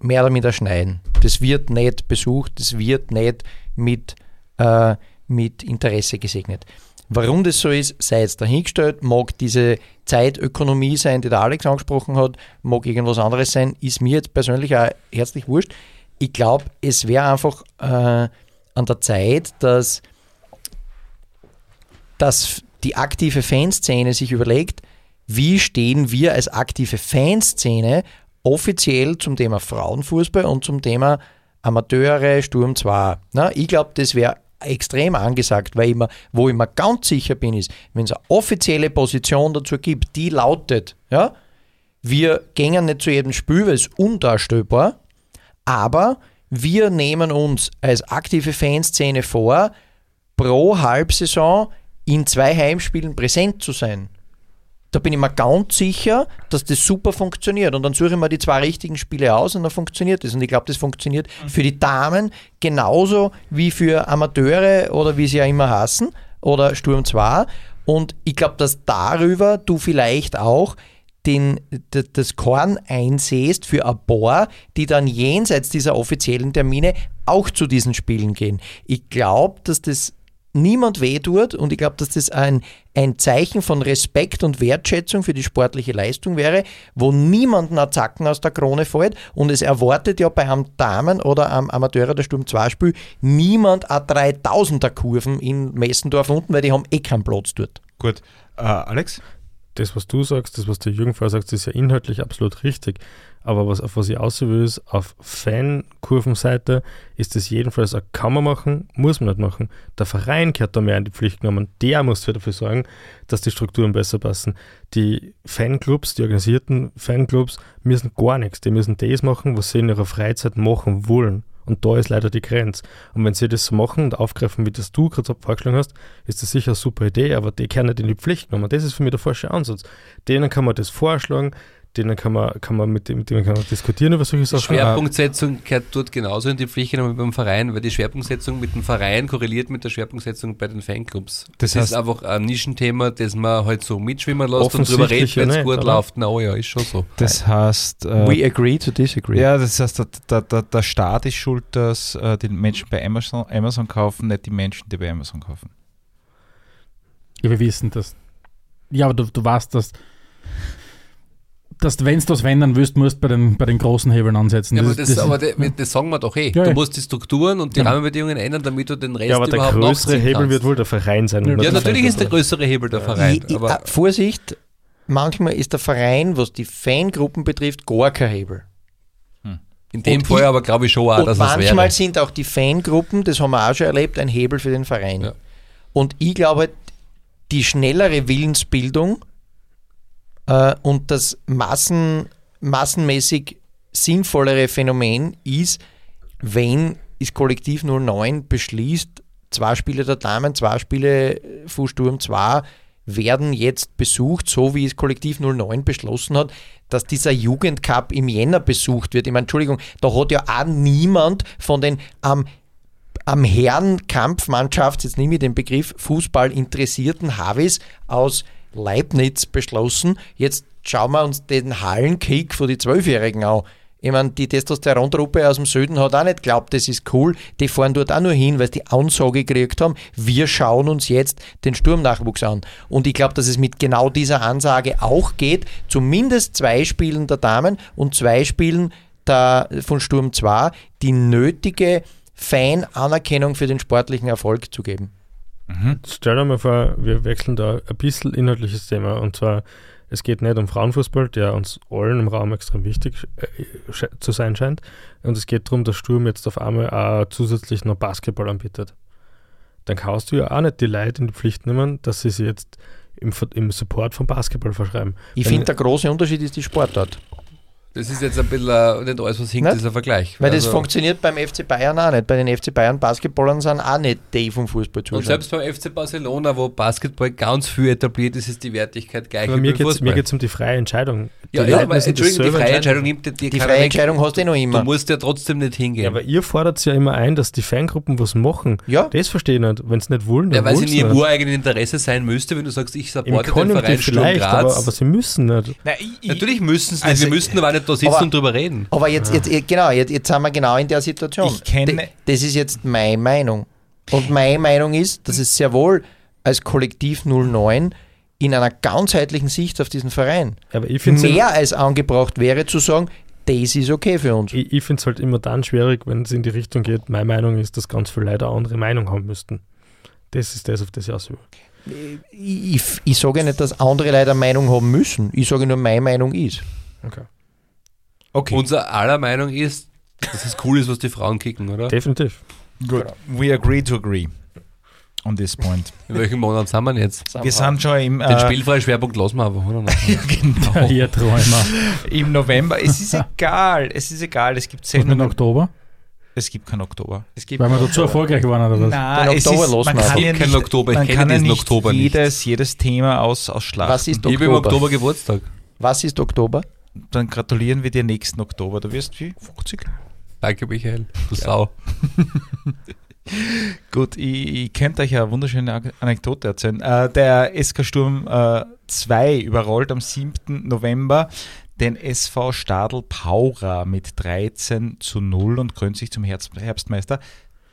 mehr oder minder schneiden. Das wird nicht besucht, das wird nicht mit, äh, mit Interesse gesegnet. Warum das so ist, sei jetzt dahingestellt, mag diese Zeitökonomie sein, die der Alex angesprochen hat, mag irgendwas anderes sein, ist mir jetzt persönlich auch herzlich wurscht. Ich glaube, es wäre einfach äh, an der Zeit, dass, dass die aktive Fanszene sich überlegt, wie stehen wir als aktive Fanszene offiziell zum Thema Frauenfußball und zum Thema Amateure, Sturm 2. Na, ich glaube, das wäre extrem angesagt, weil ich mir, wo ich mir ganz sicher bin, ist, wenn es eine offizielle Position dazu gibt, die lautet, ja, wir gehen nicht zu jedem Spiel, weil es undarstellbar, aber wir nehmen uns als aktive Fanszene vor, pro Halbsaison in zwei Heimspielen präsent zu sein. Da bin ich mir ganz sicher, dass das super funktioniert. Und dann suche ich mir die zwei richtigen Spiele aus und dann funktioniert das. Und ich glaube, das funktioniert für die Damen genauso wie für Amateure oder wie sie ja immer hassen oder Sturm 2. Und ich glaube, dass darüber du vielleicht auch den, das Korn einsäst für ein paar, die dann jenseits dieser offiziellen Termine auch zu diesen Spielen gehen. Ich glaube, dass das niemand wehtut und ich glaube, dass das ein, ein Zeichen von Respekt und Wertschätzung für die sportliche Leistung wäre, wo niemanden ein Zacken aus der Krone fällt und es erwartet ja bei einem Damen- oder am Amateur- oder Sturm 2 Spiel niemand a 3000er Kurven in Messendorf unten, weil die haben eh keinen Platz dort. Gut. Äh, Alex? das, was du sagst, das, was der Jürgen vorher sagt, ist ja inhaltlich absolut richtig. Aber was, auf was ich will, ist, auf Fankurvenseite ist das jedenfalls, ein kann man machen, muss man nicht machen. Der Verein gehört da mehr in die Pflicht genommen. Der muss dafür sorgen, dass die Strukturen besser passen. Die Fanclubs, die organisierten Fanclubs müssen gar nichts. Die müssen das machen, was sie in ihrer Freizeit machen wollen. Und da ist leider die Grenze. Und wenn sie das so machen und aufgreifen, wie das du gerade vorgeschlagen hast, ist das sicher eine super Idee, aber die können nicht in die Pflicht genommen. Das ist für mich der falsche Ansatz. Denen kann man das vorschlagen, denen kann man, kann man mit, dem, mit denen kann man diskutieren über solche Sachen. Schwerpunktsetzung gehört dort genauso in die Pflicht genommen wie beim Verein, weil die Schwerpunktsetzung mit dem Verein korreliert mit der Schwerpunktsetzung bei den Fanclubs. Das Das, heißt- ist einfach ein Nischenthema, das man halt so mitschwimmen lässt und drüber redet, wenn es nicht, gut oder? läuft. Na oh ja, ist schon so. Das heißt, äh, We agree to disagree. ja, das heißt, der, der, der, der Staat ist schuld, dass äh, die Menschen bei Amazon, Amazon kaufen, nicht die Menschen, die bei Amazon kaufen. Ja, wir wissen das. Ja, aber du, du weißt, dass, dass wenn du das verändern willst, musst du bei den, bei den großen Hebeln ansetzen. Ja, aber Das- das, das- aber das, das sagen wir doch eh. Ja, du musst die Strukturen und die Ja. Rahmenbedingungen ändern, damit du den Rest ja, aber der größere Hebel kannst. wird wohl der Verein sein. Ja, Ja, natürlich ist der größere Hebel der Verein. Ich, ich, aber ah, Vorsicht, manchmal ist der Verein, was die Fangruppen betrifft, gar kein Hebel. in dem und Fall ich- aber glaube ich schon auch, Und dass es manchmal sind auch die Fangruppen, das haben wir auch schon erlebt, ein Hebel für den Verein. Ja. Und ich glaube, die schnellere Willensbildung äh, und das Massen, massenmäßig sinnvollere Phänomen ist, wenn das Kollektiv 09 beschließt, zwei Spiele der Damen, zwei Spiele von Sturm 2 werden jetzt besucht, so wie es Kollektiv 09 beschlossen hat, dass dieser Jugendcup im Jänner besucht wird. Ich meine, Entschuldigung, da hat ja auch niemand von den am am Herrenkampfmannschaft, jetzt nehme ich den Begriff Fußball interessierten Havis aus Leibniz beschlossen. Jetzt schauen wir uns den Hallenkick von die Zwölfjährigen an. Ich meine, die Testosterontruppe aus dem Süden hat auch nicht geglaubt, das ist cool. Die fahren dort auch nur hin, weil sie die Ansage gekriegt haben, wir schauen uns jetzt den Sturmnachwuchs an. Und ich glaube, dass es mit genau dieser Ansage auch geht, zumindest zwei Spielen der Damen und zwei Spielen der, von Sturm 2, die nötige Fan-Anerkennung für den sportlichen Erfolg zu geben. Mhm. Stell dir mal vor, wir wechseln da ein bisschen inhaltliches Thema und zwar es geht nicht um Frauenfußball, der uns allen im Raum extrem wichtig äh, zu sein scheint. Und es geht darum, dass Sturm jetzt auf einmal auch zusätzlich noch Basketball anbietet. Dann kannst du ja auch nicht die Leute in die Pflicht nehmen, dass sie sich jetzt im, im Support von Basketball verschreiben. Ich finde, der große Unterschied ist die Sportart. Das ist jetzt ein bisschen uh, nicht alles, was hinkt, Nicht? dieser Vergleich. Weil das Also- funktioniert beim FC Bayern auch nicht. Bei den FC Bayern Basketballern sind auch nicht die vom Fußball Und zuschauen. selbst beim FC Barcelona, wo Basketball ganz viel etabliert ist, ist die Wertigkeit gleich Aber wie mir geht es um die freie Entscheidung. ja, die ja, aber das Entschuldigung, die freie. Entscheidung nimmt dir die keiner freie. Entscheidung hast du eh noch Du immer. musst ja trotzdem nicht hingehen. Ja, aber ihr fordert ja immer ein, dass die Fangruppen was machen. Ja. Das verstehe ich nicht. Wenn sie nicht wollen, dann Ja, weil sie wollen nie sie im nicht. ureigenen Interesse sein müsste, wenn du sagst, ich Im supporte den Verein Sturm vielleicht, aber, Graz. aber sie müssen nicht. Na, ich, Natürlich müssen sie nicht, Also, wir müssten aber nicht da sitzen aber- und drüber reden. Aber jetzt, jetzt, genau, jetzt, jetzt sind wir genau in der Situation. Ich kenne- Das ist jetzt meine Meinung. Und meine Meinung ist, dass es sehr wohl als Kollektiv 09 in einer ganzheitlichen Sicht auf diesen Verein Aber ich finde mehr als angebracht wäre zu sagen, das ist okay für uns. Ich, ich finde es halt immer dann schwierig, wenn es in die Richtung geht. Meine Meinung ist, dass ganz viele Leute eine andere Meinung haben müssten. Das ist das, auf das ich aus will. Ich, ich, sage nicht, dass andere Leute eine Meinung haben müssen. Ich sage nur, meine Meinung ist. Okay. Okay, Unser aller Meinung ist, dass es cool ist, was die Frauen kicken, oder? Definitiv. good. We agree to agree on this point. (laughs) In welchem Monat sind wir denn jetzt? Wir sind schon im, Den äh, spielfreien Schwerpunkt lassen wir einfach, oder? (laughs) genau, Ihr Träumer. im November. Es ist egal, es ist egal. Es gibt mit dem Sendungen. Oktober? Es gibt keinen Oktober. Es gibt Weil wir da zu erfolgreich waren oder was? Nein, Den es Oktober ist, lassen man kann Es ja gibt keinen nicht, Oktober, ich man kenne kann ja diesen nicht Oktober nicht. jedes, jedes Thema aus, ausschlachten. Was ist Ich habe im Oktober? Oktober Geburtstag. Was ist Oktober? Dann gratulieren wir dir nächsten Oktober. Du wirst wie 50. Danke, Michael. Du Sau. (laughs) Gut, ich, ich könnte euch eine wunderschöne Anekdote erzählen. Äh, der SK Sturm äh, 2 überrollt am 7. November den SV Stadl Paura mit 13 zu 0 und krönt sich zum Herbst, Herbstmeister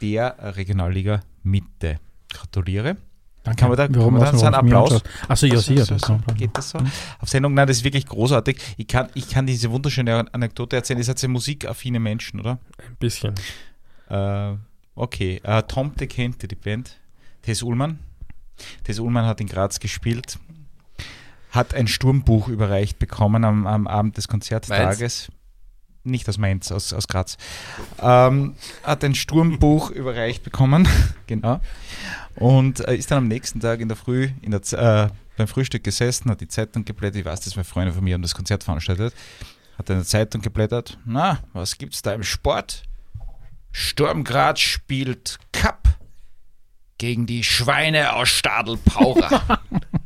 der Regionalliga Mitte. Gratuliere. Danke. Kann man da- kann Warum man da so einen Applaus? Achso, ja, sicher. so, das so, kann geht das so? Auf Sendung, nein, das ist wirklich großartig. Ich kann, ich kann diese wunderschöne Anekdote erzählen. Ihr seid ja musikaffine Menschen, oder? Ein bisschen. Äh, okay, äh, Tomte kennt ihr die Band. Tess Ullmann. Tess Ullmann hat in Graz gespielt, hat ein Sturmbuch überreicht bekommen am, am Abend des Konzerttages. Nicht aus Mainz, aus, aus Graz. Ähm, hat ein Sturmbuch überreicht bekommen, (laughs) genau. Und äh, ist dann am nächsten Tag in der Früh in der, äh, beim Frühstück gesessen, hat die Zeitung geblättert. Ich weiß, dass meine Freunde von mir haben das Konzert veranstaltet. Hat in der Zeitung geblättert. Na, was gibt's da im Sport? Sturm Graz spielt Cup gegen die Schweine aus Stadl Paura. (laughs)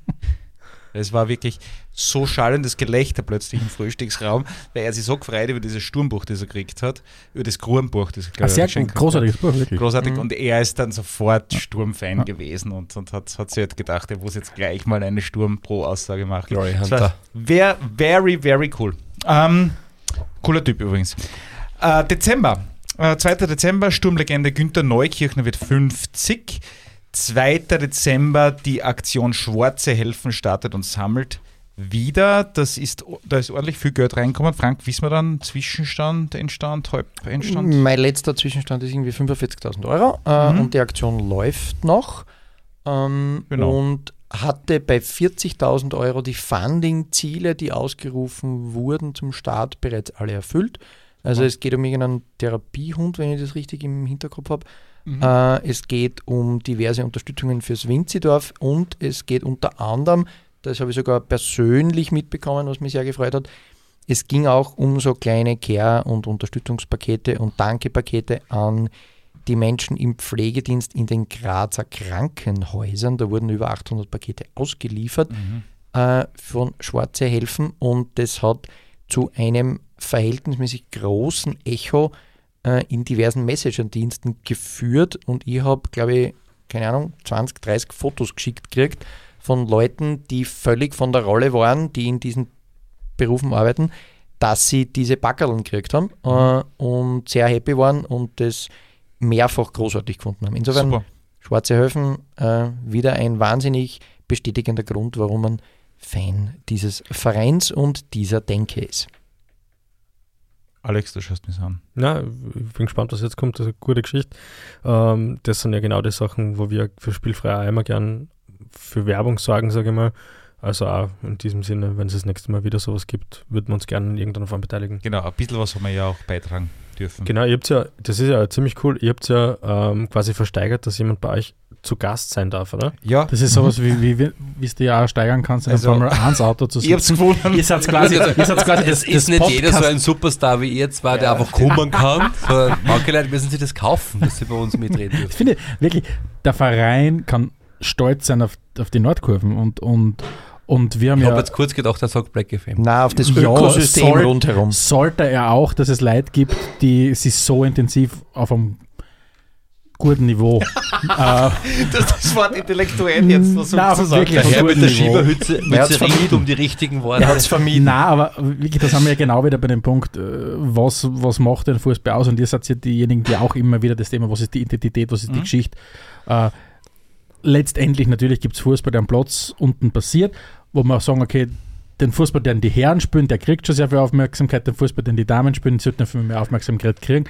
Es war wirklich so schallendes Gelächter plötzlich im Frühstücksraum, weil er sich so gefreut über dieses Sturmbuch, das er gekriegt hat, über das Grubenbuch, das er ich, sehr geschenkt hat. großartiges Buch, wirklich. Großartig. Und er ist dann sofort Sturmfan gewesen und, und hat, hat sich halt gedacht, er muss jetzt gleich mal eine Sturm-Pro-Aussage machen. Glory Das Hunter. war ver, very, very cool. Ähm, cooler Typ übrigens. Äh, Dezember. Äh, 2. Dezember, Sturmlegende Günther Neukirchner wird 50. 2. Dezember, die Aktion Schwarze Helfen startet und sammelt wieder. Das ist, da ist ordentlich viel Geld reingekommen. Frank, wissen wir dann Zwischenstand, Endstand, Halbendstand? Mein letzter Zwischenstand ist irgendwie 45.000 Euro äh, Mhm. und die Aktion läuft noch. Ähm, Genau. Und hatte bei 40.000 Euro die Funding-Ziele, die ausgerufen wurden zum Start, bereits alle erfüllt. Also Mhm. es geht um irgendeinen Therapiehund, wenn ich das richtig im Hinterkopf habe. Mhm. Äh, es geht um diverse Unterstützungen fürs Winzidorf und es geht unter anderem, das habe ich sogar persönlich mitbekommen, was mich sehr gefreut hat, es ging auch um so kleine Care- und Unterstützungspakete und Dankepakete an die Menschen im Pflegedienst in den Grazer Krankenhäusern. Da wurden über 800 Pakete ausgeliefert äh, von Schwarze Helfen und das hat zu einem verhältnismäßig großen Echo äh, in diversen Messenger-Diensten geführt und ich habe, glaube ich, keine Ahnung, 20, 30 Fotos geschickt gekriegt von Leuten, die völlig von der Rolle waren, die in diesen Berufen arbeiten, dass sie diese Backerln gekriegt haben äh, und sehr happy waren und das mehrfach großartig gefunden haben. Insofern, Super. Schwarze Höfen, äh, wieder ein wahnsinnig bestätigender Grund, warum man Fan dieses Vereins und dieser Denke ist. Alex, du schaust mich an. Na, ich bin gespannt, was jetzt kommt. Das ist eine gute Geschichte. Ähm, das sind ja genau die Sachen, wo wir für Spielfrei auch immer gern für Werbung sorgen, sage ich mal. Also auch in diesem Sinne, wenn es das nächste Mal wieder sowas gibt, würden wir uns gerne in irgendeiner Form beteiligen. Genau, ein bisschen was haben wir ja auch beitragen dürfen. Genau, ihr habt ja, das ist ja ziemlich cool, ihr habt ja ähm, quasi versteigert, dass jemand bei euch zu Gast sein darf, oder? Ja, Das ist sowas, wie, wie, wie wie es dir ja auch steigern kannst, in einem Also, Formel 1 Auto zu (laughs) ich hab's gefunden. Ihr seid quasi, ihr seid quasi das, Es ist das nicht jeder so Podcast- ein Superstar wie ihr zwei, der einfach kommen kann. So, manche Leute müssen sich das kaufen, dass sie bei uns mitreden Ich dürfen. finde wirklich, der Verein kann stolz sein auf, auf die Nordkurven und, und, und wir haben Ich ja. habe jetzt kurz gedacht, er sagt Black FM. Na, auf das Ja, Ökosystem soll- rundherum. sollte er auch, dass es Leute gibt, die sich so intensiv auf einem guten Niveau. (laughs) äh, Das, das Wort intellektuell jetzt noch so Nein, zu sagen. wirklich. Der Herr mit der. Schieberhütze ringt vermieden. um die richtigen Worte. Er hat es vermieden. Nein, aber wirklich, das haben wir ja genau wieder bei dem Punkt, äh, was, was macht den Fußball aus? Und ihr seid ja diejenigen, die auch immer wieder das Thema, was ist die Identität, was ist die Mhm. Geschichte. Äh, letztendlich natürlich gibt es Fußball, der am Platz unten passiert, wo wir auch sagen, okay, den Fußball, den die Herren spielen, der kriegt schon sehr viel Aufmerksamkeit, den Fußball, den die Damen spielen, sollten viel mehr Aufmerksamkeit kriegen.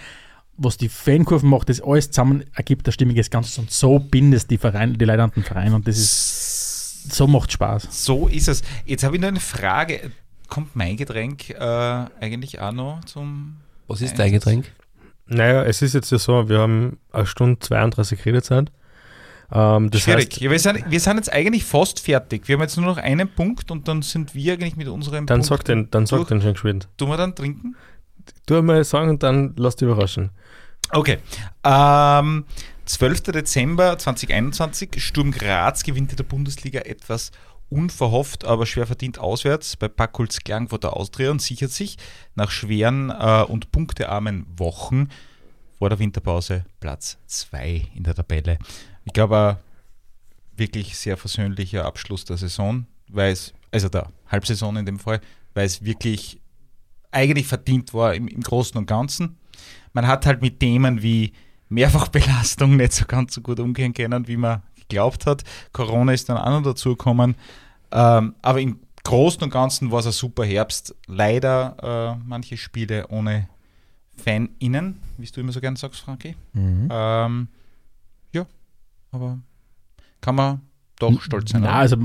Was die Fankurven macht, das alles zusammen ergibt ein stimmiges Ganzes und so bindest die Vereine, die Leute an den Verein und das ist, so macht Spaß. So ist es. Jetzt habe ich noch eine Frage. Kommt mein Getränk äh, eigentlich auch noch zum. Was ist dein Getränk? Naja, es ist jetzt ja so, wir haben eine Stunde 32 Redezeit. Ähm, das Schwierig. heißt, ja, wir, sind, wir sind jetzt eigentlich fast fertig. Wir haben jetzt nur noch einen Punkt und dann sind wir eigentlich mit unserem dann Punkt. sag den, dann sag den schon geschwind. Tun wir dann trinken? Du mal sagen und dann lass dich überraschen. Okay. Ähm, 12. Dezember 2021, Sturm Graz gewinnt in der Bundesliga etwas unverhofft, aber schwer verdient auswärts bei Packulz Klang vor der Austria und sichert sich nach schweren äh, und punktearmen Wochen vor der Winterpause Platz 2 in der Tabelle. Ich glaube, wirklich sehr versöhnlicher Abschluss der Saison, weil es, also der Halbsaison in dem Fall, weil es wirklich eigentlich verdient war im, im Großen und Ganzen. Man hat halt mit Themen wie Mehrfachbelastung (laughs) nicht so ganz so gut umgehen können, wie man geglaubt hat. Corona ist dann auch noch dazugekommen. Ähm, aber im Großen und Ganzen war es ein super Herbst. Leider äh, manche Spiele ohne FanInnen, wie du immer so gern sagst, Frankie. Mhm. Ähm, ja, aber kann man doch stolz sein. Na, oder? also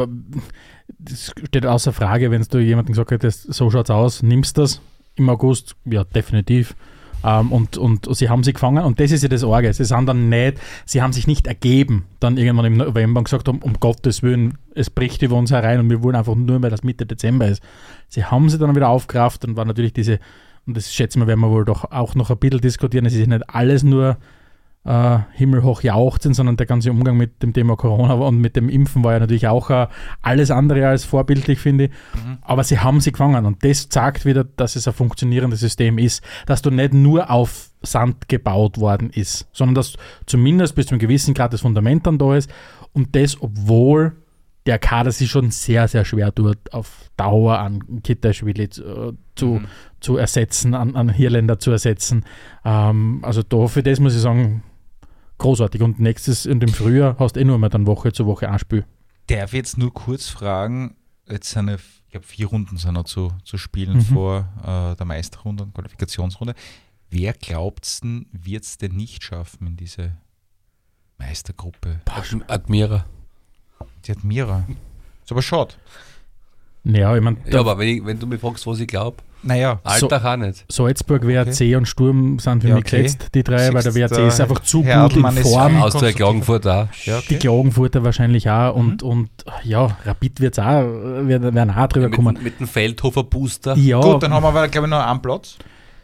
das steht außer Frage, wenn du jemandem gesagt hättest, so schaut's aus, nimmst das im August, ja, definitiv. Ähm, und, und sie haben sie gefangen und das ist ja das Orge. Sie sind dann nicht, sie haben sich nicht ergeben, dann irgendwann im November und gesagt haben, um Gottes Willen, es bricht über uns herein und wir wollen einfach nur, weil das Mitte Dezember ist. Sie haben sie dann wieder aufgerafft und war natürlich diese, und das schätzen wir, werden wir wohl doch auch noch ein bisschen diskutieren, es ist nicht alles nur äh, himmelhoch jauchzen, sondern der ganze Umgang mit dem Thema Corona und mit dem Impfen war ja natürlich auch äh, alles andere als vorbildlich, finde ich. Mhm. Aber sie haben sie gefangen und das zeigt wieder, dass es ein funktionierendes System ist, dass du nicht nur auf Sand gebaut worden ist, sondern dass zumindest bis zu einem gewissen Grad das Fundament dann da ist und das, obwohl der Kader sich schon sehr, sehr schwer tut, auf Dauer an Kitaschwili zu, zu, Mhm. zu ersetzen, an, an Hirländer zu ersetzen. Ähm, also da für das muss ich sagen, großartig. Und nächstes und im Frühjahr hast du eh nur mal dann Woche zu Woche ein Spiel. Darf ich jetzt nur kurz fragen, jetzt sind ja, ich glaube, vier Runden sind noch zu, zu spielen Mhm. vor äh, der Meisterrunde und Qualifikationsrunde. Wer glaubt denn, wird es denn nicht schaffen in diese Meistergruppe? Ad- Admira. Die Admira. Ist aber schade. Ja, ich meine, Ja, aber wenn, ich, wenn du mich fragst, was ich glaube, Naja, Alltag auch nicht. Salzburg, WRC und Sturm sind für Ja, mich okay. gesetzt, die drei, weil der Siehst, WRC ist einfach zu Herr gut in Form. Austria. Klagenfurt auch. ja, Die okay. Klagenfurter wahrscheinlich auch und, und ja, Rapid wird es auch, werden, werden auch drüber Mit, kommen. mit dem Feldhofer Booster. Ja, Gut, dann haben wir aber, glaube ich, noch einen Platz.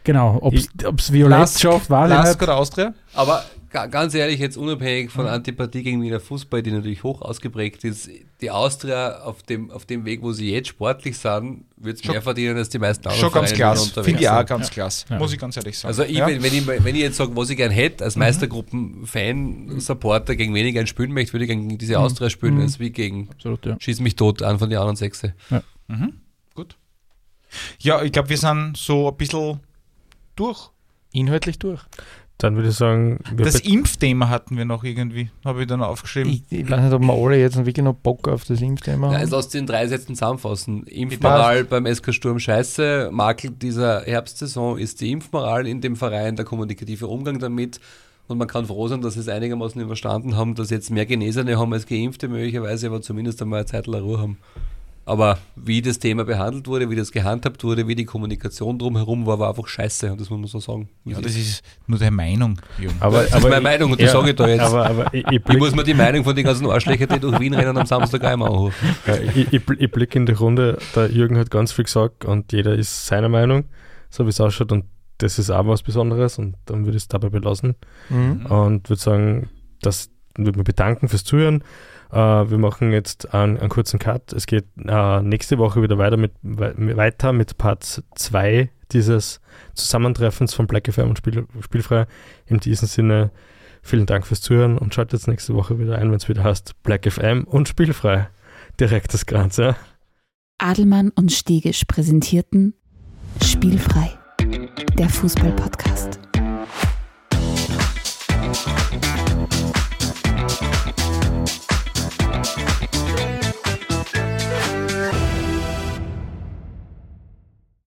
genau. Ob es Violett Lask- schafft, ich Lask oder Austria? Aber ganz ehrlich, jetzt unabhängig von Antipathie gegen Wiener Fußball, die natürlich hoch ausgeprägt ist, die Austria auf dem, auf dem Weg, wo sie jetzt sportlich sind, wird es Schon- mehr verdienen als die meisten anderen Schon ganz klasse. unterwegs Finde ich auch ganz klasse. Ja. Muss ich ganz ehrlich sagen. Also ich, ja? wenn, wenn, ich, wenn ich jetzt sage, was ich gern hätte, als Meistergruppen-Fan-Supporter gegen wen ich gern spielen möchte, würde ich gegen diese Austria spielen, Mhm. als wie gegen Absolut, ja. Schieß mich tot, an von den anderen Sechse. Mhm. Gut. Ja, ich glaube, wir sind so ein bisschen durch. Inhaltlich durch. Dann würde ich sagen, wir Das Impfthema hatten wir noch irgendwie, habe ich dann aufgeschrieben. Ich, ich weiß nicht, ob wir alle jetzt wirklich noch Bock auf das Impfthema Ja, haben. also aus den drei Sätzen zusammenfassen. Impfmoral beim SK Sturm scheiße. Makel dieser Herbstsaison ist die Impfmoral in dem Verein, der kommunikative Umgang damit. Und man kann froh sein, dass sie es einigermaßen überstanden haben, dass jetzt mehr Genesene haben als Geimpfte möglicherweise, aber zumindest einmal eine Zeit Ruhe haben. Aber wie das Thema behandelt wurde, wie das gehandhabt wurde, wie die Kommunikation drumherum war, war einfach scheiße. Und das muss man so sagen. ja, das ist. nur deine Meinung, Jürgen. aber, das ist meine Meinung und das sage ich da jetzt. Aber, aber ich, ich ich muss mir die Meinung von den ganzen Arschlöchern, die durch Wien rennen, am Samstag einmal anrufen. ja, ich, ich, ich blick in die Runde, der Jürgen hat ganz viel gesagt und jeder ist seiner Meinung, so wie es ausschaut und das ist auch was Besonderes und dann würde ich es dabei belassen. Mhm. und würde sagen, das würde mich bedanken fürs Zuhören. Äh, wir machen jetzt einen, einen kurzen Cut. Es geht äh, nächste Woche wieder weiter mit, wei- weiter mit Part 2 dieses Zusammentreffens von Black FM und Spiel, Spielfrei. In diesem Sinne, vielen Dank fürs Zuhören und schaltet jetzt nächste Woche wieder ein, wenn es wieder heißt Black FM und Spielfrei. Direkt das Ganze. Adelmann und Stegisch präsentierten Spielfrei, der Fußball-Podcast.